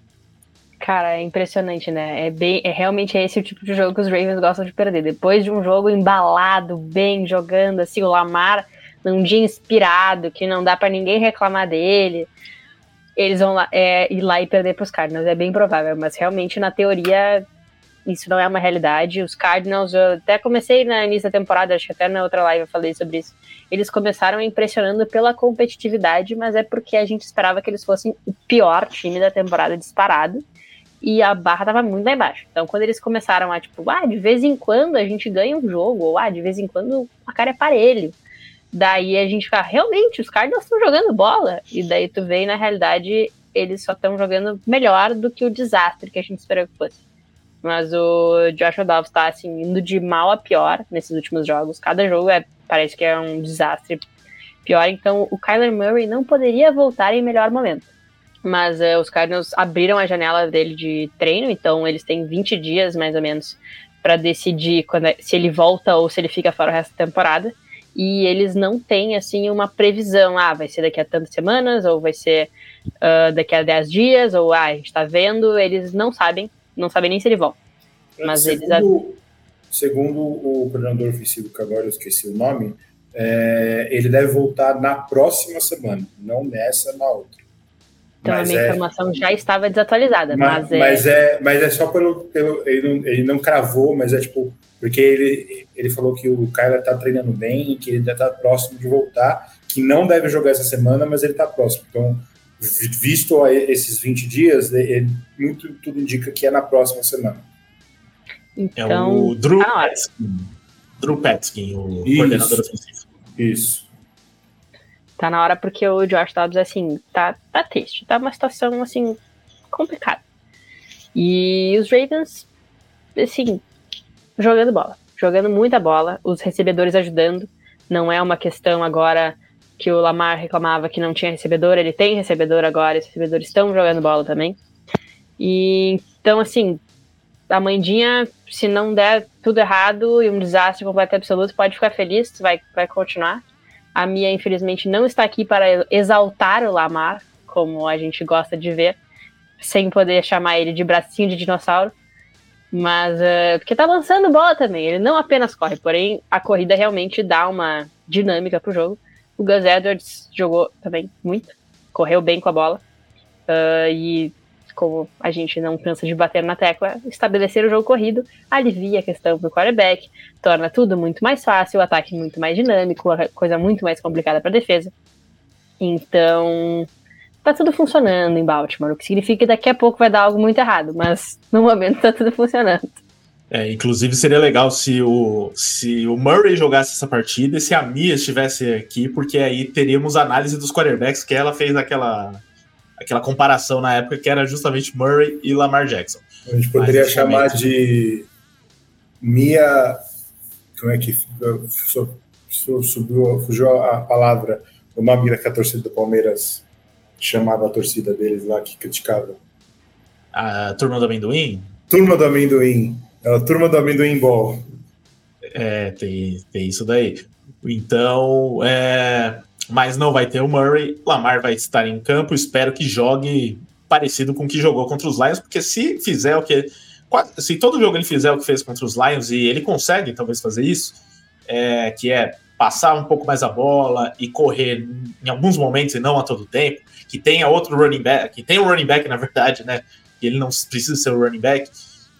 Cara, é impressionante, né? É bem, é realmente esse o tipo de jogo que os Ravens gostam de perder. Depois de um jogo embalado, bem jogando, assim, o Lamar num dia inspirado, que não dá para ninguém reclamar dele, eles vão lá, é, ir lá e perder para os Cardinals. É bem provável, mas realmente na teoria isso não é uma realidade. Os Cardinals, eu até comecei na início da temporada, acho que até na outra live eu falei sobre isso. Eles começaram impressionando pela competitividade, mas é porque a gente esperava que eles fossem o pior time da temporada disparado e a barra tava muito lá embaixo. Então, quando eles começaram a, tipo, ah, de vez em quando a gente ganha um jogo, ou ah, de vez em quando a cara é parelho. Daí a gente fica, realmente, os Cardinals estão jogando bola. E daí tu vê, na realidade, eles só estão jogando melhor do que o desastre que a gente esperou que fosse. Mas o Joshua Dobbs tá, assim, indo de mal a pior nesses últimos jogos. Cada jogo é, parece que é um desastre pior. Então, o Kyler Murray não poderia voltar em melhor momento mas é, os Cardinals abriram a janela dele de treino, então eles têm 20 dias mais ou menos para decidir quando é, se ele volta ou se ele fica fora o resto da temporada. E eles não têm assim uma previsão, ah, vai ser daqui a tantas semanas, ou vai ser uh, daqui a 10 dias, ou ah, a gente tá vendo, eles não sabem, não sabem nem se ele volta. Mas segundo, eles... segundo o coordenador ofensivo, que agora eu esqueci o nome, é, ele deve voltar na próxima semana, não nessa, na outra. Então Mas a minha é- informação já estava desatualizada, Mas, mas, é, mas é, mas é só pelo. pelo ele, não, ele não cravou, mas é tipo. Porque ele, ele falou que o Kyler tá treinando bem, que ele já tá próximo de voltar, que não deve jogar essa semana, mas ele tá próximo. Então, vi- visto esses 20 dias, ele, muito tudo indica que é na próxima semana. É então o Drew tá na hora. Petzkin. Drew Petzkin, o Isso. coordenador ofensivo. Isso. Tá na hora porque o Josh Dobbs assim tá tá triste, tá uma situação assim complicada. E os Ravens assim jogando bola, jogando muita bola, os recebedores ajudando. Não é uma questão agora que o Lamar reclamava que não tinha recebedor, ele tem recebedor agora, os recebedores estão jogando bola também. E então assim, a Mandinha, se não der tudo errado e um desastre completo e absoluto, pode ficar feliz, vai, vai continuar. A Mia, infelizmente, não está aqui para exaltar o Lamar, como a gente gosta de ver, sem poder chamar ele de bracinho de dinossauro. Mas, eh, porque tá lançando bola também, ele não apenas corre, porém a corrida realmente dá uma dinâmica pro jogo. O Gus Edwards jogou também muito, correu bem com a bola. Ah, e como a gente não cansa de bater na tecla, estabelecer o jogo corrido alivia a questão pro quarterback, torna tudo muito mais fácil, o ataque muito mais dinâmico, a coisa muito mais complicada para defesa. Então, tá tudo funcionando em Baltimore, o que significa que daqui a pouco vai dar algo muito errado, mas no momento tá tudo funcionando. É, inclusive seria legal se o, se o Murray jogasse essa partida e se a Mia estivesse aqui, porque aí teríamos análise dos quarterbacks, que ela fez aquela, aquela comparação na época que era justamente Murray e Lamar Jackson. A gente poderia Mas, chamar de Mia. Como é que su- su- subiu, fugiu a palavra? O nome que a torcida do Palmeiras chamava a torcida deles lá que criticava. A turma do amendoim, Turma do Amendoim. É a turma do Amendoim Ball. é, tem, tem isso daí. Então, é, mas não vai ter o Murray, Lamar vai estar em campo, espero que jogue parecido com o que jogou contra os Lions, porque se fizer o que. Se todo jogo ele fizer o que fez contra os Lions, e ele consegue talvez fazer isso, é, que é passar um pouco mais a bola e correr em alguns momentos e não a todo tempo, que tenha outro running back, que tenha um running back, na verdade, né? Que ele não precisa ser o running back,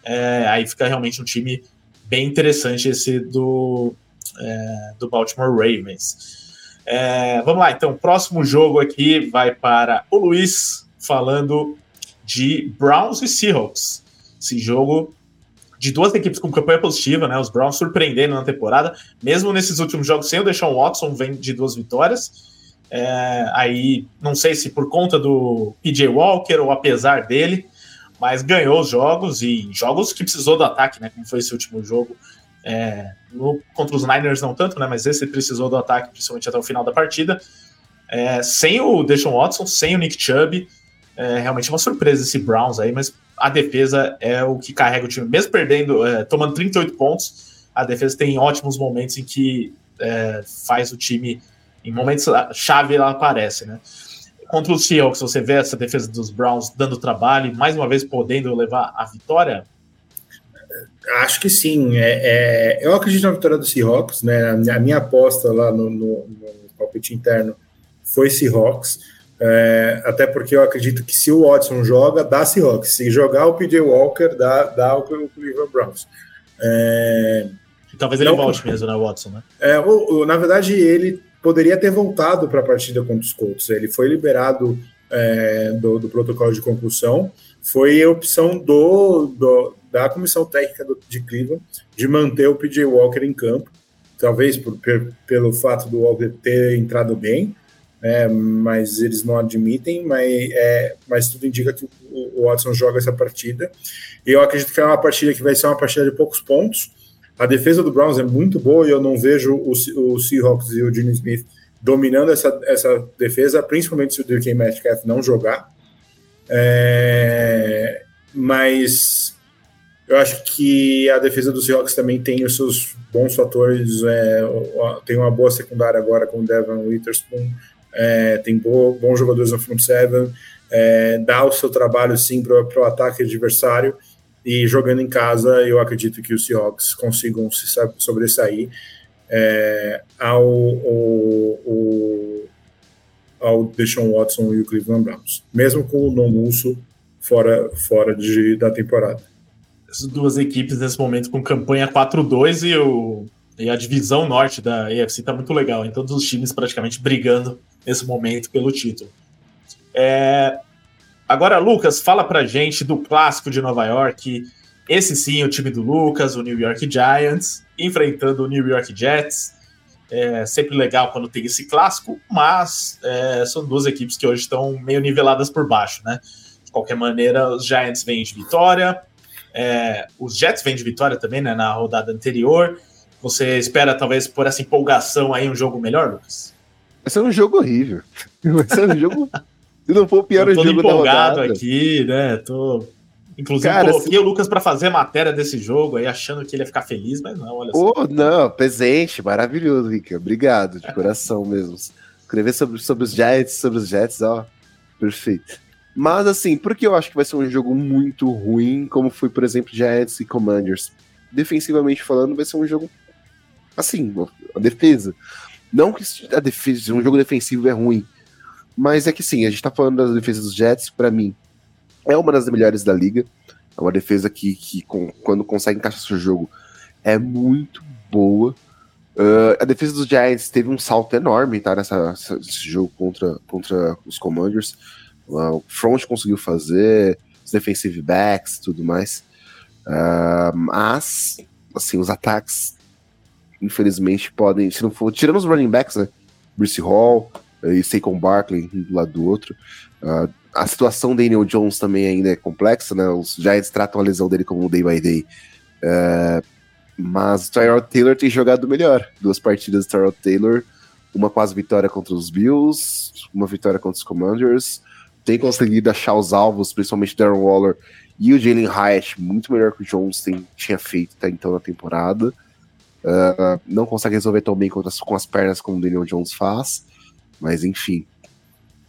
é, aí fica realmente um time bem interessante esse do, é, do Baltimore Ravens. É, vamos lá, então, próximo jogo aqui vai para o Luiz falando de Browns e Seahawks. Esse jogo de duas equipes com campanha positiva, né? Os Browns surpreendendo na temporada, mesmo nesses últimos jogos sem o Deshaun Watson, vem de duas vitórias. É, aí, não sei se por conta do PJ Walker ou apesar dele, mas ganhou os jogos e jogos que precisou do ataque, né? Como foi esse último jogo. É, no- contra os Niners não tanto, né? Mas esse precisou do ataque, principalmente até o final da partida. É, sem o Deshaun Watson, sem o Nick Chubb, é realmente uma surpresa esse Browns aí, mas a defesa é o que carrega o time, mesmo perdendo, é, tomando 38 pontos, a defesa tem ótimos momentos em que é, faz o time, em momentos chave ela aparece, né? Contra o Seahawks, você vê essa defesa dos Browns dando trabalho mais uma vez podendo levar a vitória? Acho que sim. É, é, eu acredito na vitória do Seahawks, né? A minha, aposta lá no, no, no palpite interno foi Seahawks. É, até porque eu acredito que se o Watson joga, dá Seahawks. Se jogar o PJ Walker, dá, dá o Cleveland Browns. É, talvez ele Não, volte mesmo, né, Watson, né? é, na verdade, ele poderia ter voltado para a partida contra os Colts. Ele foi liberado é, do, do protocolo de concussão. Foi a opção do, do- da comissão técnica do- de Cleveland de manter o PJ Walker em campo. Talvez por- pe- pelo fato do Walker ter entrado bem, né, mas eles não admitem. Mas, é, mas tudo indica que o, o Watson joga essa partida. E eu acredito que é uma partida que vai ser uma partida de poucos pontos. A defesa do Browns é muito boa e eu não vejo o, o Seahawks e o Gene Smith dominando essa, essa defesa, principalmente se o DK Metcalf não jogar. É, mas eu acho que a defesa do Seahawks também tem os seus bons fatores. é, tem uma boa secundária agora com o Devon Witherspoon, é, tem bo- bons jogadores no front seven, é, dá o seu trabalho sim para o ataque adversário. E jogando em casa, eu acredito que os Seahawks consigam se sa- sobressair. É, ao, o, o- ao Deshaun Watson e o Cleveland Browns, mesmo com o non-Musso fora, fora de, da temporada. As duas equipes nesse momento com campanha 4-2 e, e a divisão norte da AFC tá muito legal, em todos os times praticamente brigando nesse momento pelo título. É, agora, Lucas, fala pra gente do clássico de Nova York. Esse sim, o time do Lucas, o New York Giants, enfrentando o New York Jets. É sempre legal quando tem esse clássico, mas é, são duas equipes que hoje estão meio niveladas por baixo, né? De qualquer maneira, os Giants vêm de vitória, é, os Jets vêm de vitória também, né? Na rodada anterior. Você espera, talvez, por essa empolgação aí, um jogo melhor, Lucas? Vai ser um jogo horrível. Vai ser um jogo. Se não for o pior Eu tô jogo empolgado da rodada. aqui, né? Tô. Inclusive, Cara, coloquei o Lucas para fazer matéria desse jogo aí, achando que ele ia ficar feliz, mas não, olha só. Oh, não, presente, maravilhoso, Rica. Obrigado, de coração mesmo. Escrever sobre, sobre os Giants, sobre os Jets, ó, perfeito. Mas assim, por que eu acho que vai ser um jogo muito ruim, como foi, por exemplo, Giants e Commanders? Defensivamente falando, vai ser um jogo assim, a defesa. Não que a defesa, um jogo defensivo é ruim, mas é que sim, a gente tá falando das defesas dos Jets, pra mim, é uma das melhores da liga. É uma defesa que, que com- quando consegue encaixar seu jogo, é muito boa. Uh, a defesa dos Giants teve um salto enorme, tá? Nessa- nesse jogo contra, contra os Commanders. O front conseguiu fazer, os defensive backs tudo mais. Uh, mas, assim, os ataques, infelizmente, podem. Se não for. Tirando os running backs, né? Bruce Hall e Saquon Barkley, um do lado do outro. Uh, a situação do Daniel Jones também ainda é complexa, né? Os Giants tratam a lesão dele como um day by day. Uh, mas o Tyrod Taylor tem jogado melhor. Duas partidas do Tyrod Taylor, uma quase vitória contra os Bills, uma vitória contra os Commanders. Tem conseguido achar os alvos, principalmente Darren Waller e o Jalen Hyatt, muito melhor que o Jones tinha feito até então na temporada. Uh, não consegue resolver tão bem com as, com as pernas como o Daniel Jones faz. Mas enfim.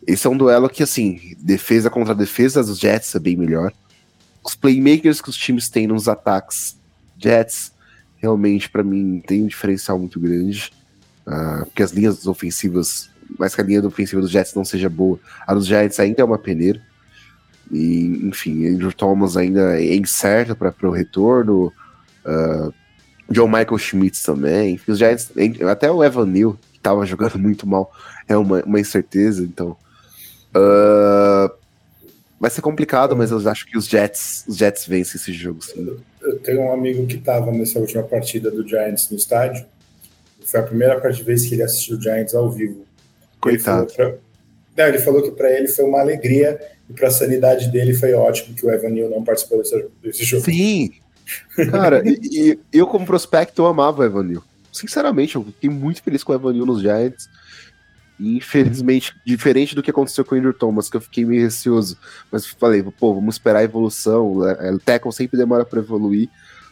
Esse é um duelo que, assim, defesa contra defesa dos Jets é bem melhor. Os playmakers que os times têm nos ataques Jets realmente, para mim, tem um diferencial muito grande. Uh, porque as linhas ofensivas, mais que a linha ofensiva dos Jets não seja boa, a dos Giants ainda é uma peneira. E, enfim, Andrew Thomas ainda é incerto para o retorno. Uh, John Michael Schmitz também. Os Giants, até o Evan Neal, que estava jogando muito mal, é uma, uma incerteza. Então, uh, vai ser complicado, mas eu acho que os Jets, os Jets vencem esse jogo. Sim. Eu tenho um amigo que estava nessa última partida do Giants no estádio. Foi a primeira vez que ele assistiu o Giants ao vivo. Coitado. Ele falou, pra... não, ele falou que para ele foi uma alegria e para a sanidade dele foi ótimo que o Evan Neal não participou desse, desse jogo. Sim. Cara, e, e eu como prospecto eu amava o Evan Neal. Sinceramente, eu fiquei muito feliz com o Evan Neal nos Giants. E infelizmente, diferente do que aconteceu com o Andrew Thomas, que eu fiquei meio receoso. Mas falei, pô, vamos esperar a evolução. O Tackle sempre demora para evoluir.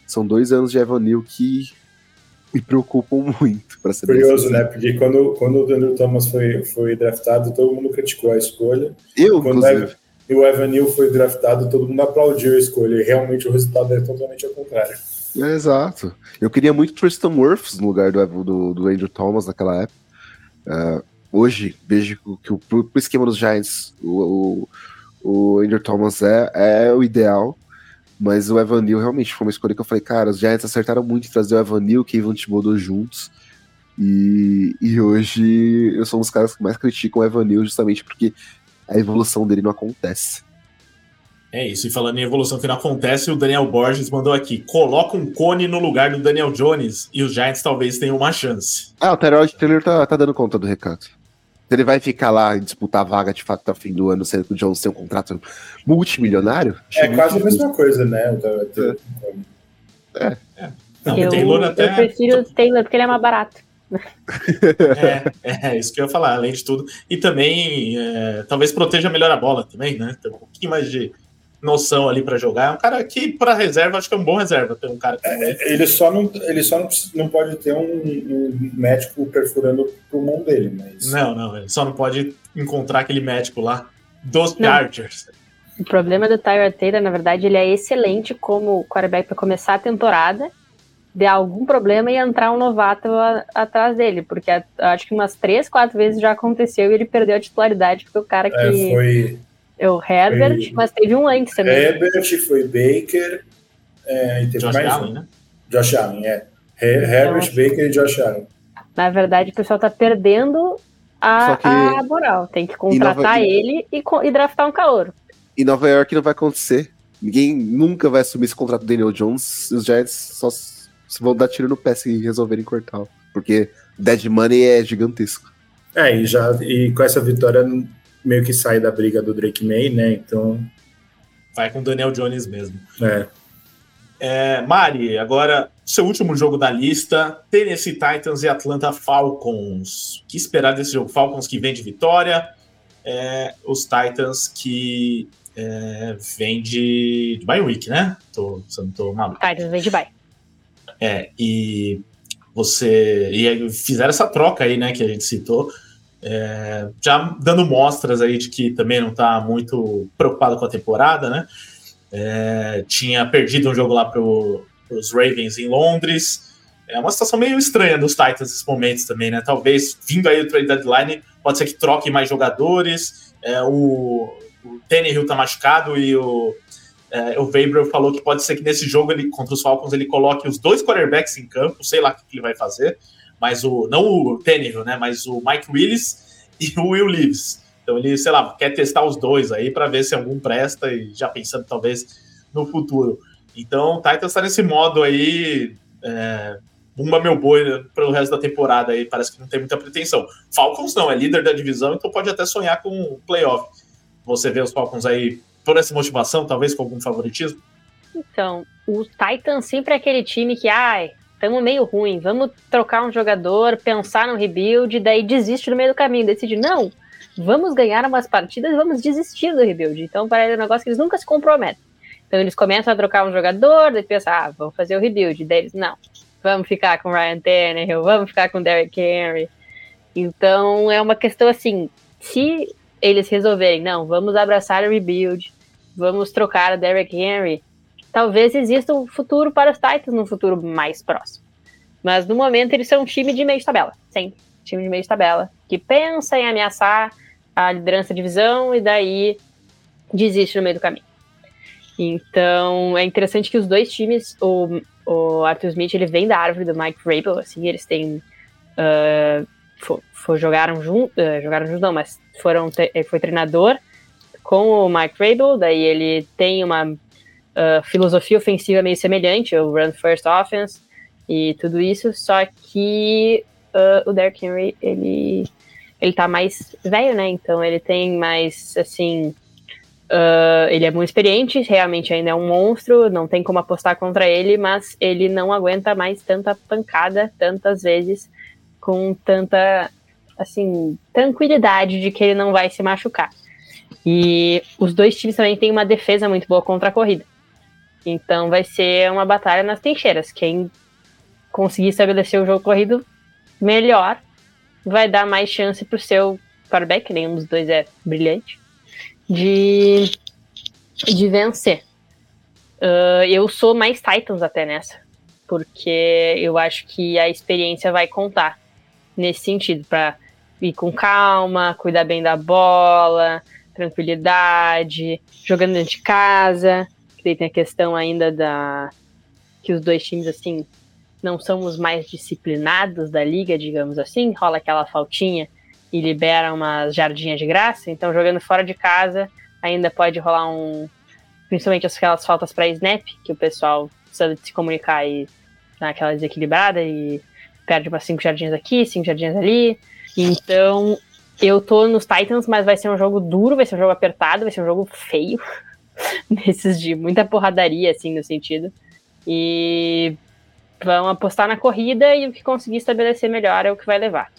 São dois anos de Evan Neal que me preocupam muito, para ser Curioso, né? Porque quando, quando o Andrew Thomas foi, foi draftado, todo mundo criticou a escolha. Eu, quando inclusive. E o Evan Neal foi draftado, todo mundo aplaudiu a escolha. E realmente o resultado é totalmente ao contrário. É, exato. Eu queria muito Tristan Wirfs no lugar do, do, do Andrew Thomas naquela época. Uh, hoje, vejo que o pro esquema dos Giants, o, o, o Andrew Thomas é, é o ideal. Mas o Evan Neal realmente foi uma escolha que eu falei, cara, os Giants acertaram muito em trazer o Evan Neal e o Kevin Thibodeau juntos. E, e hoje eu sou um dos caras que mais criticam o Evan Neal justamente porque a evolução dele não acontece. É isso, e falando em evolução que não acontece, o Daniel Borges mandou aqui: coloca um cone no lugar do Daniel Jones e os Giants talvez tenham uma chance. Ah, o Tyrod Taylor tá, tá dando conta do recado. Ele vai ficar lá e disputar a vaga de fato até o fim do ano, sendo que o Jones tem um contrato multimilionário? É quase a mesma coisa, né? É. é. Não, eu, Taylor até... eu prefiro o Taylor porque ele é mais barato. é, é, isso que eu ia falar, além de tudo. E também, é, talvez proteja melhor a bola também, né? Tem um pouquinho mais de noção ali para jogar. É um cara que, para reserva, acho que é um bom reserva. Tem um cara que... é, ele só não, ele só não, não pode ter um, um médico perfurando o pulmão dele, mas. Não, não, ele só não pode encontrar aquele médico lá dos Chargers. O problema do Tyler Taylor, na verdade, ele é excelente como quarterback para começar a temporada. der algum problema e entrar um novato a, atrás dele, porque a, acho que umas três, quatro vezes já aconteceu e ele perdeu a titularidade, porque o cara que. É, foi. É o Herbert, foi... mas teve um antes também. Herbert, foi Baker, é, e teve Josh mais Allen, um. né? Josh Allen, é. Herbert, Então, Baker e Josh Allen. Na verdade, o pessoal tá perdendo a, que- a moral. Tem que contratar Nova- ele e, e draftar um calor. Em Nova York não vai acontecer. Ninguém nunca vai assumir esse contrato do Daniel Jones. Os Giants só vão dar tiro no pé se resolverem cortar. Porque dead money é gigantesco. É, e, já, e com essa vitória meio que sai da briga do Drake May, né? Então, Vai com o Daniel Jones mesmo. é. É, Mari, agora, seu último jogo da lista: Tennessee Titans e Atlanta Falcons. O que esperar desse jogo? Falcons que vem de vitória, é, os Titans que é, vem de, de bye week, né? Tô, se eu não tô maluco. Titans vem de bye. É, e você. E fizeram essa troca aí, né, que a gente citou. É, já dando mostras aí de que também não tá muito preocupado com a temporada, né? É, tinha perdido um jogo lá para os Ravens em Londres. É uma situação meio estranha dos Titans nesses momentos também, né? Talvez vindo aí do trade deadline, pode ser que troque mais jogadores. É, o, o Tannehill tá machucado e o, é, o Weber falou que pode ser que nesse jogo ele contra os Falcons ele coloque os dois quarterbacks em campo, sei lá o que ele vai fazer, mas o não o Tannehill, né, mas o Mike Willis e o Will Leaves. Então ele, sei lá, quer testar os dois aí para ver se algum presta e já pensando talvez no futuro. Então o Titans está nesse modo aí, é, bumba meu boi pelo resto da temporada aí, parece que não tem muita pretensão. Falcons não, é líder da divisão, então pode até sonhar com o playoff. Você vê os Falcons aí por essa motivação, talvez com algum favoritismo? Então, o Titans sempre é aquele time que, ai, estamos meio ruim, vamos trocar um jogador, pensar no rebuild, daí desiste no meio do caminho, decide, não, vamos ganhar umas partidas vamos desistir do rebuild. Então, parece um negócio que eles nunca se comprometem. Então, eles começam a trocar um jogador, daí pensam, ah, vamos fazer o rebuild. Daí eles, não, vamos ficar com Ryan Tannehill, vamos ficar com Derrick Henry. Então, é uma questão assim, se eles resolverem, não, vamos abraçar o rebuild, vamos trocar o Derrick Henry, talvez exista um futuro para os Titans num futuro mais próximo. Mas no momento eles são um time de meio de tabela, sempre. Time de meio de tabela, que pensa em ameaçar a liderança da divisão e daí desiste no meio do caminho. Então é interessante que os dois times, o, o Arthur Smith ele vem da árvore do Mike Vrabel, assim, eles têm. Uh, for, for, jogaram juntos, uh, jogaram juntos não, mas foram foi treinador com o Mike Vrabel, daí ele tem uma uh, filosofia ofensiva meio semelhante, o Run First Offense e tudo isso, só que uh, o Derrick Henry, ele, ele tá mais velho, né, então ele tem mais, assim, uh, ele é muito experiente, realmente ainda é um monstro, não tem como apostar contra ele, mas ele não aguenta mais tanta pancada tantas vezes, com tanta, assim, tranquilidade de que ele não vai se machucar. E os dois times também têm uma defesa muito boa contra a corrida. Então vai ser uma batalha nas trincheiras. Quem conseguir estabelecer o jogo corrido melhor vai dar mais chance para o seu quarterback, nenhum dos dois é brilhante, de, de vencer. Uh, eu sou mais Titans até nessa, porque eu acho que a experiência vai contar nesse sentido, para ir com calma, cuidar bem da bola, tranquilidade, jogando dentro de casa, que tem a questão ainda da que os dois times assim não são os mais disciplinados da liga, digamos assim, rola aquela faltinha e libera umas jardinhas de graça, então jogando fora de casa ainda pode rolar um principalmente aquelas faltas para snap, que o pessoal precisa se comunicar e dar aquela desequilibrada e perde umas cinco jardinhas aqui, cinco jardinhas ali. Então, eu tô nos Titans, mas vai ser um jogo duro, vai ser um jogo apertado, vai ser um jogo feio. Nesses de muita porradaria, assim, no sentido. E vão apostar na corrida e o que conseguir estabelecer melhor é o que vai levar.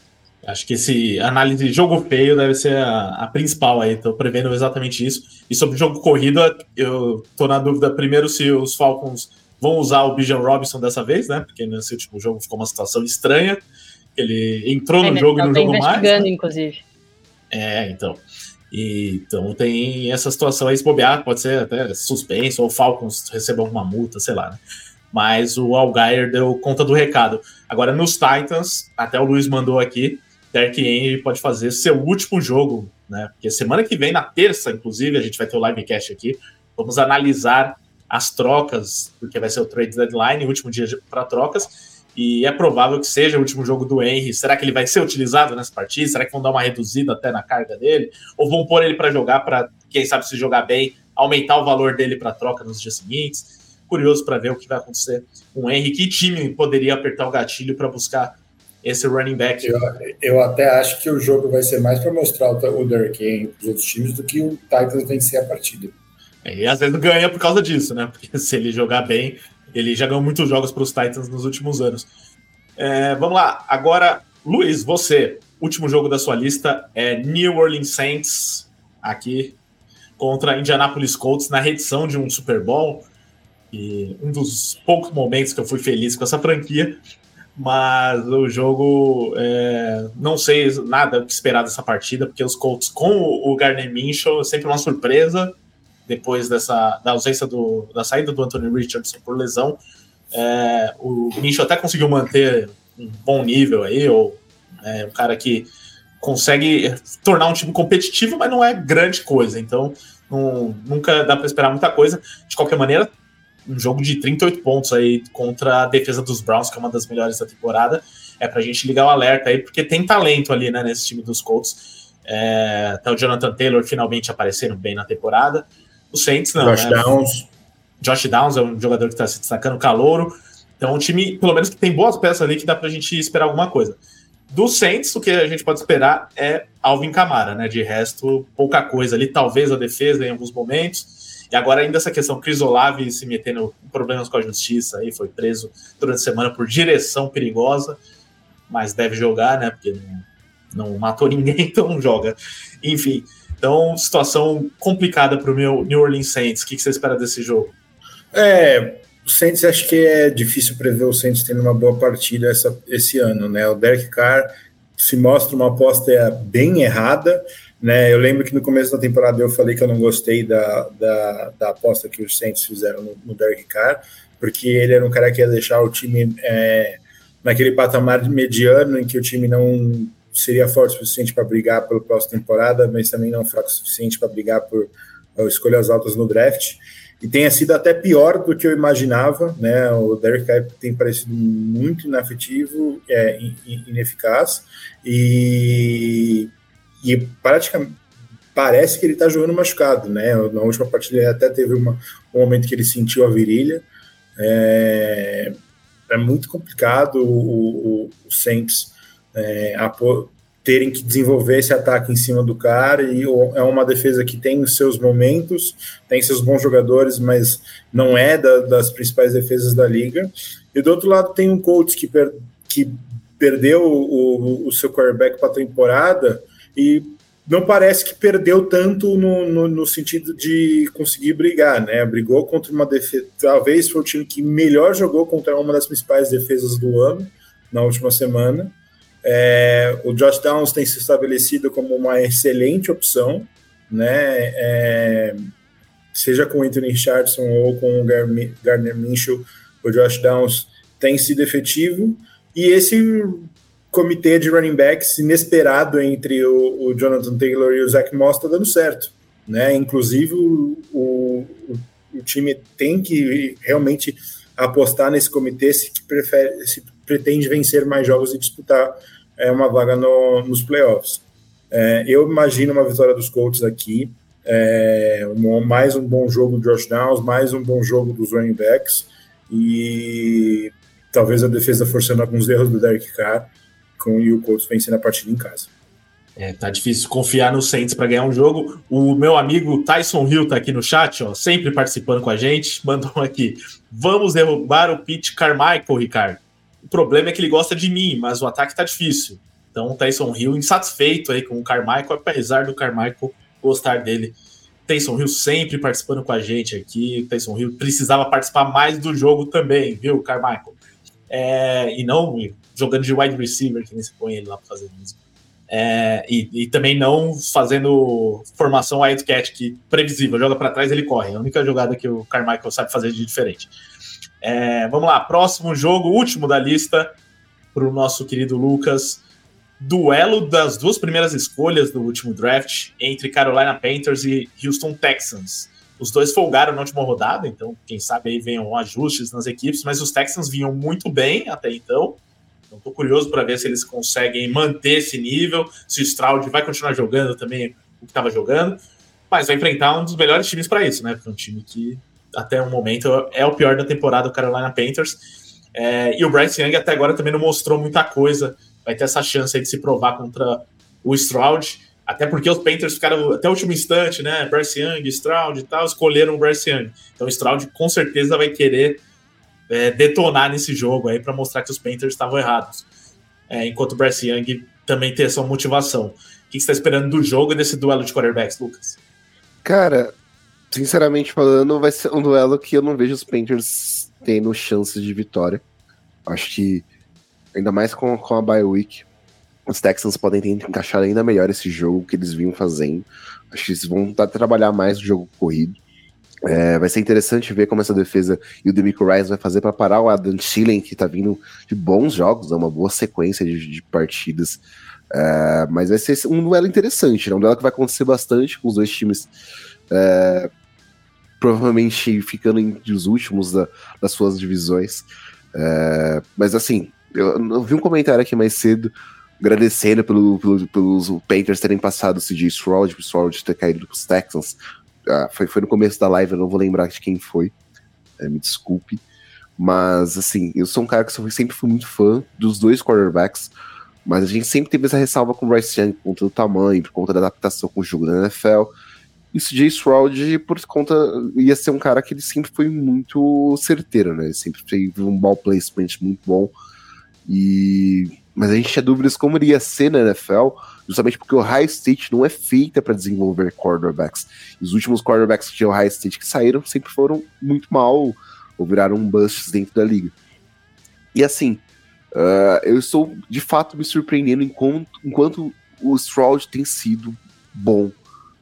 Acho que esse análise de jogo feio deve ser a, a principal aí, tô prevendo exatamente isso. E sobre jogo corrida, eu tô na dúvida primeiro se os Falcons vão usar o Bijan Robinson dessa vez, né? Porque nesse último jogo ficou uma situação estranha. Ele entrou no é, jogo e não jogou mais. Né? inclusive. É, então. E, então tem essa situação aí, se pode ser até suspenso, ou o Falcons receba alguma multa, sei lá, né? mas o Algaier deu conta do recado. Agora, nos Titans, até o Luiz mandou aqui, Derek Henry pode fazer seu último jogo, né? Porque semana que vem, na terça, inclusive, a gente vai ter o livecast aqui. Vamos analisar as trocas, porque vai ser o trade deadline, o último dia para trocas. E é provável que seja o último jogo do Henry. Será que ele vai ser utilizado nessa partida? Será que vão dar uma reduzida até na carga dele? Ou vão pôr ele para jogar para, quem sabe, se jogar bem, aumentar o valor dele para troca nos dias seguintes? Curioso para ver o que vai acontecer com o Henry. Que time poderia apertar o gatilho para buscar esse running back? Eu, eu, até acho que o jogo vai ser mais para mostrar o, o Derrick Henry para os outros times do que o Titans vencer a partida. E às vezes ganha por causa disso, né? Porque se ele jogar bem, ele já ganhou muitos jogos para os Titans nos últimos anos. É, vamos lá, agora, Luiz, você, último jogo da sua lista é New Orleans Saints, aqui contra Indianapolis Colts na redição de um Super Bowl. E um dos poucos momentos que eu fui feliz com essa franquia, mas o jogo é, não sei nada o que esperar dessa partida, porque os Colts com o Garner Minshew é sempre uma surpresa depois dessa da ausência do, da saída do Anthony Richardson por lesão. É, o Minshew até conseguiu manter um bom nível aí, ou é, um cara que consegue tornar um time competitivo, mas não é grande coisa. Então, não, nunca dá para esperar muita coisa. De qualquer maneira, um jogo de 38 pontos aí contra a defesa dos Browns, que é uma das melhores da temporada, é para a gente ligar o alerta aí, porque tem talento ali, né, nesse time dos Colts. É, até o Jonathan Taylor finalmente aparecendo bem na temporada. O Saints não. Josh né? Downs. Josh Downs é um jogador que está se destacando, calouro. Então, um time, pelo menos, que tem boas peças ali que dá para a gente esperar alguma coisa. Do Saints, o que a gente pode esperar é Alvin Camara, né? De resto, pouca coisa ali, talvez a defesa em alguns momentos. E agora ainda essa questão, Chris Olave se metendo em problemas com a justiça aí, foi preso durante a semana por direção perigosa, mas deve jogar, né? Porque não, não matou ninguém, então joga. Enfim, então, situação complicada para o meu New Orleans Saints. O que, que você espera desse jogo? É, o Saints acho que é difícil prever o Saints tendo uma boa partida essa, esse ano, né? O Derek Carr se mostra uma aposta bem errada, né? Eu lembro que no começo da temporada eu falei que eu não gostei da, da, da aposta que os Saints fizeram no, no Derek Carr, porque ele era um cara que ia deixar o time é, naquele patamar mediano em que o time não seria forte o suficiente para brigar pela próxima temporada, mas também não fraco o suficiente para brigar por uh, escolhas altas no draft. E tenha sido até pior do que eu imaginava, né? O Derek Carr tem parecido muito inafetivo, é, ineficaz, e, e praticamente parece que ele está jogando machucado, né? Na última partida ele até teve uma, um momento que ele sentiu a virilha. É, é muito complicado o, o, o Saints é, terem que desenvolver esse ataque em cima do cara e é uma defesa que tem os seus momentos, tem seus bons jogadores, mas não é da, das principais defesas da liga. E do outro lado tem um coach que, per, que perdeu o, o seu quarterback para a temporada e não parece que perdeu tanto no, no, no, sentido de conseguir brigar, né? Brigou contra uma defesa, talvez foi o time que melhor jogou contra uma das principais defesas do ano na última semana é, o Josh Downs tem se estabelecido como uma excelente opção, né? É, seja com o Anthony Richardson ou com o Gardner Minshew, o Josh Downs tem sido efetivo. E esse comitê de running backs inesperado entre o, o Jonathan Taylor e o Zach Moss está dando certo. Né? Inclusive, o, o, o, time tem que realmente apostar nesse comitê se, prefere, se pretende vencer mais jogos e disputar é, uma vaga no, nos playoffs. É, eu imagino uma vitória dos Colts aqui, é, um, mais um bom jogo do Josh Downs, mais um bom jogo dos running backs e talvez a defesa forçando alguns erros do Derek Carr com e o Colts vencendo a partida em casa. É, tá difícil confiar no Saints para ganhar um jogo. O meu amigo Tyson Hill tá aqui no chat, ó, sempre participando com a gente. Mandou aqui: vamos derrubar o Pete Carmichael, Ricardo. Problema é que ele gosta de mim, mas o ataque tá difícil. Então o Tyson Hill insatisfeito aí com o Carmichael, apesar do Carmichael gostar dele. Tyson Hill sempre participando com a gente aqui. Tyson Hill precisava participar mais do jogo também, viu, Carmichael? É, e não jogando de wide receiver, que nem se põe ele lá para fazer isso. É, e, e, também não fazendo formação Wildcat, que previsível, joga para trás ele corre. É a única jogada que o Carmichael sabe fazer de diferente. É, vamos lá, próximo jogo, último da lista, para o nosso querido Lucas. Duelo das duas primeiras escolhas do último draft entre Carolina Panthers e Houston Texans. Os dois folgaram na última rodada, então quem sabe aí venham ajustes nas equipes, mas os Texans vinham muito bem até então. Então estou curioso para ver se eles conseguem manter esse nível, se o Stroud vai continuar jogando também o que estava jogando, mas vai enfrentar um dos melhores times para isso, né? Porque é um time que até o momento é o pior da temporada, o Carolina Panthers. É, e o Bryce Young até agora também não mostrou muita coisa. Vai ter essa chance de se provar contra o Stroud. Até porque os Panthers ficaram até o último instante, né? Bryce Young, Stroud e tal, escolheram o Bryce Young. Então o Stroud com certeza vai querer é, detonar nesse jogo aí para mostrar que os Panthers estavam errados. É, enquanto o Bryce Young também tem essa motivação. O que você está esperando do jogo e desse duelo de quarterbacks, Lucas? Cara, sinceramente falando, vai ser um duelo que eu não vejo os Panthers tendo chances de vitória. Acho que, ainda mais com, com a bye week, os Texans podem encaixar ainda melhor esse jogo que eles vinham fazendo. Acho que eles vão trabalhar mais o jogo corrido. É, vai ser interessante ver como essa defesa e o Demico Rice vai fazer para parar o Adam Thielen, que tá vindo de bons jogos, né, uma boa sequência de, de partidas. É, mas vai ser um duelo interessante, né, um duelo que vai acontecer bastante com os dois times é, provavelmente ficando entre os últimos da, das suas divisões. É, mas assim, eu, eu vi um comentário aqui mais cedo agradecendo pelo, pelo, pelos Panthers terem passado o CJ Stroud, o Stroud ter caído pros Texans. Ah, foi, foi no começo da live, eu não vou lembrar de quem foi. É, me desculpe. Mas, assim, eu sou um cara que sempre fui muito fã dos dois quarterbacks. Mas a gente sempre teve essa ressalva com o Bryce Young por conta do tamanho, por conta da adaptação com o jogo da NFL. E o CJ Stroud, por conta, ia ser um cara que ele sempre foi muito certeiro, né? Ele sempre teve um ball placement muito bom. E mas a gente tinha dúvidas como iria ser na NFL, justamente porque o High State não é feita para desenvolver quarterbacks. Os últimos quarterbacks que tinham High State que saíram sempre foram muito mal ou viraram busts dentro da liga. E assim, uh, eu estou de fato me surpreendendo enquanto, enquanto o Stroud tem sido bom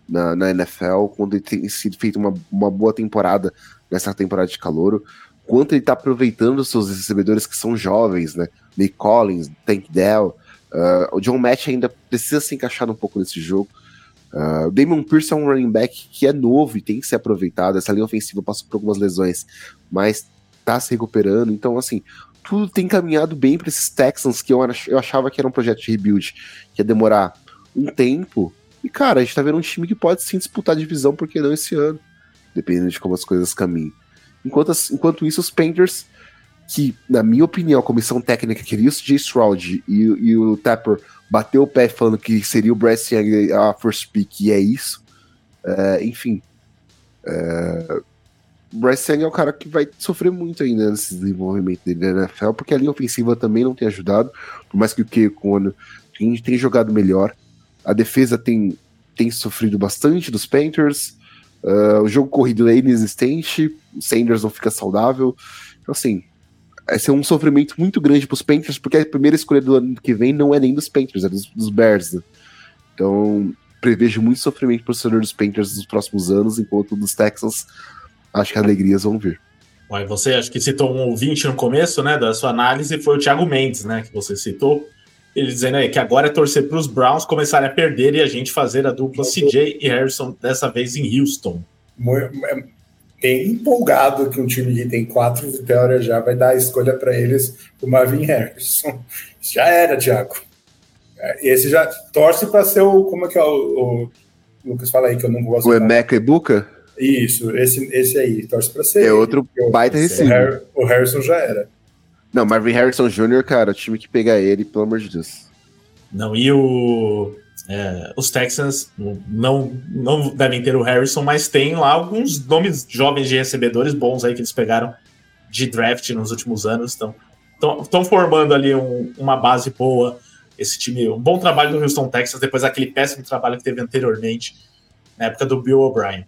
na, na NFL, quando ele tem sido feito uma, uma boa temporada nessa temporada de calor quanto ele está aproveitando os seus recebedores que são jovens, né? Nick Collins, Tank Dell. Uh, o John Match ainda precisa se encaixar um pouco nesse jogo. Uh, Damon Pierce é um running back que é novo e tem que ser aproveitado. Essa linha ofensiva passou por algumas lesões, mas está se recuperando. Então, assim, tudo tem caminhado bem para esses Texans que eu, eu achava que era um projeto de rebuild que ia demorar um tempo. E, cara, a gente tá vendo um time que pode sim disputar a divisão, porque não esse ano, dependendo de como as coisas caminham. Enquanto, enquanto isso, os Painters, que, na minha opinião, a comissão técnica queria o J. Stroud e, e, o Tapper bateu o pé falando que seria o Bryce Young a first pick, e é isso. É, enfim. É, Bryce Young é o cara que vai sofrer muito ainda nesse desenvolvimento dele na NFL, porque a linha ofensiva também não tem ajudado, por mais que o que quando tem, tem jogado melhor. A defesa tem, tem sofrido bastante dos Panthers. Uh, o jogo corrido é inexistente, o Sanders não fica saudável. Então, assim, vai ser um sofrimento muito grande para os Panthers, porque a primeira escolha do ano que vem não é nem dos Panthers, é dos, dos Bears. Né? Então, prevejo muito sofrimento para o torcedor dos Panthers nos próximos anos, enquanto dos Texans, acho que alegrias vão vir. Você acho que citou um ouvinte no começo, né, da sua análise, foi o Thiago Mendes, né, que você citou. Ele dizendo aí que agora é torcer para os Browns começarem a perder e a gente fazer a dupla CJ e Harrison dessa vez em Houston. É, bem empolgado que um time que tem quatro vitórias já vai dar a escolha para eles o Marvin Harrison. Já era, Thiago. É, esse já torce para ser o. Como é que é o, o, Lucas fala aí que eu não gosto. O Emeka Ibuka? Isso, esse, esse aí, torce para ser. É outro baita receiver. O Harrison já era. Não, Marvin Harrison Jr., cara, o time que pegar ele, pelo amor de Deus. Não, e o. É, os Texans não, não devem ter o Harrison, mas tem lá alguns nomes jovens de recebedores bons aí que eles pegaram de draft nos últimos anos. Estão estão formando ali um, uma base boa. Esse time, um bom trabalho do Houston Texas depois daquele péssimo trabalho que teve anteriormente, na época do Bill O'Brien.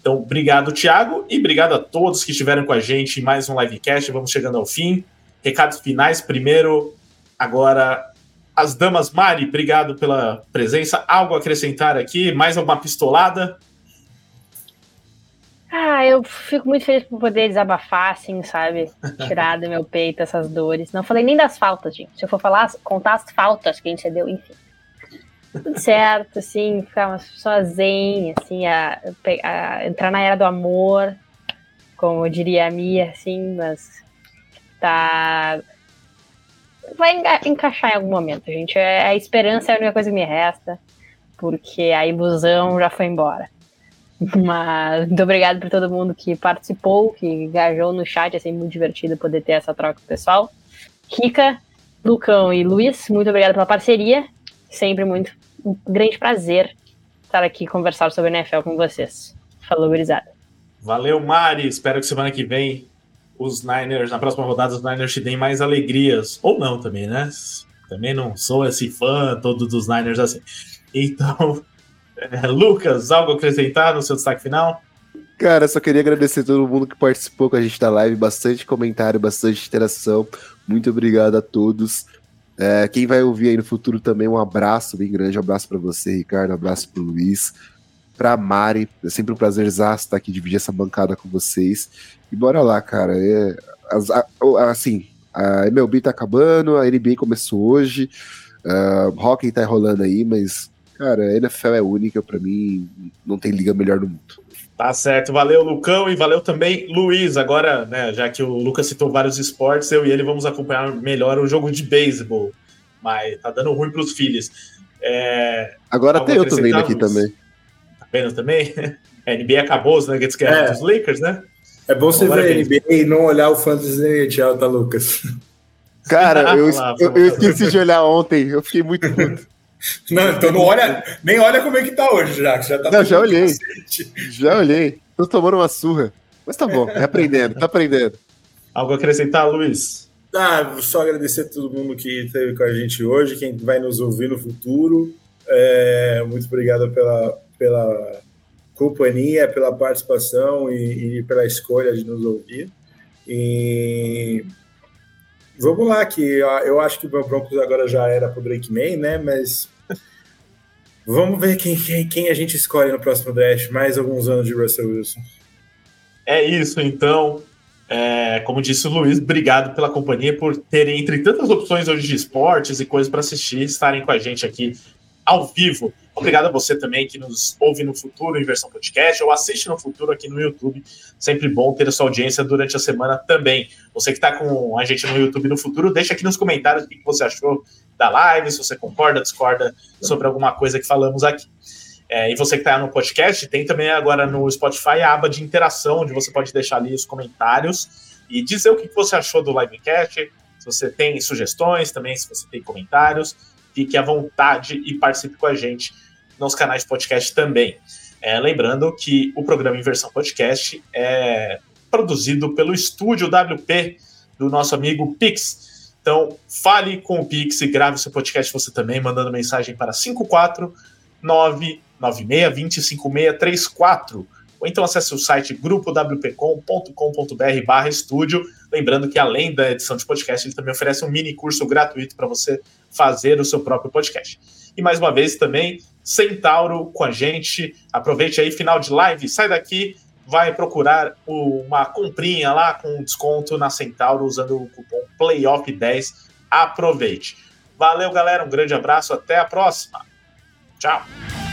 Então, obrigado, Thiago, e obrigado a todos que estiveram com a gente em mais um livecast. Vamos chegando ao fim. Recados finais primeiro. Agora, as damas Mari, obrigado pela presença. Algo a acrescentar aqui? Mais alguma pistolada? Ah, eu fico muito feliz por poder desabafar, assim, sabe? Tirar do meu peito essas dores. Não falei nem das faltas, gente. Se eu for falar, contar as faltas que a gente deu, enfim. Tudo certo, assim, ficar uma pessoa zen, assim, a, a, entrar na era do amor, como diria a Mia, assim, mas tá. Vai enga encaixar em algum momento, gente. É, a esperança é a única coisa que me resta, porque a ilusão já foi embora. Mas muito obrigado por todo mundo que participou, que engajou no chat, é sempre muito divertido poder ter essa troca com o pessoal. Kika, Lucão e Luiz, muito obrigado pela parceria. Sempre muito um grande prazer estar aqui conversar sobre NFL com vocês. Falou, gurizada. Valeu, Mari. Espero que semana que vem os Niners, na próxima rodada, os Niners te deem mais alegrias. Ou não também, né? Também não sou esse fã todo dos Niners assim. Então, é, Lucas, algo a acrescentar no seu destaque final? Cara, só queria agradecer a todo mundo que participou com a gente da live, bastante comentário, bastante interação. Muito obrigado a todos. É, quem vai ouvir aí no futuro também, um abraço bem grande, um abraço para você, Ricardo, um abraço para Luiz, para Mari. É sempre um prazer estar aqui dividir essa bancada com vocês. E bora lá, cara. É, as, a, assim, a MLB tá acabando, a NBA começou hoje, uh, hockey tá rolando aí, mas Cara, a NFL é única, para mim, não tem liga melhor do mundo. Tá certo, valeu Lucão e valeu também Luiz. Agora, né, já que o Lucas citou vários esportes, eu e ele vamos acompanhar melhor o jogo de beisebol. Mas tá dando ruim pros filhos. É... Agora tem eu também aqui também. Tá vendo também? A NBA acabou, os Nuggets que é. dos Lakers, né? É bom você Agora ver a NBA e não olhar o Fantasy NHL, tá, Lucas? Cara, eu, eu, eu esqueci de olhar ontem, eu fiquei muito puto. Não, então não olha, nem olha como é que tá hoje, já. já tá não, já olhei. Já olhei. Tô tomando uma surra. Mas tá bom, é aprendendo, tá aprendendo. Algo a acrescentar, Luiz? Ah, só agradecer a todo mundo que esteve com a gente hoje, quem vai nos ouvir no futuro. É, muito obrigado pela, pela companhia, pela participação e, e pela escolha de nos ouvir. E vamos lá, que eu acho que o Broncos agora já era pro Drake May, né? Mas vamos ver quem, quem, quem, a gente escolhe no próximo draft. Mais alguns anos de Russell Wilson. É isso, então. É, como disse o Luiz, obrigado pela companhia, por terem, entre tantas opções hoje de esportes e coisas para assistir, estarem com a gente aqui ao vivo. Obrigado a você também que nos ouve no futuro em versão podcast ou assiste no futuro aqui no YouTube. Sempre bom ter a sua audiência durante a semana também. Você que está com a gente no YouTube no futuro, deixa aqui nos comentários o que você achou da live, se você concorda, discorda sobre alguma coisa que falamos aqui. É, e você que está no podcast, tem também agora no Spotify a aba de interação, onde você pode deixar ali os comentários e dizer o que você achou do livecast. Se você tem sugestões também, se você tem comentários fique à vontade e participe com a gente nos canais de podcast também. É, lembrando que o programa em versão podcast é produzido pelo estúdio WP do nosso amigo Pix. Então, fale com o Pix e grave seu podcast você também, mandando mensagem para 54996205634 ou então acesse o site grupowpcom.com.br barra estúdio. Lembrando que além da edição de podcast, ele também oferece um mini curso gratuito para você fazer o seu próprio podcast. E mais uma vez também, Centauro com a gente. Aproveite aí, final de live, sai daqui, vai procurar uma comprinha lá com desconto na Centauro usando o cupom PLAYOFF10. Aproveite. Valeu, galera. Um grande abraço. Até a próxima. Tchau.